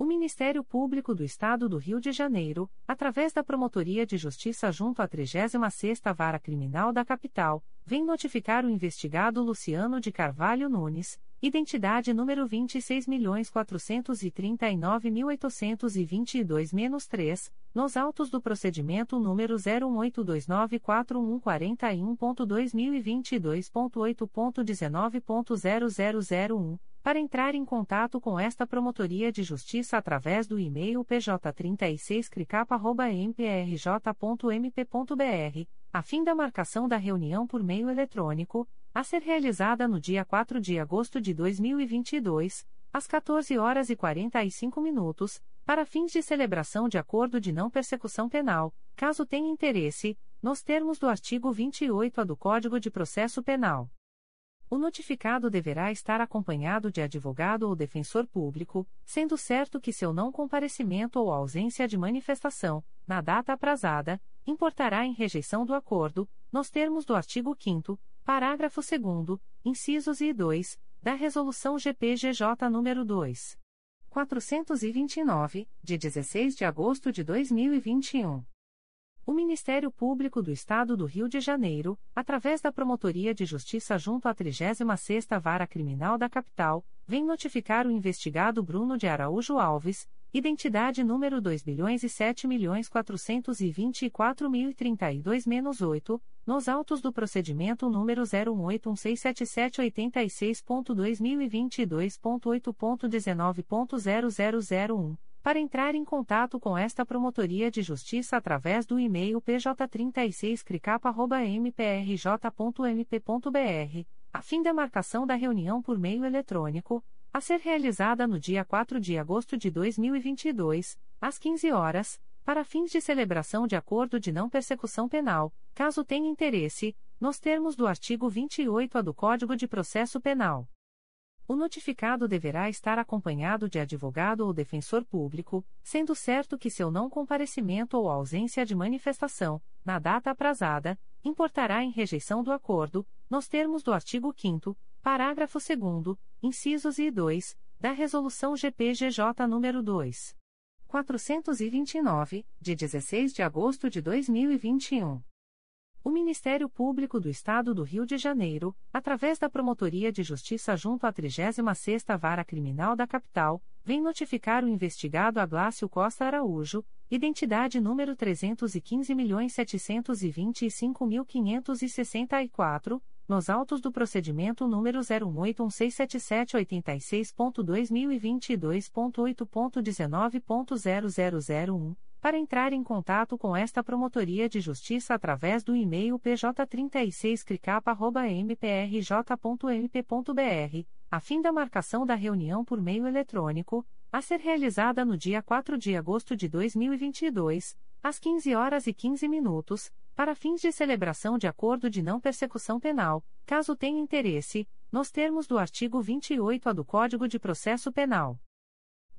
S1: O Ministério Público do Estado do Rio de Janeiro, através da Promotoria de Justiça junto à 36ª Vara Criminal da Capital, vem notificar o investigado Luciano de Carvalho Nunes, identidade número 26.439.822-3, nos autos do procedimento número 018294141.2022.8.19.0001 para entrar em contato com esta Promotoria de Justiça através do e-mail pj36cricapa.mprj.mp.br, a fim da marcação da reunião por meio eletrônico, a ser realizada no dia 4 de agosto de 2022, às 14 horas e 45 minutos, para fins de celebração de acordo de não persecução penal, caso tenha interesse, nos termos do artigo 28-A do Código de Processo Penal. O notificado deverá estar acompanhado de advogado ou defensor público, sendo certo que seu não comparecimento ou ausência de manifestação, na data aprazada, importará em rejeição do acordo, nos termos do artigo 5 parágrafo 2 incisos e 2, da Resolução GPGJ nº 2. 429, de 16 de agosto de 2021. O Ministério Público do Estado do Rio de Janeiro, através da Promotoria de Justiça junto à 36ª Vara Criminal da Capital, vem notificar o investigado Bruno de Araújo Alves, identidade número 2.007.424.032-8, nos autos do procedimento número 0181786.2022.8.19.0001 para entrar em contato com esta Promotoria de Justiça através do e-mail pj36cricapa.mprj.mp.br, a fim da marcação da reunião por meio eletrônico, a ser realizada no dia 4 de agosto de 2022, às 15 horas, para fins de celebração de acordo de não persecução penal, caso tenha interesse, nos termos do artigo 28-A do Código de Processo Penal. O notificado deverá estar acompanhado de advogado ou defensor público, sendo certo que seu não comparecimento ou ausência de manifestação, na data aprazada, importará em rejeição do acordo, nos termos do artigo 5 parágrafo 2 incisos e 2, da Resolução GPGJ nº 2. 429, de 16 de agosto de 2021. O Ministério Público do Estado do Rio de Janeiro, através da Promotoria de Justiça junto à 36ª Vara Criminal da Capital, vem notificar o investigado Aglácio Costa Araújo, identidade número 315.725.564, nos autos do procedimento número 018167786.2022.8.19.0001 para entrar em contato com esta Promotoria de Justiça através do e-mail pj36cricapa.mprj.mp.br, a fim da marcação da reunião por meio eletrônico, a ser realizada no dia 4 de agosto de 2022, às 15 horas e 15 minutos, para fins de celebração de acordo de não persecução penal, caso tenha interesse, nos termos do artigo 28-A do Código de Processo Penal.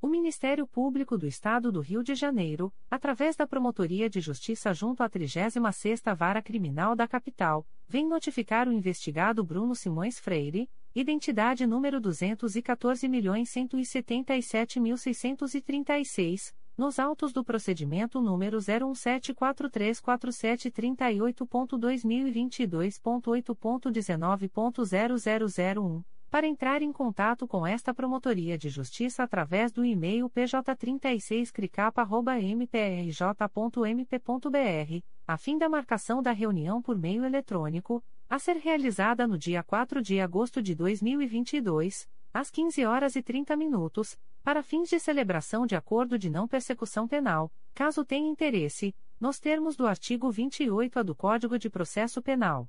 S1: O Ministério Público do Estado do Rio de Janeiro, através da Promotoria de Justiça junto à 36ª Vara Criminal da Capital, vem notificar o investigado Bruno Simões Freire, identidade número 214.177.636, nos autos do procedimento número 017434738.2022.8.19.0001 para entrar em contato com esta Promotoria de Justiça através do e-mail pj36cricapa.mprj.mp.br, a fim da marcação da reunião por meio eletrônico, a ser realizada no dia 4 de agosto de 2022, às 15 horas e 30 minutos, para fins de celebração de acordo de não persecução penal, caso tenha interesse, nos termos do artigo 28-A do Código de Processo Penal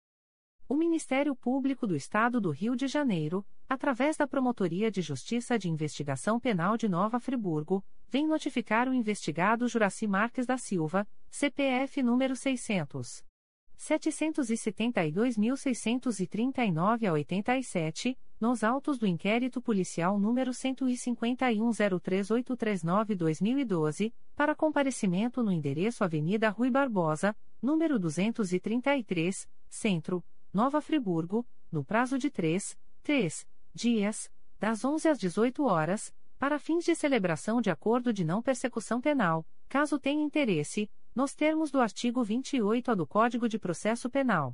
S1: O Ministério Público do Estado do Rio de Janeiro, através da Promotoria de Justiça de Investigação Penal de Nova Friburgo, vem notificar o investigado Juraci Marques da Silva, CPF número 600. 772.639 a 87, nos autos do inquérito policial número 151.03839-2012, para comparecimento no endereço Avenida Rui Barbosa, número 233, Centro, Nova Friburgo, no prazo de três, três dias, das 11 às 18 horas, para fins de celebração de acordo de não persecução penal, caso tenha interesse, nos termos do artigo 28-A do Código de Processo Penal.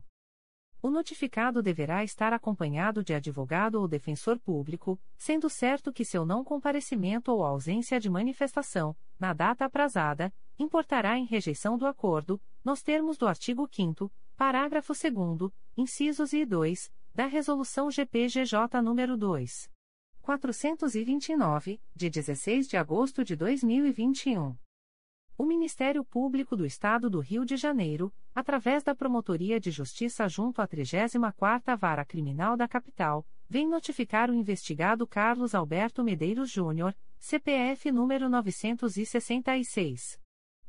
S1: O notificado deverá estar acompanhado de advogado ou defensor público, sendo certo que seu não comparecimento ou ausência de manifestação, na data aprazada, importará em rejeição do acordo, nos termos do artigo 5 Parágrafo 2 incisos e 2, da Resolução GPGJ nº 2. 429, de 16 de agosto de 2021. O Ministério Público do Estado do Rio de Janeiro, através da Promotoria de Justiça junto à 34ª Vara Criminal da Capital, vem notificar o investigado Carlos Alberto Medeiros Júnior, CPF número 966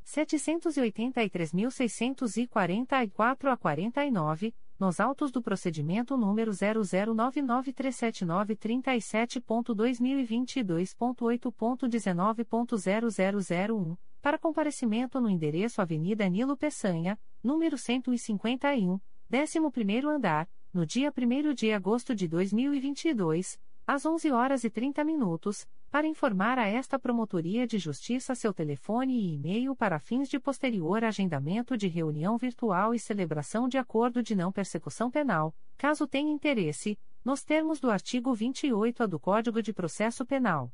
S1: 783.644 a 49, nos autos do procedimento número 009937937.2022.8.19.0001, para comparecimento no endereço Avenida Nilo Peçanha, número 151, 11º andar, no dia 1 de agosto de 2022, às 11 horas e 30 minutos, para informar a esta Promotoria de Justiça seu telefone e e-mail para fins de posterior agendamento de reunião virtual e celebração de acordo de não persecução penal, caso tenha interesse, nos termos do artigo 28-A do Código de Processo Penal.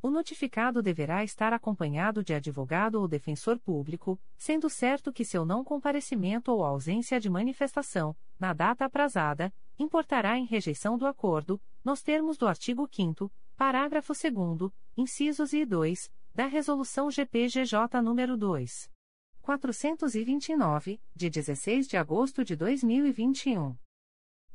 S1: O notificado deverá estar acompanhado de advogado ou defensor público, sendo certo que seu não comparecimento ou ausência de manifestação, na data aprazada, importará em rejeição do acordo, nos termos do artigo 5 parágrafo 2 incisos e 2, da Resolução GPGJ nº 2. 429, de 16 de agosto de 2021.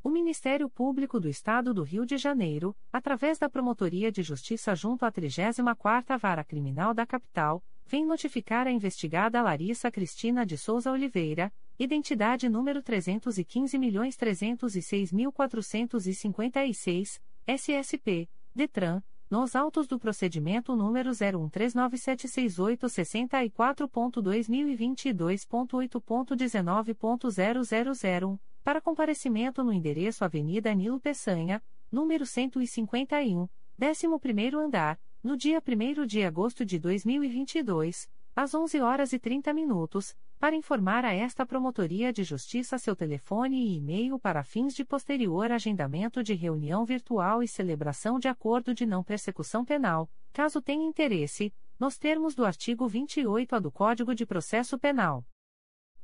S1: O Ministério Público do Estado do Rio de Janeiro, através da Promotoria de Justiça junto à 34ª Vara Criminal da Capital, vem notificar a investigada Larissa Cristina de Souza Oliveira, identidade número 315.306.456, SSP, DETRAN, nos autos do procedimento número 0139766864.2022.8.19.0001 para comparecimento no endereço Avenida Nilo Peçanha, número 151, 11º andar, no dia 1 de agosto de 2022, às 11 horas e 30 minutos, para informar a esta Promotoria de Justiça seu telefone e e-mail para fins de posterior agendamento de reunião virtual e celebração de acordo de não persecução penal, caso tenha interesse, nos termos do artigo 28A do Código de Processo Penal.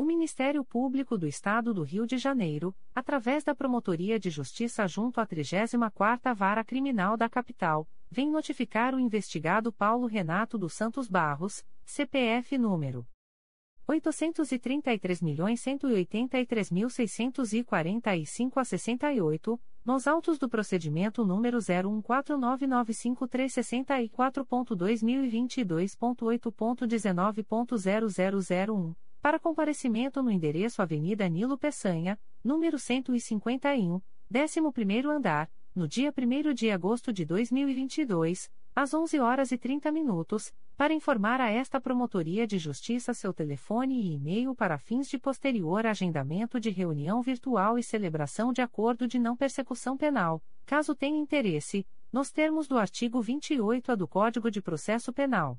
S1: O Ministério Público do Estado do Rio de Janeiro, através da Promotoria de Justiça junto à 34ª Vara Criminal da Capital, vem notificar o investigado Paulo Renato dos Santos Barros, CPF número 833.183.645 a 68, nos autos do procedimento número 01495364.2022.8.19.0001 para comparecimento no endereço Avenida Nilo Peçanha, número 151, 11º andar, no dia 1 de agosto de 2022, às 11 horas e 30 minutos, para informar a esta Promotoria de Justiça seu telefone e e-mail para fins de posterior agendamento de reunião virtual e celebração de acordo de não persecução penal, caso tenha interesse, nos termos do artigo 28A do Código de Processo Penal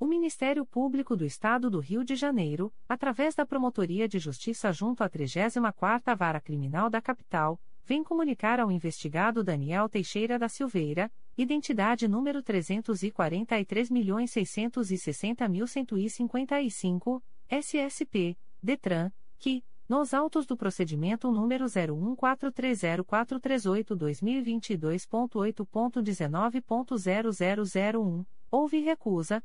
S1: O Ministério Público do Estado do Rio de Janeiro, através da Promotoria de Justiça junto à 34ª Vara Criminal da Capital, vem comunicar ao investigado Daniel Teixeira da Silveira, identidade número 343.660.155, SSP, DETRAN, que, nos autos do procedimento número 014304322.8.19.0001, houve recusa,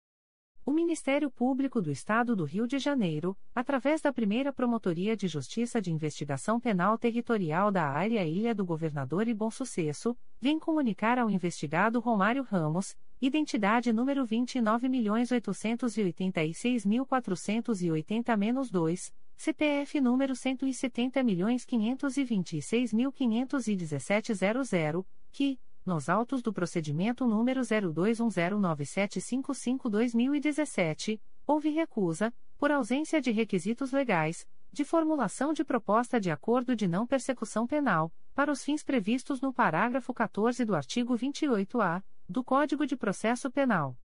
S1: O Ministério Público do Estado do Rio de Janeiro, através da primeira Promotoria de Justiça de Investigação Penal Territorial da Área Ilha do Governador e Bom Sucesso, vem comunicar ao investigado Romário Ramos, identidade número 29.886.480-2, CPF número 170.526.517.00, que, nos autos do procedimento número 02109755-2017, houve recusa, por ausência de requisitos legais, de formulação de proposta de acordo de não persecução penal, para os fins previstos no parágrafo 14 do artigo 28-A do Código de Processo Penal.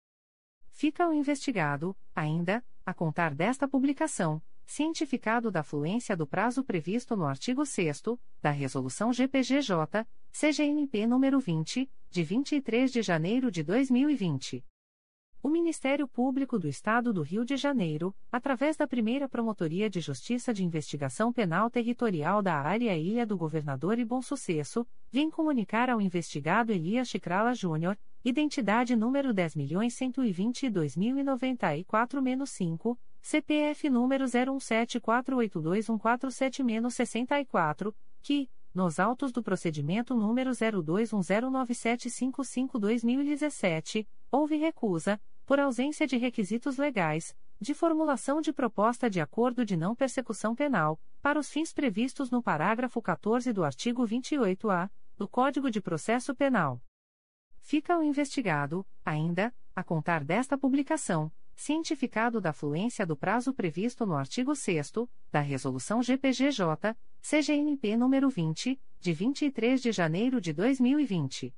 S1: Fica o investigado, ainda, a contar desta publicação cientificado da fluência do prazo previsto no artigo 6 da Resolução GPGJ, CGNP nº 20, de 23 de janeiro de 2020. O Ministério Público do Estado do Rio de Janeiro, através da primeira Promotoria de Justiça de Investigação Penal Territorial da Área Ilha do Governador e Bom Sucesso, vem comunicar ao investigado Elias Chicrala Júnior, identidade número 10.122.094-5, CPF número 0174821447-64, que, nos autos do procedimento número 02109755-2017, houve recusa, por ausência de requisitos legais, de formulação de proposta de acordo de não persecução penal, para os fins previstos no parágrafo 14 do artigo 28-A do Código de Processo Penal. Fica o investigado, ainda, a contar desta publicação, cientificado da fluência do prazo previsto no artigo 6 da Resolução GPGJ, CGNP nº 20, de 23 de janeiro de 2020.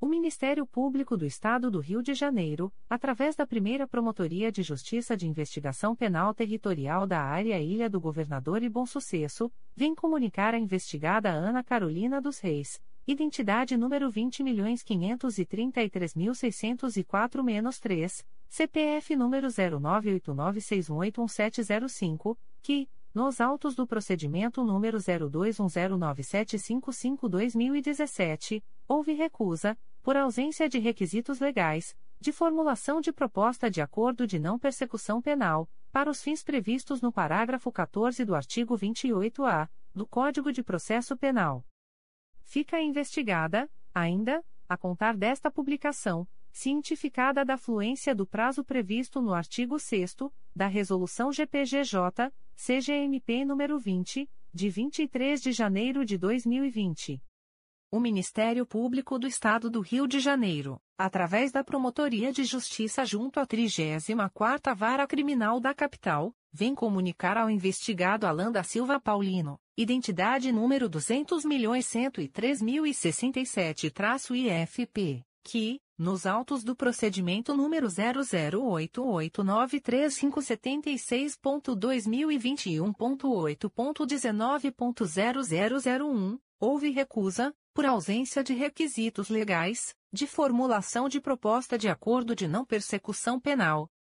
S1: O Ministério Público do Estado do Rio de Janeiro, através da primeira Promotoria de Justiça de Investigação Penal Territorial da Área Ilha do Governador e Bom Sucesso, vem comunicar à investigada Ana Carolina dos Reis, identidade número 20.533.604-3, CPF número 098961811705, que, nos autos do procedimento número 02109755-2017, houve recusa, por ausência de requisitos legais, de formulação de proposta de acordo de não persecução penal, para os fins previstos no parágrafo 14 do artigo 28-A do Código de Processo Penal. Fica investigada, ainda, a contar desta publicação, cientificada da fluência do prazo previsto no artigo 6 da Resolução GPGJ, CGMP nº 20, de 23 de janeiro de 2020. O Ministério Público do Estado do Rio de Janeiro, através da Promotoria de Justiça junto à 34ª Vara Criminal da Capital, vem comunicar ao investigado Alan da Silva Paulino, identidade número 200.103.067-IFP, que, nos autos do procedimento número 008893575.2021.8.19.0001, houve recusa, por ausência de requisitos legais, de formulação de proposta de acordo de não persecução penal,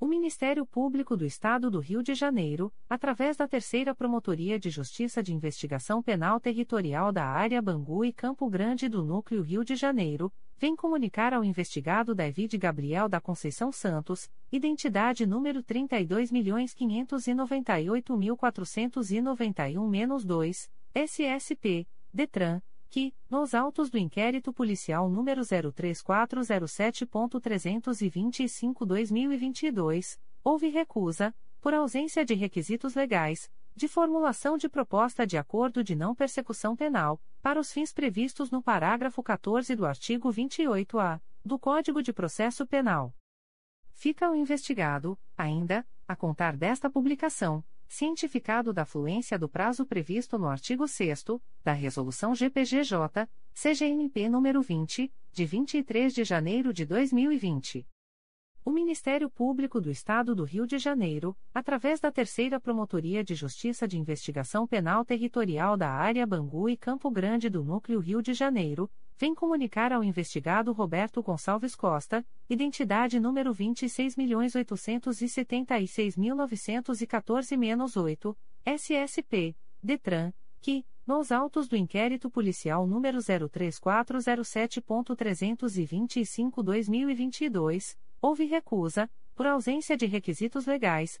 S1: O Ministério Público do Estado do Rio de Janeiro, através da Terceira Promotoria de Justiça de Investigação Penal Territorial da Área Bangu e Campo Grande do Núcleo Rio de Janeiro, vem comunicar ao investigado David Gabriel da Conceição Santos, identidade número 32.598.491-2, SSP, DETRAN, que, nos autos do inquérito policial número 03407.325-2022, houve recusa, por ausência de requisitos legais, de formulação de proposta de acordo de não persecução penal, para os fins previstos no parágrafo 14 do artigo 28-A do Código de Processo Penal. Fica o investigado, ainda, a contar desta publicação cientificado da fluência do prazo previsto no artigo 6 da Resolução GPGJ, CGNP nº 20, de 23 de janeiro de 2020. O Ministério Público do Estado do Rio de Janeiro, através da Terceira Promotoria de Justiça de Investigação Penal Territorial da Área Bangu e Campo Grande do Núcleo Rio de Janeiro, vem comunicar ao investigado Roberto Gonçalves Costa, identidade número 26.876.914-8, SSP, DETRAN, que, nos autos do inquérito policial número 03407.325-2022, houve recusa, por ausência de requisitos legais,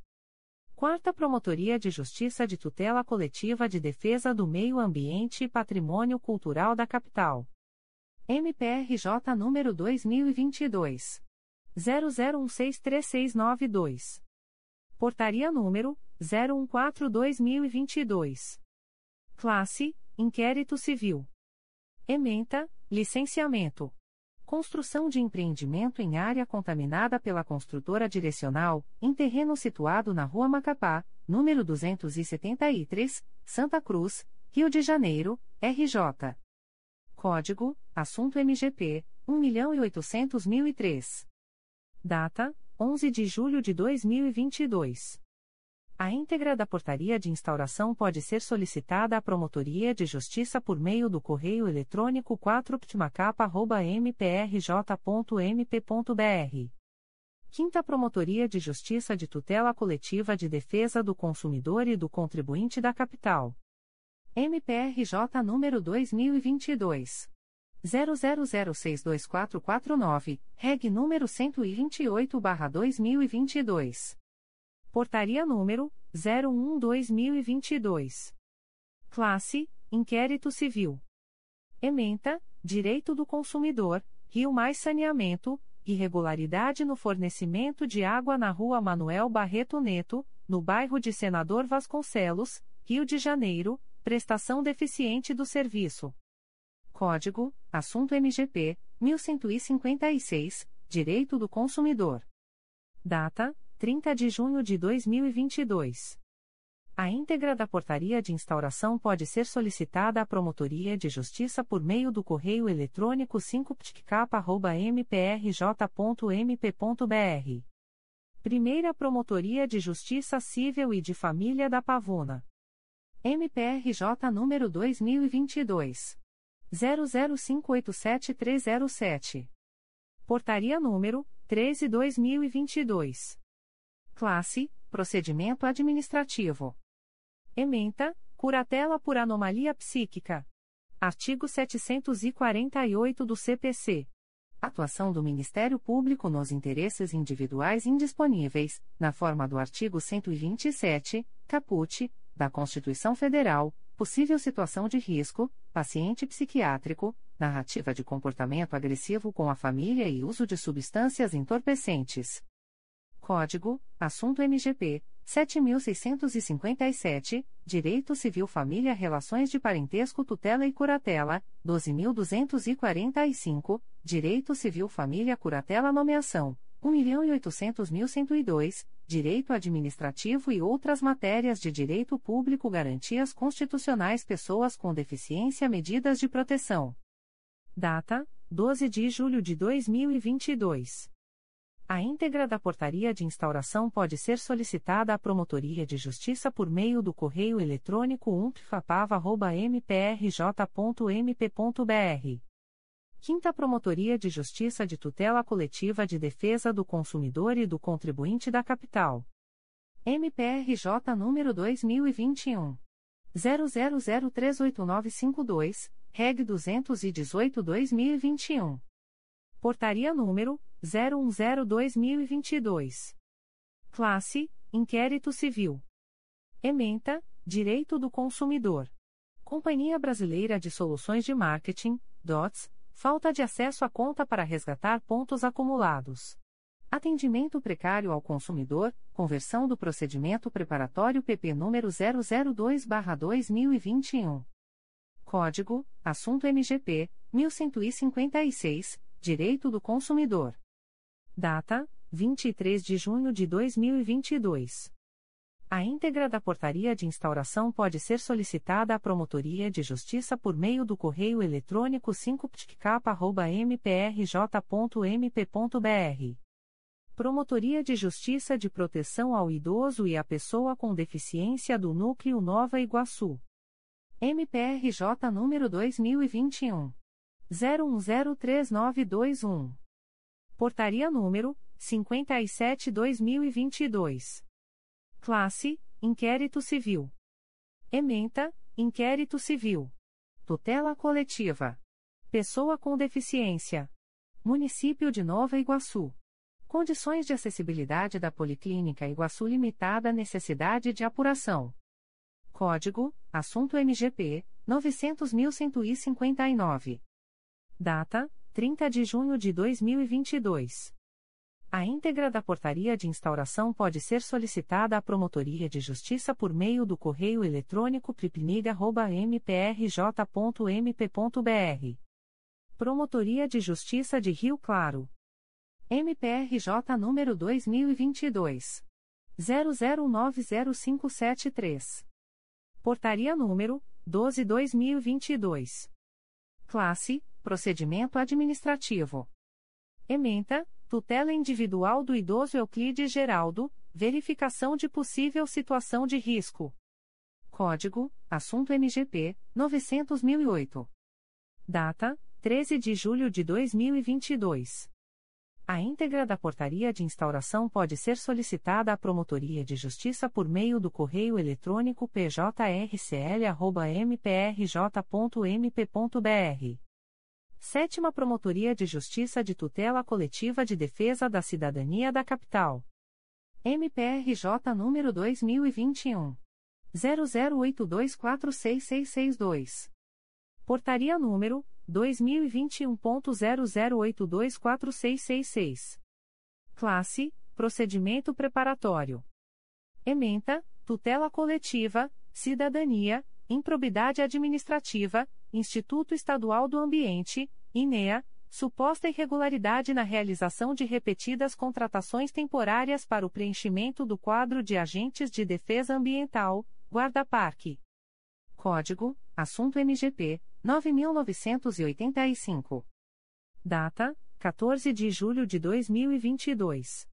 S1: Quarta Promotoria de Justiça de Tutela Coletiva de Defesa do Meio Ambiente e Patrimônio Cultural da Capital. MPRJ número 2022 00163692. Portaria número 014/2022. Classe: Inquérito Civil. Ementa: Licenciamento. Construção de empreendimento em área contaminada pela construtora direcional, em terreno situado na Rua Macapá, número 273, Santa Cruz, Rio de Janeiro, RJ. Código: Assunto MGP 1.800.003. Data: 11 de julho de 2022. A íntegra da portaria de instauração pode ser solicitada à Promotoria de Justiça por meio do correio eletrônico 4ptmacapa.mprj.mp.br. Quinta Promotoria de Justiça de Tutela Coletiva de Defesa do Consumidor e do Contribuinte da Capital. MPRJ número 2022. 00062449, reg número 128-2022. Portaria número 01/2022. Classe: Inquérito Civil. Ementa: Direito do Consumidor, Rio Mais Saneamento, irregularidade no fornecimento de água na Rua Manuel Barreto Neto, no bairro de Senador Vasconcelos, Rio de Janeiro, prestação deficiente do serviço. Código: Assunto MGP 1156, Direito do Consumidor. Data: 30 de junho de 2022. A íntegra da portaria de instauração pode ser solicitada à Promotoria de Justiça por meio do correio eletrônico 5ptcap.mprj.mp.br. Primeira Promotoria de Justiça Civil e de Família da Pavuna. MPRJ número 2022. 00587307. Portaria número 13/2022. Classe: Procedimento Administrativo. Ementa: Curatela por anomalia psíquica. Artigo 748 do CPC. Atuação do Ministério Público nos interesses individuais indisponíveis, na forma do artigo 127, caput, da Constituição Federal, possível situação de risco, paciente psiquiátrico, narrativa de comportamento agressivo com a família e uso de substâncias entorpecentes. Código: Assunto MGP 7657, Direito Civil Família Relações de Parentesco Tutela e Curatela, 12245, Direito Civil Família Curatela Nomeação, 1.800.102, Direito Administrativo e outras matérias de Direito Público Garantias Constitucionais Pessoas com Deficiência Medidas de Proteção. Data: 12 de julho de 2022. A íntegra da portaria de instauração pode ser solicitada à Promotoria de Justiça por meio do correio eletrônico umpfapava.mprj.mp.br. Quinta Promotoria de Justiça de Tutela Coletiva de Defesa do Consumidor e do Contribuinte da Capital. MPRJ número 2021. 00038952, Reg 218-2021. Portaria número 010-2022. Classe: Inquérito Civil. Ementa: Direito do Consumidor. Companhia Brasileira de Soluções de Marketing, DOTS, falta de acesso à conta para resgatar pontos acumulados. Atendimento precário ao consumidor, conversão do procedimento preparatório PP número 002/2021. Código: Assunto MGP 1156 Direito do Consumidor. Data: 23 de junho de 2022. A íntegra da portaria de instauração pode ser solicitada à Promotoria de Justiça por meio do correio eletrônico 5ptcap.mprj.mp.br. Promotoria de Justiça de Proteção ao Idoso e à Pessoa com Deficiência do Núcleo Nova Iguaçu. MPRJ número 2021 01039221. Portaria número 57/2022. Classe: Inquérito Civil. Ementa: Inquérito Civil. Tutela coletiva. Pessoa com deficiência. Município de Nova Iguaçu. Condições de acessibilidade da Policlínica Iguaçu Limitada necessidade de apuração. Código: Assunto MGP 900.159. Data: 30 de junho de 2022. A íntegra da portaria de instauração pode ser solicitada à Promotoria de Justiça por meio do correio eletrônico pripniga.mprj.mp.br. Promotoria de Justiça de Rio Claro. MPRJ número 2022. 00905573. Portaria número 12/2022. Classe: Procedimento Administrativo. Ementa: Tutela individual do idoso Euclides Geraldo, verificação de possível situação de risco. Código: Assunto MGP 900.008. Data: 13 de julho de 2022. A íntegra da portaria de instauração pode ser solicitada à Promotoria de Justiça por meio do correio eletrônico pjrcl.mprj.mp.br Sétima Promotoria de Justiça de Tutela Coletiva de Defesa da Cidadania da Capital. MPRJ número 2021. 0082466662. Portaria número 2021.00824666. Classe: Procedimento preparatório. Ementa: Tutela coletiva, Cidadania, Improbidade administrativa, Instituto Estadual do Ambiente, INEA, suposta irregularidade na realização de repetidas contratações temporárias para o preenchimento do quadro de agentes de defesa ambiental, Guarda-Parque. Código: Assunto MGP 9985. Data: 14 de julho de 2022.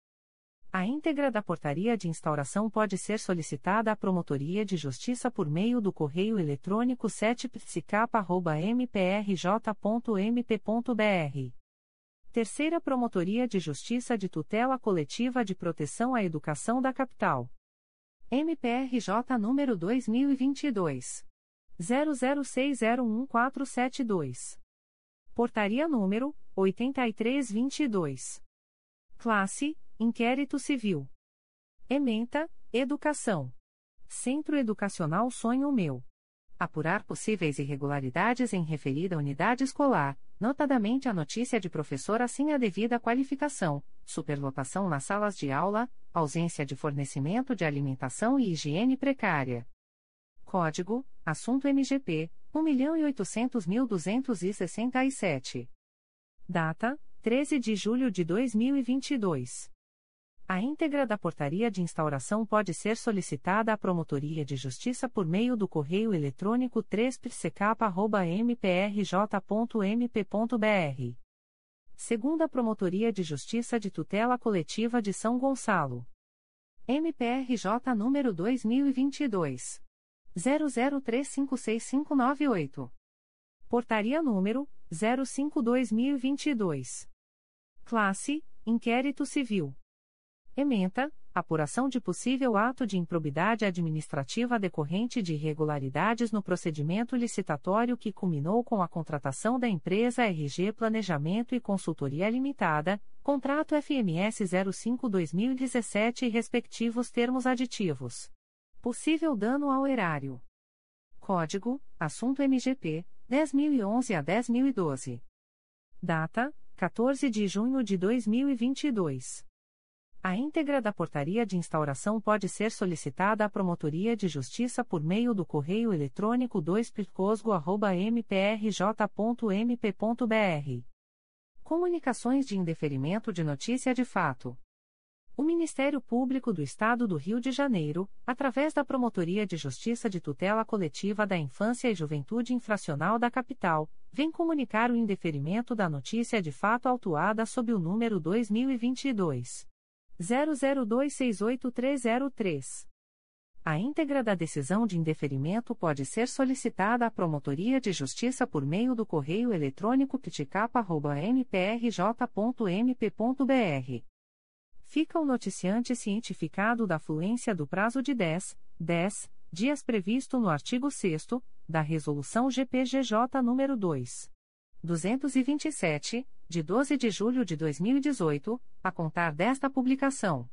S1: A íntegra da portaria de instauração pode ser solicitada à Promotoria de Justiça por meio do correio eletrônico 7psicapa.mprj.mp.br. Terceira Promotoria de Justiça de Tutela Coletiva de Proteção à Educação da Capital. MPRJ número 2022. 00601472. Portaria número 8322. Classe Inquérito Civil. Ementa, Educação. Centro Educacional Sonho Meu. Apurar possíveis irregularidades em referida unidade escolar, notadamente a notícia de professora sem a devida qualificação, superlotação nas salas de aula, ausência de fornecimento de alimentação e higiene precária. Código: Assunto MGP 1.800.267. Data: 13 de julho de 2022. A íntegra da portaria de instauração pode ser solicitada à Promotoria de Justiça por meio do correio eletrônico 3psecapa.mprj.mp.br. Segunda Promotoria de Justiça de Tutela Coletiva de São Gonçalo. MPRJ número 2022. 00356598. Portaria número 05-2022. Classe: Inquérito Civil. Ementa, apuração de possível ato de improbidade administrativa decorrente de irregularidades no procedimento licitatório que culminou com a contratação da empresa RG Planejamento e Consultoria Limitada, contrato FMS 05-2017 e respectivos termos aditivos. Possível dano ao erário. Código: Assunto MGP 10011 a 10012. Data: 14 de junho de 2022. A íntegra da portaria de instauração pode ser solicitada à Promotoria de Justiça por meio do correio eletrônico 2picosgo.mprj.mp.br. Comunicações de indeferimento de notícia de fato. O Ministério Público do Estado do Rio de Janeiro, através da Promotoria de Justiça de Tutela Coletiva da Infância e Juventude Infracional da Capital, vem comunicar o indeferimento da notícia de fato autuada sob o número 2022 00268303. A íntegra da decisão de indeferimento pode ser solicitada à Promotoria de Justiça por meio do correio eletrônico pticapa.mprj.mp.br. Fica o noticiante cientificado da fluência do prazo de 10, 10 dias previsto no artigo 6 da Resolução GPGJ nº 2. 227, de 12 de julho de 2018, a contar desta publicação.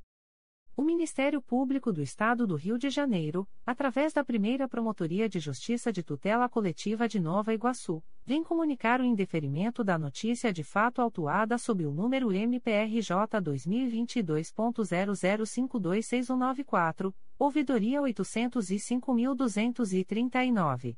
S1: O Ministério Público do Estado do Rio de Janeiro, através da primeira Promotoria de Justiça de Tutela Coletiva de Nova Iguaçu, vem comunicar o indeferimento da notícia de fato autuada sob o número MPRJ 2022.00526194, ouvidoria 805.239.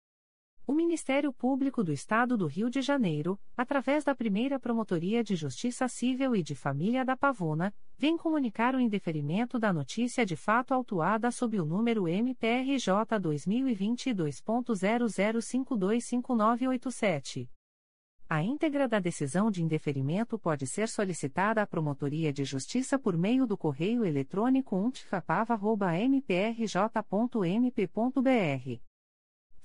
S1: O Ministério Público do Estado do Rio de Janeiro, através da primeira Promotoria de Justiça Civil e de Família da Pavuna, vem comunicar o indeferimento da notícia de fato autuada sob o número MPRJ 2022.00525987. A íntegra da decisão de indeferimento pode ser solicitada à Promotoria de Justiça por meio do correio eletrônico umptfapava.mprj.mp.br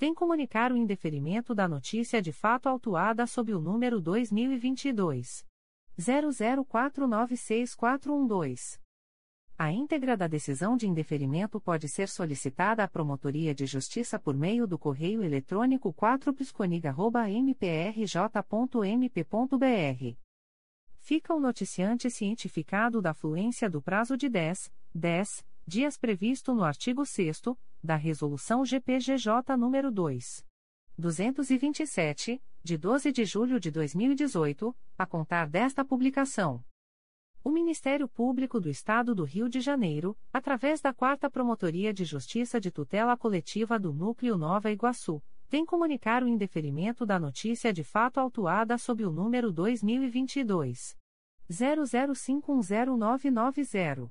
S1: vem comunicar o indeferimento da notícia de fato autuada sob o número 2022 00496412. A íntegra da decisão de indeferimento pode ser solicitada à Promotoria de Justiça por meio do correio eletrônico 4pisconiga.mprj.mp.br. Fica o noticiante cientificado da fluência do prazo de 10, 10 dias previsto no artigo 6 da Resolução GPGJ nº 2. 227, de 12 de julho de 2018, a contar desta publicação. O Ministério Público do Estado do Rio de Janeiro, através da 4 Promotoria de Justiça de Tutela Coletiva do Núcleo Nova Iguaçu, vem comunicar o indeferimento da notícia de fato autuada sob o número 2022 00510990.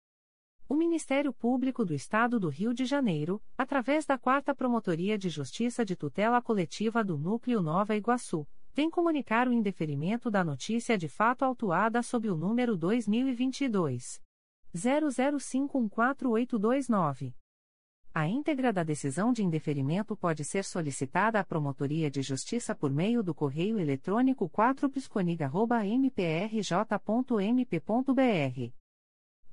S1: O Ministério Público do Estado do Rio de Janeiro, através da 4 Promotoria de Justiça de Tutela Coletiva do Núcleo Nova Iguaçu, vem comunicar o indeferimento da notícia de fato autuada sob o número 2022 00514829. A íntegra da decisão de indeferimento pode ser solicitada à Promotoria de Justiça por meio do correio eletrônico 4pisconiga.mprj.mp.br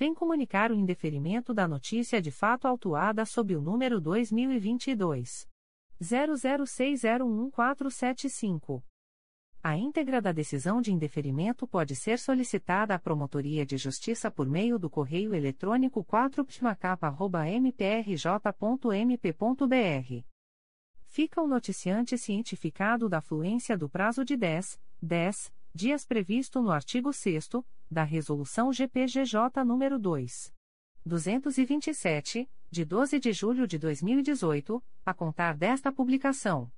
S1: vem comunicar o indeferimento da notícia de fato autuada sob o número 2022 00601475. A íntegra da decisão de indeferimento pode ser solicitada à Promotoria de Justiça por meio do correio eletrônico 4pmacapa.mprj.mp.br. Fica o noticiante cientificado da fluência do prazo de 10, 10 dias previsto no artigo 6 da Resolução GPGJ nº 2. 227, de 12 de julho de 2018, a contar desta publicação.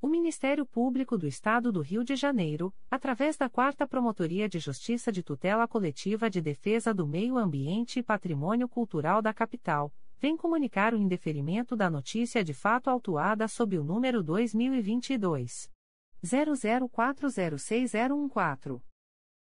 S1: O Ministério Público do Estado do Rio de Janeiro, através da 4 Promotoria de Justiça de Tutela Coletiva de Defesa do Meio Ambiente e Patrimônio Cultural da Capital, vem comunicar o indeferimento da notícia de fato autuada sob o número 2022 00406014.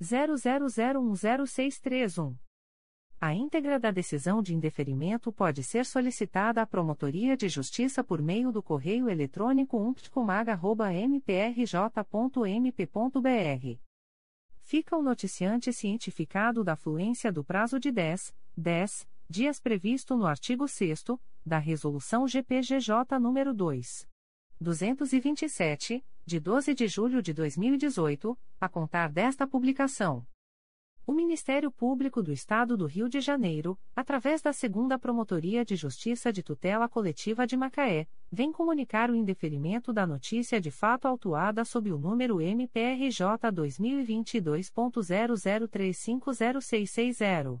S1: 00010631. A íntegra da decisão de indeferimento pode ser solicitada à Promotoria de Justiça por meio do correio eletrônico umptcomag.mprj.mp.br. Fica o noticiante cientificado da fluência do prazo de 10, 10 dias previsto no artigo 6 da Resolução GPGJ nº 2. 227, de 12 de julho de 2018, a contar desta publicação. O Ministério Público do Estado do Rio de Janeiro, através da Segunda Promotoria de Justiça de Tutela Coletiva de Macaé, vem comunicar o indeferimento da notícia de fato autuada sob o número MPRJ 2022.00350660.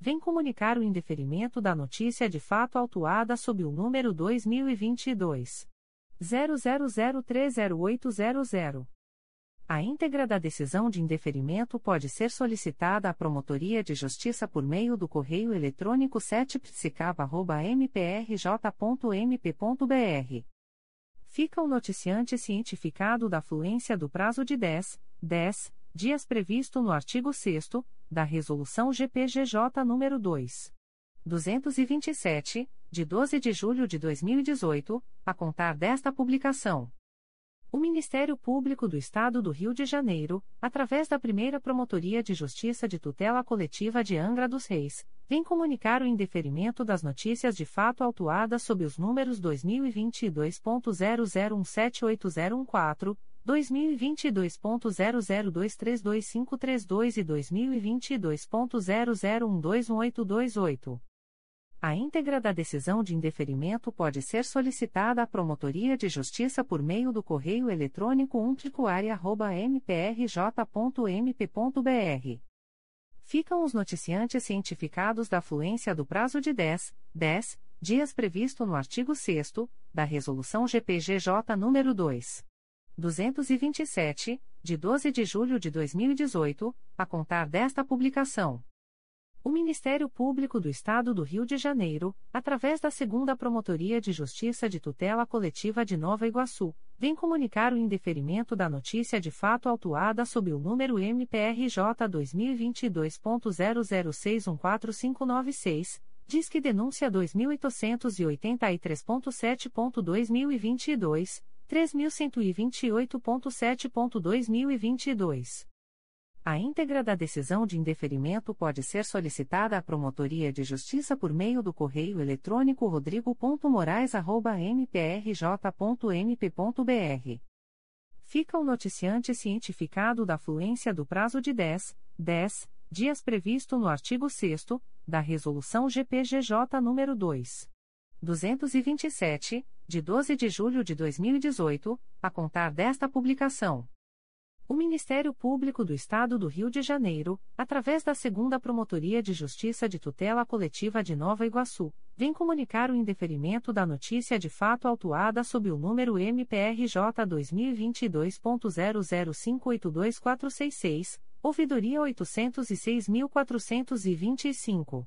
S1: vem comunicar o indeferimento da notícia de fato autuada sob o número 2022 00030800. A íntegra da decisão de indeferimento pode ser solicitada à Promotoria de Justiça por meio do correio eletrônico 7psicaba.mprj.mp.br Fica o noticiante cientificado da fluência do prazo de 10, 10 dias previsto no artigo 6 da Resolução GPGJ nº 2. 227, de 12 de julho de 2018, a contar desta publicação. O Ministério Público do Estado do Rio de Janeiro, através da primeira Promotoria de Justiça de Tutela Coletiva de Angra dos Reis, vem comunicar o indeferimento das notícias de fato autuadas sob os números 2022.00178014, 2022.00232532 e 2022.00121828. A íntegra da decisão de indeferimento pode ser solicitada à Promotoria de Justiça por meio do correio eletrônico umtricoaria.mprj.mp.br. Ficam os noticiantes cientificados da fluência do prazo de 10, 10 dias previsto no artigo 6 da Resolução GPGJ nº 2. 227, de 12 de julho de 2018, a contar desta publicação. O Ministério Público do Estado do Rio de Janeiro, através da Segunda Promotoria de Justiça de Tutela Coletiva de Nova Iguaçu, vem comunicar o indeferimento da notícia de fato autuada sob o número MPRJ 2022.00614596, diz que denúncia 2883.7.2022, 3128.7.2022. A íntegra da decisão de indeferimento pode ser solicitada à Promotoria de Justiça por meio do correio eletrônico rodrigo.morais.mprj.mp.br. Fica o noticiante cientificado da fluência do prazo de 10, 10 dias previsto no artigo 6 da Resolução GPGJ nº 2. 227, de 12 de julho de 2018, a contar desta publicação. O Ministério Público do Estado do Rio de Janeiro, através da Segunda Promotoria de Justiça de Tutela Coletiva de Nova Iguaçu, vem comunicar o indeferimento da notícia de fato autuada sob o número MPRJ 2022.00582466, ouvidoria 806.425.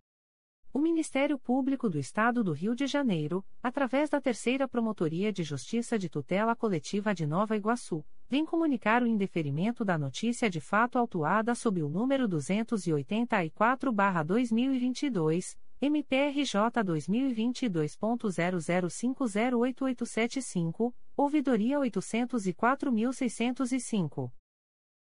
S1: O Ministério Público do Estado do Rio de Janeiro, através da Terceira Promotoria de Justiça de Tutela Coletiva de Nova Iguaçu, vem comunicar o indeferimento da notícia de fato autuada sob o número 284-2022, MPRJ 2022.00508875, ouvidoria 804.605.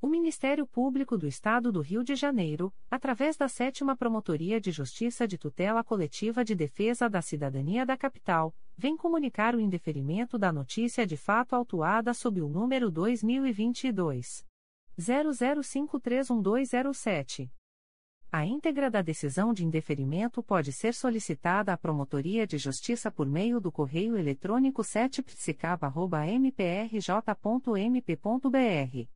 S1: O Ministério Público do Estado do Rio de Janeiro, através da Sétima Promotoria de Justiça de Tutela Coletiva de Defesa da Cidadania da Capital, vem comunicar o indeferimento da notícia de fato autuada sob o número 2022 00531207. A íntegra da decisão de indeferimento pode ser solicitada à Promotoria de Justiça por meio do correio eletrônico 7psicaba.mprj.mp.br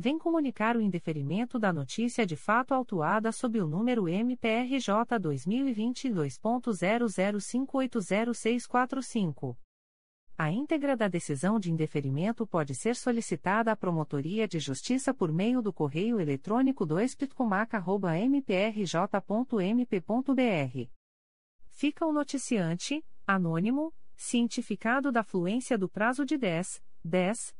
S1: vem comunicar o indeferimento da notícia de fato autuada sob o número MPRJ 2022.00580645. A íntegra da decisão de indeferimento pode ser solicitada à Promotoria de Justiça por meio do correio eletrônico 2 mprj.mp.br Fica o noticiante, anônimo, cientificado da fluência do prazo de 10, 10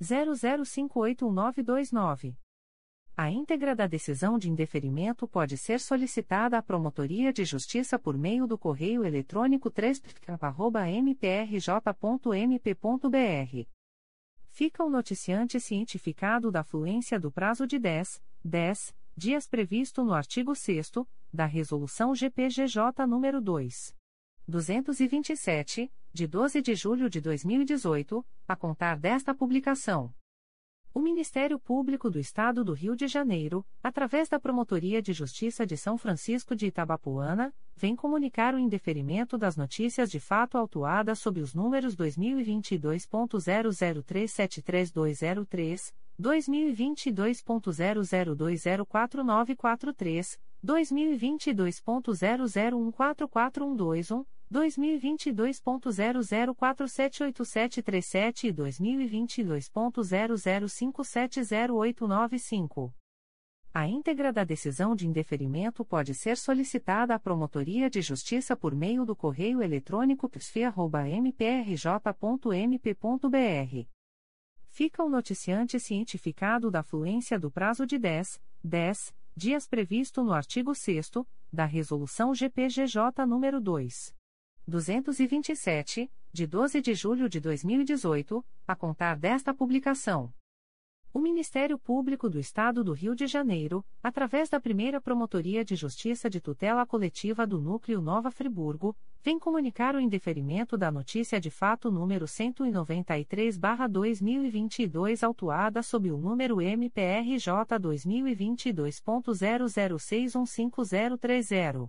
S1: 00581929. A íntegra da decisão de indeferimento pode ser solicitada à Promotoria de Justiça por meio do correio eletrônico 3 mprj.mp.br. Fica o noticiante cientificado da fluência do prazo de 10, 10 dias previsto no artigo 6 da Resolução GPGJ nº 2. 227, de 12 de julho de 2018, a contar desta publicação. O Ministério Público do Estado do Rio de Janeiro, através da Promotoria de Justiça de São Francisco de Itabapoana, vem comunicar o indeferimento das notícias de fato autuadas sob os números 2022.00373203, 2022.00204943, 2022.00144121, 2022.00478737 e 2022.00570895. A íntegra da decisão de indeferimento pode ser solicitada à Promotoria de Justiça por meio do correio eletrônico psfia.mprj.mp.br. Fica o noticiante cientificado da fluência do prazo de 10, 10 dias previsto no artigo 6 da Resolução GPGJ nº 2. 227, de 12 de julho de 2018, a contar desta publicação. O Ministério Público do Estado do Rio de Janeiro, através da primeira Promotoria de Justiça de Tutela Coletiva do Núcleo Nova Friburgo, vem comunicar o indeferimento da notícia de fato número 193-2022, autuada sob o número MPRJ 2022.00615030.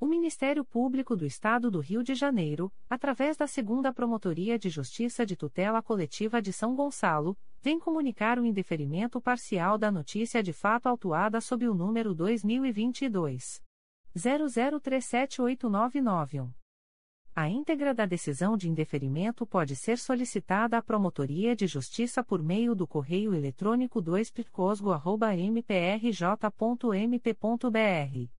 S1: O Ministério Público do Estado do Rio de Janeiro, através da Segunda Promotoria de Justiça de Tutela Coletiva de São Gonçalo, vem comunicar o indeferimento parcial da notícia de fato autuada sob o número 2022 00378991. A íntegra da decisão de indeferimento pode ser solicitada à Promotoria de Justiça por meio do correio eletrônico 2picosgo.mprj.mp.br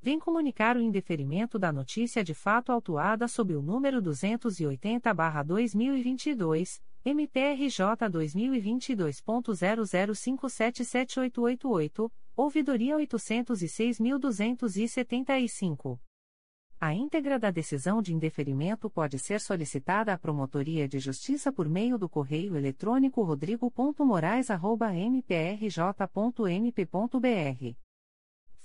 S1: vem comunicar o indeferimento da notícia de fato autuada sob o número 280-2022, MPRJ 2022.00577888, ouvidoria 806.275. A íntegra da decisão de indeferimento pode ser solicitada à Promotoria de Justiça por meio do correio eletrônico rodrigo.moraes.mprj.mp.br.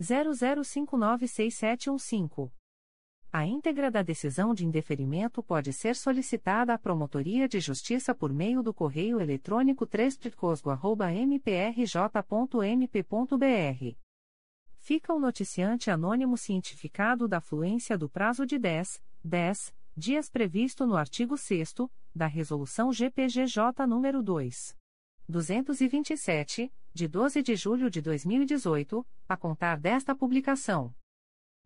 S1: 00596715. A íntegra da decisão de indeferimento pode ser solicitada à Promotoria de Justiça por meio do correio eletrônico 3 mprj.mp.br. Fica o noticiante anônimo cientificado da fluência do prazo de 10, 10 dias previsto no artigo 6 da Resolução GPGJ nº 2. 227, de 12 de julho de 2018, a contar desta publicação.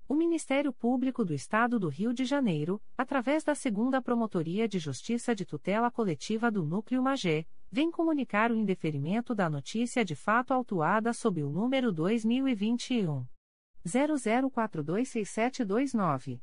S1: O Ministério Público do Estado do Rio de Janeiro, através da Segunda Promotoria de Justiça de Tutela Coletiva do Núcleo Magé, vem comunicar o indeferimento da notícia de fato autuada sob o número 2021 00426729.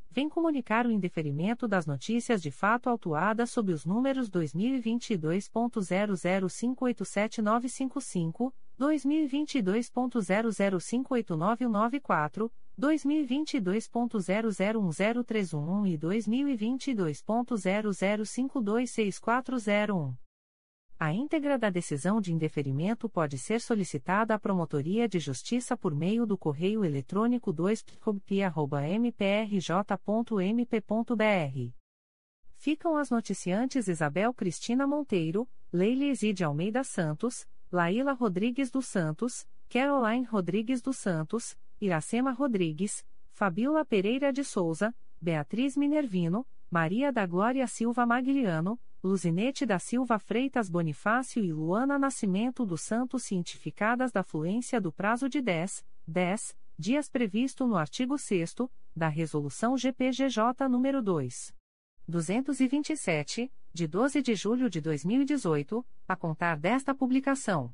S1: vem comunicar o indeferimento das notícias de fato autuadas sob os números 2022.00587955, 2022.00589194, 2022.001031 e 2022.00526401. A íntegra da decisão de indeferimento pode ser solicitada à Promotoria de Justiça por meio do correio eletrônico 2 mprj.mp.br. Ficam as noticiantes Isabel Cristina Monteiro, Leile Exide Almeida Santos, Laíla Rodrigues dos Santos, Caroline Rodrigues dos Santos, Iracema Rodrigues, Fabiola Pereira de Souza, Beatriz Minervino, Maria da Glória Silva Magliano, Luzinete da Silva Freitas Bonifácio e Luana Nascimento dos Santos cientificadas da fluência do prazo de 10, 10 dias previsto no artigo 6 da Resolução GPGJ nº 2. 227, de 12 de julho de 2018, a contar desta publicação.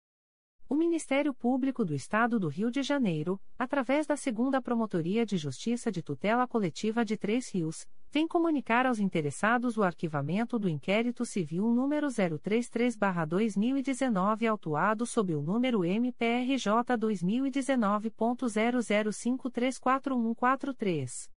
S1: O Ministério Público do Estado do Rio de Janeiro, através da Segunda Promotoria de Justiça de Tutela Coletiva de Três Rios, vem comunicar aos interessados o arquivamento do inquérito civil número 033-2019 autuado sob o número MPRJ 2019.00534143.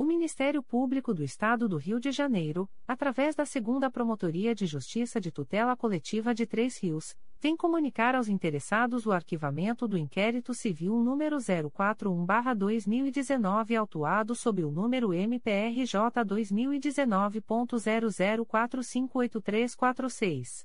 S1: O Ministério Público do Estado do Rio de Janeiro, através da Segunda Promotoria de Justiça de Tutela Coletiva de Três Rios, vem comunicar aos interessados o arquivamento do inquérito civil número 041/2019 autuado sob o número MPRJ 2019.00458346.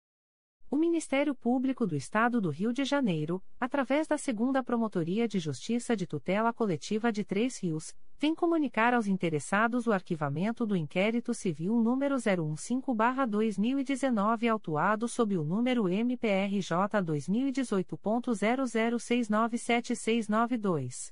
S1: O Ministério Público do Estado do Rio de Janeiro, através da Segunda Promotoria de Justiça de Tutela Coletiva de Três Rios, vem comunicar aos interessados o arquivamento do inquérito civil número 015-2019 autuado sob o número MPRJ 2018.00697692.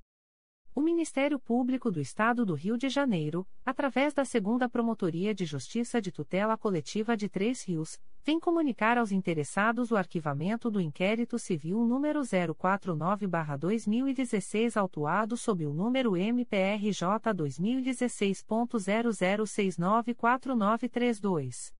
S1: O Ministério Público do Estado do Rio de Janeiro, através da Segunda Promotoria de Justiça de Tutela Coletiva de Três Rios, vem comunicar aos interessados o arquivamento do inquérito civil número 049-2016 autuado sob o número MPRJ 2016.00694932.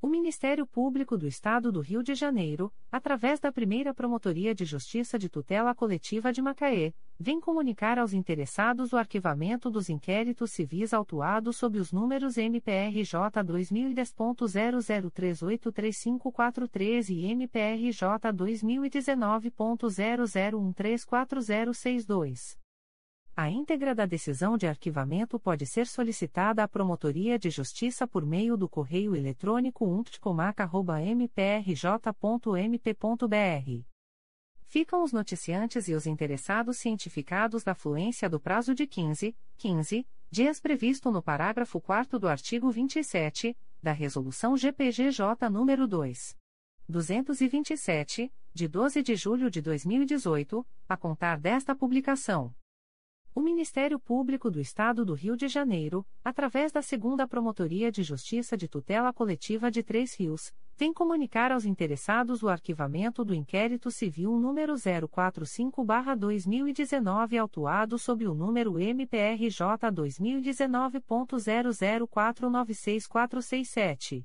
S1: O Ministério Público do Estado do Rio de Janeiro, através da primeira Promotoria de Justiça de Tutela Coletiva de Macaé, vem comunicar aos interessados o arquivamento dos inquéritos civis autuados sob os números MPRJ 2010.00383543 e MPRJ 2019.00134062. A íntegra da decisão de arquivamento pode ser solicitada à Promotoria de Justiça por meio do correio eletrônico umptcomac.mprj.mp.br. Ficam os noticiantes e os interessados cientificados da fluência do prazo de 15, 15 dias previsto no parágrafo 4 do artigo 27 da Resolução GPGJ nº 2. 227, de 12 de julho de 2018, a contar desta publicação. O Ministério Público do Estado do Rio de Janeiro, através da Segunda Promotoria de Justiça de Tutela Coletiva de Três Rios, vem comunicar aos interessados o arquivamento do inquérito civil número 045-2019 autuado sob o número MPRJ 2019.00496467.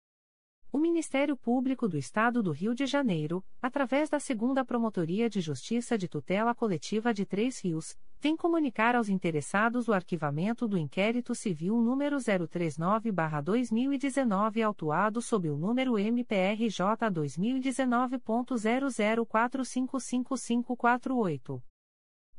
S1: O Ministério Público do Estado do Rio de Janeiro, através da Segunda Promotoria de Justiça de Tutela Coletiva de Três Rios, vem comunicar aos interessados o arquivamento do inquérito civil número 039-2019 autuado sob o número MPRJ 2019.00455548.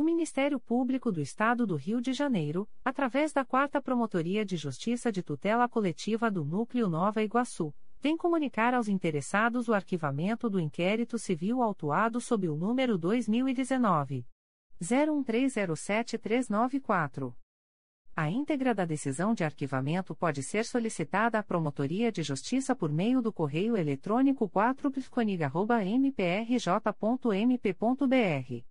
S1: O Ministério Público do Estado do Rio de Janeiro, através da Quarta Promotoria de Justiça de Tutela Coletiva do Núcleo Nova Iguaçu, vem comunicar aos interessados o arquivamento do inquérito civil autuado sob o número 2019 01307394. A íntegra da decisão de arquivamento pode ser solicitada à Promotoria de Justiça por meio do correio eletrônico 4pconig.mprj.mp.br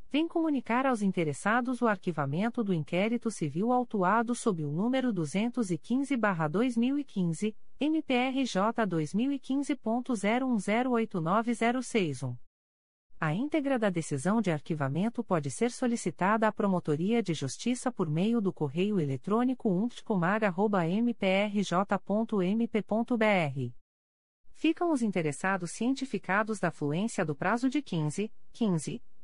S1: vem comunicar aos interessados o arquivamento do inquérito civil autuado sob o número 215-2015, MPRJ 2015.01089061. A íntegra da decisão de arquivamento pode ser solicitada à Promotoria de Justiça por meio do correio eletrônico umptcomag.mprj.mp.br. Ficam os interessados cientificados da fluência do prazo de 15, 15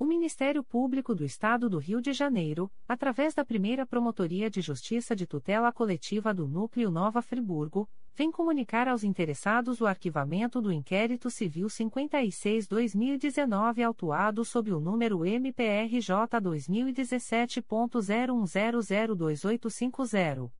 S1: O Ministério Público do Estado do Rio de Janeiro, através da primeira Promotoria de Justiça de Tutela Coletiva do Núcleo Nova Friburgo, vem comunicar aos interessados o arquivamento do inquérito civil 56-2019 autuado sob o número MPRJ 2017.01002850.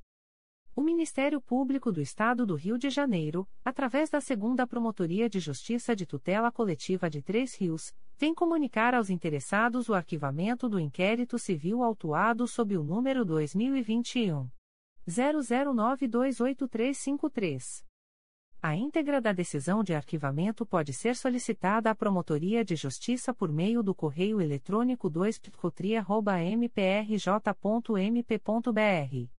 S1: O Ministério Público do Estado do Rio de Janeiro, através da Segunda Promotoria de Justiça de Tutela Coletiva de Três Rios, vem comunicar aos interessados o arquivamento do inquérito civil autuado sob o número 2021 00928353. A íntegra da decisão de arquivamento pode ser solicitada à Promotoria de Justiça por meio do correio eletrônico 2 mprj.mp.br.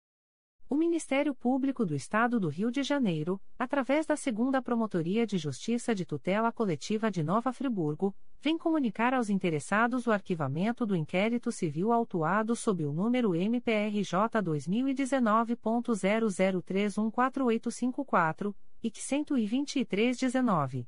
S1: O Ministério Público do Estado do Rio de Janeiro, através da Segunda Promotoria de Justiça de Tutela Coletiva de Nova Friburgo, vem comunicar aos interessados o arquivamento do inquérito civil autuado sob o número MPRJ 2019.00314854 e 12319.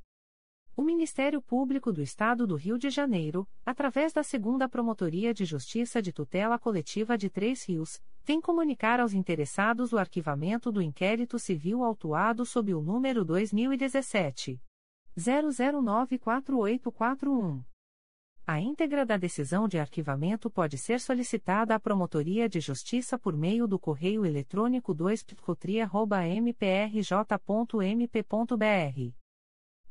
S1: O Ministério Público do Estado do Rio de Janeiro, através da Segunda Promotoria de Justiça de Tutela Coletiva de Três Rios, vem comunicar aos interessados o arquivamento do inquérito civil autuado sob o número 2017 00948841. A íntegra da decisão de arquivamento pode ser solicitada à Promotoria de Justiça por meio do correio eletrônico 2 mprj.mp.br.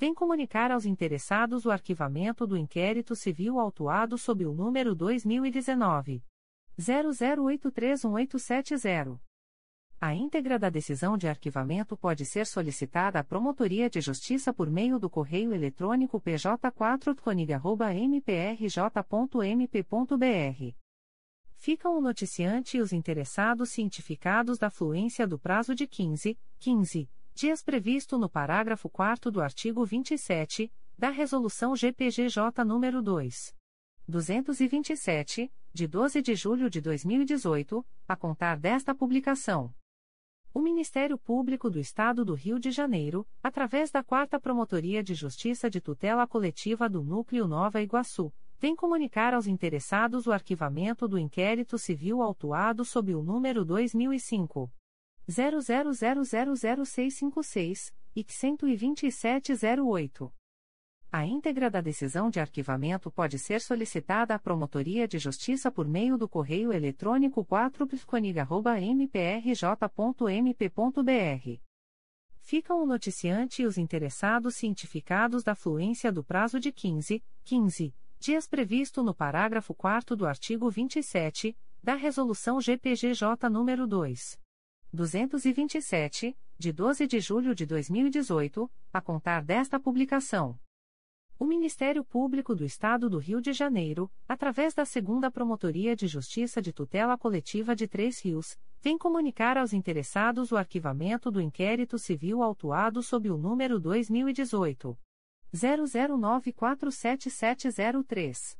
S1: vem comunicar aos interessados o arquivamento do inquérito civil autuado sob o número 2019 00831870. A íntegra da decisão de arquivamento pode ser solicitada à Promotoria de Justiça por meio do correio eletrônico pj4conig.mprj.mp.br. Ficam o noticiante e os interessados cientificados da fluência do prazo de 15, 15 dias previsto no parágrafo 4 do artigo 27 da Resolução GPGJ nº 2. 227, de 12 de julho de 2018, a contar desta publicação. O Ministério Público do Estado do Rio de Janeiro, através da 4 Promotoria de Justiça de Tutela Coletiva do Núcleo Nova Iguaçu, vem comunicar aos interessados o arquivamento do inquérito civil autuado sob o número 2005 00000656 e 12708. A íntegra da decisão de arquivamento pode ser solicitada à Promotoria de Justiça por meio do correio eletrônico 4psconig.mprj.mp.br. Ficam o noticiante e os interessados cientificados da fluência do prazo de 15, 15 dias previsto no parágrafo 4 do artigo 27 da Resolução GPGJ nº 2. 227, de 12 de julho de 2018, a contar desta publicação. O Ministério Público do Estado do Rio de Janeiro, através da Segunda Promotoria de Justiça de Tutela Coletiva de Três Rios, vem comunicar aos interessados o arquivamento do inquérito civil autuado sob o número 2018 00947703.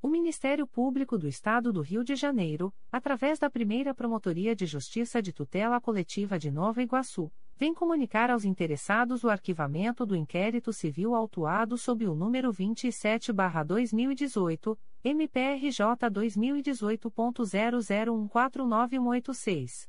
S1: O Ministério Público do Estado do Rio de Janeiro, através da primeira Promotoria de Justiça de Tutela Coletiva de Nova Iguaçu, vem comunicar aos interessados o arquivamento do inquérito civil autuado sob o número 27-2018, MPRJ 2018.00149186.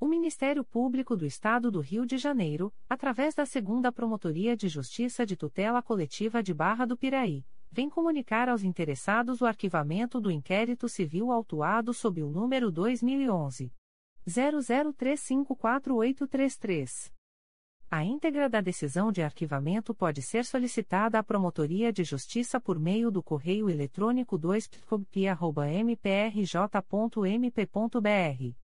S1: O Ministério Público do Estado do Rio de Janeiro, através da Segunda Promotoria de Justiça de Tutela Coletiva de Barra do Piraí, vem comunicar aos interessados o arquivamento do inquérito civil autuado sob o número 2011 00354833. A íntegra da decisão de arquivamento pode ser solicitada à Promotoria de Justiça por meio do correio eletrônico 2 mprj.mp.br.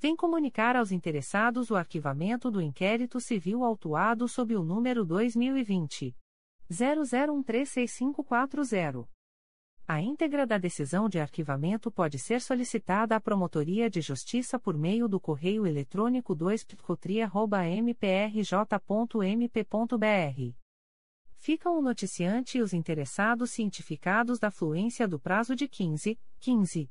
S1: vem comunicar aos interessados o arquivamento do inquérito civil autuado sob o número 2020 00136540. A íntegra da decisão de arquivamento pode ser solicitada à Promotoria de Justiça por meio do correio eletrônico 2picotria.mprj.mp.br. Ficam o noticiante e os interessados cientificados da fluência do prazo de 15, 15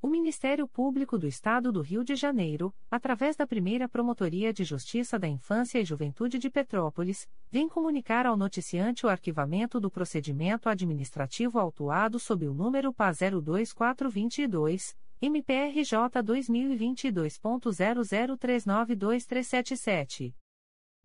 S1: O Ministério Público do Estado do Rio de Janeiro, através da primeira Promotoria de Justiça da Infância e Juventude de Petrópolis, vem comunicar ao noticiante o arquivamento do procedimento administrativo autuado sob o número PA 02422, MPRJ 2022.00392377.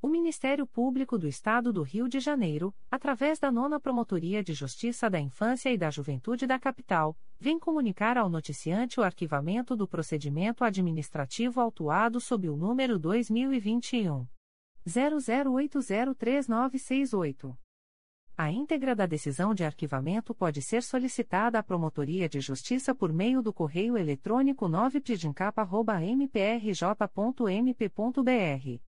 S1: O Ministério Público do Estado do Rio de Janeiro, através da Nona Promotoria de Justiça da Infância e da Juventude da Capital, vem comunicar ao noticiante o arquivamento do procedimento administrativo autuado sob o número 2021 00803968. A íntegra da decisão de arquivamento pode ser solicitada à Promotoria de Justiça por meio do correio eletrônico 9pdincapa.mprj.mp.br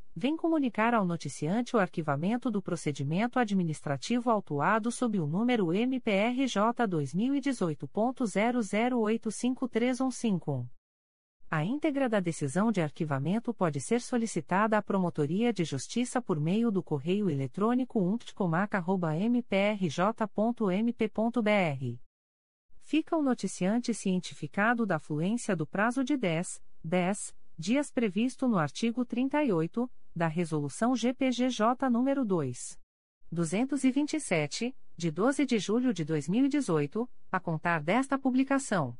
S1: vem comunicar ao noticiante o arquivamento do procedimento administrativo autuado sob o número MPRJ 2018.00853151. A íntegra da decisão de arquivamento pode ser solicitada à Promotoria de Justiça por meio do correio eletrônico umptcomac.mprj.mp.br fica o noticiante cientificado da fluência do prazo de 10, 10 dias previsto no artigo 38 da Resolução GPGJ nº 2. 227, de 12 de julho de 2018, a contar desta publicação.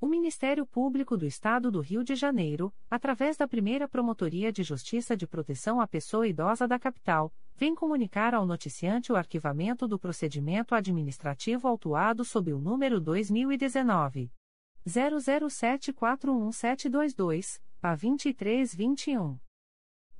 S1: O Ministério Público do Estado do Rio de Janeiro, através da primeira Promotoria de Justiça de Proteção à Pessoa Idosa da Capital, vem comunicar ao noticiante o arquivamento do procedimento administrativo autuado sob o número 2019. 00741722, PA 2321.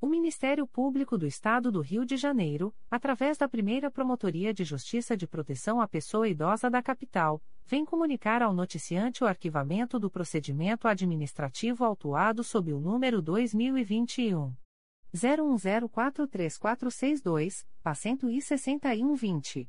S1: O Ministério Público do Estado do Rio de Janeiro, através da primeira Promotoria de Justiça de Proteção à Pessoa Idosa da Capital, vem comunicar ao noticiante o arquivamento do procedimento administrativo autuado sob o número 2021 01043462, PA 16120.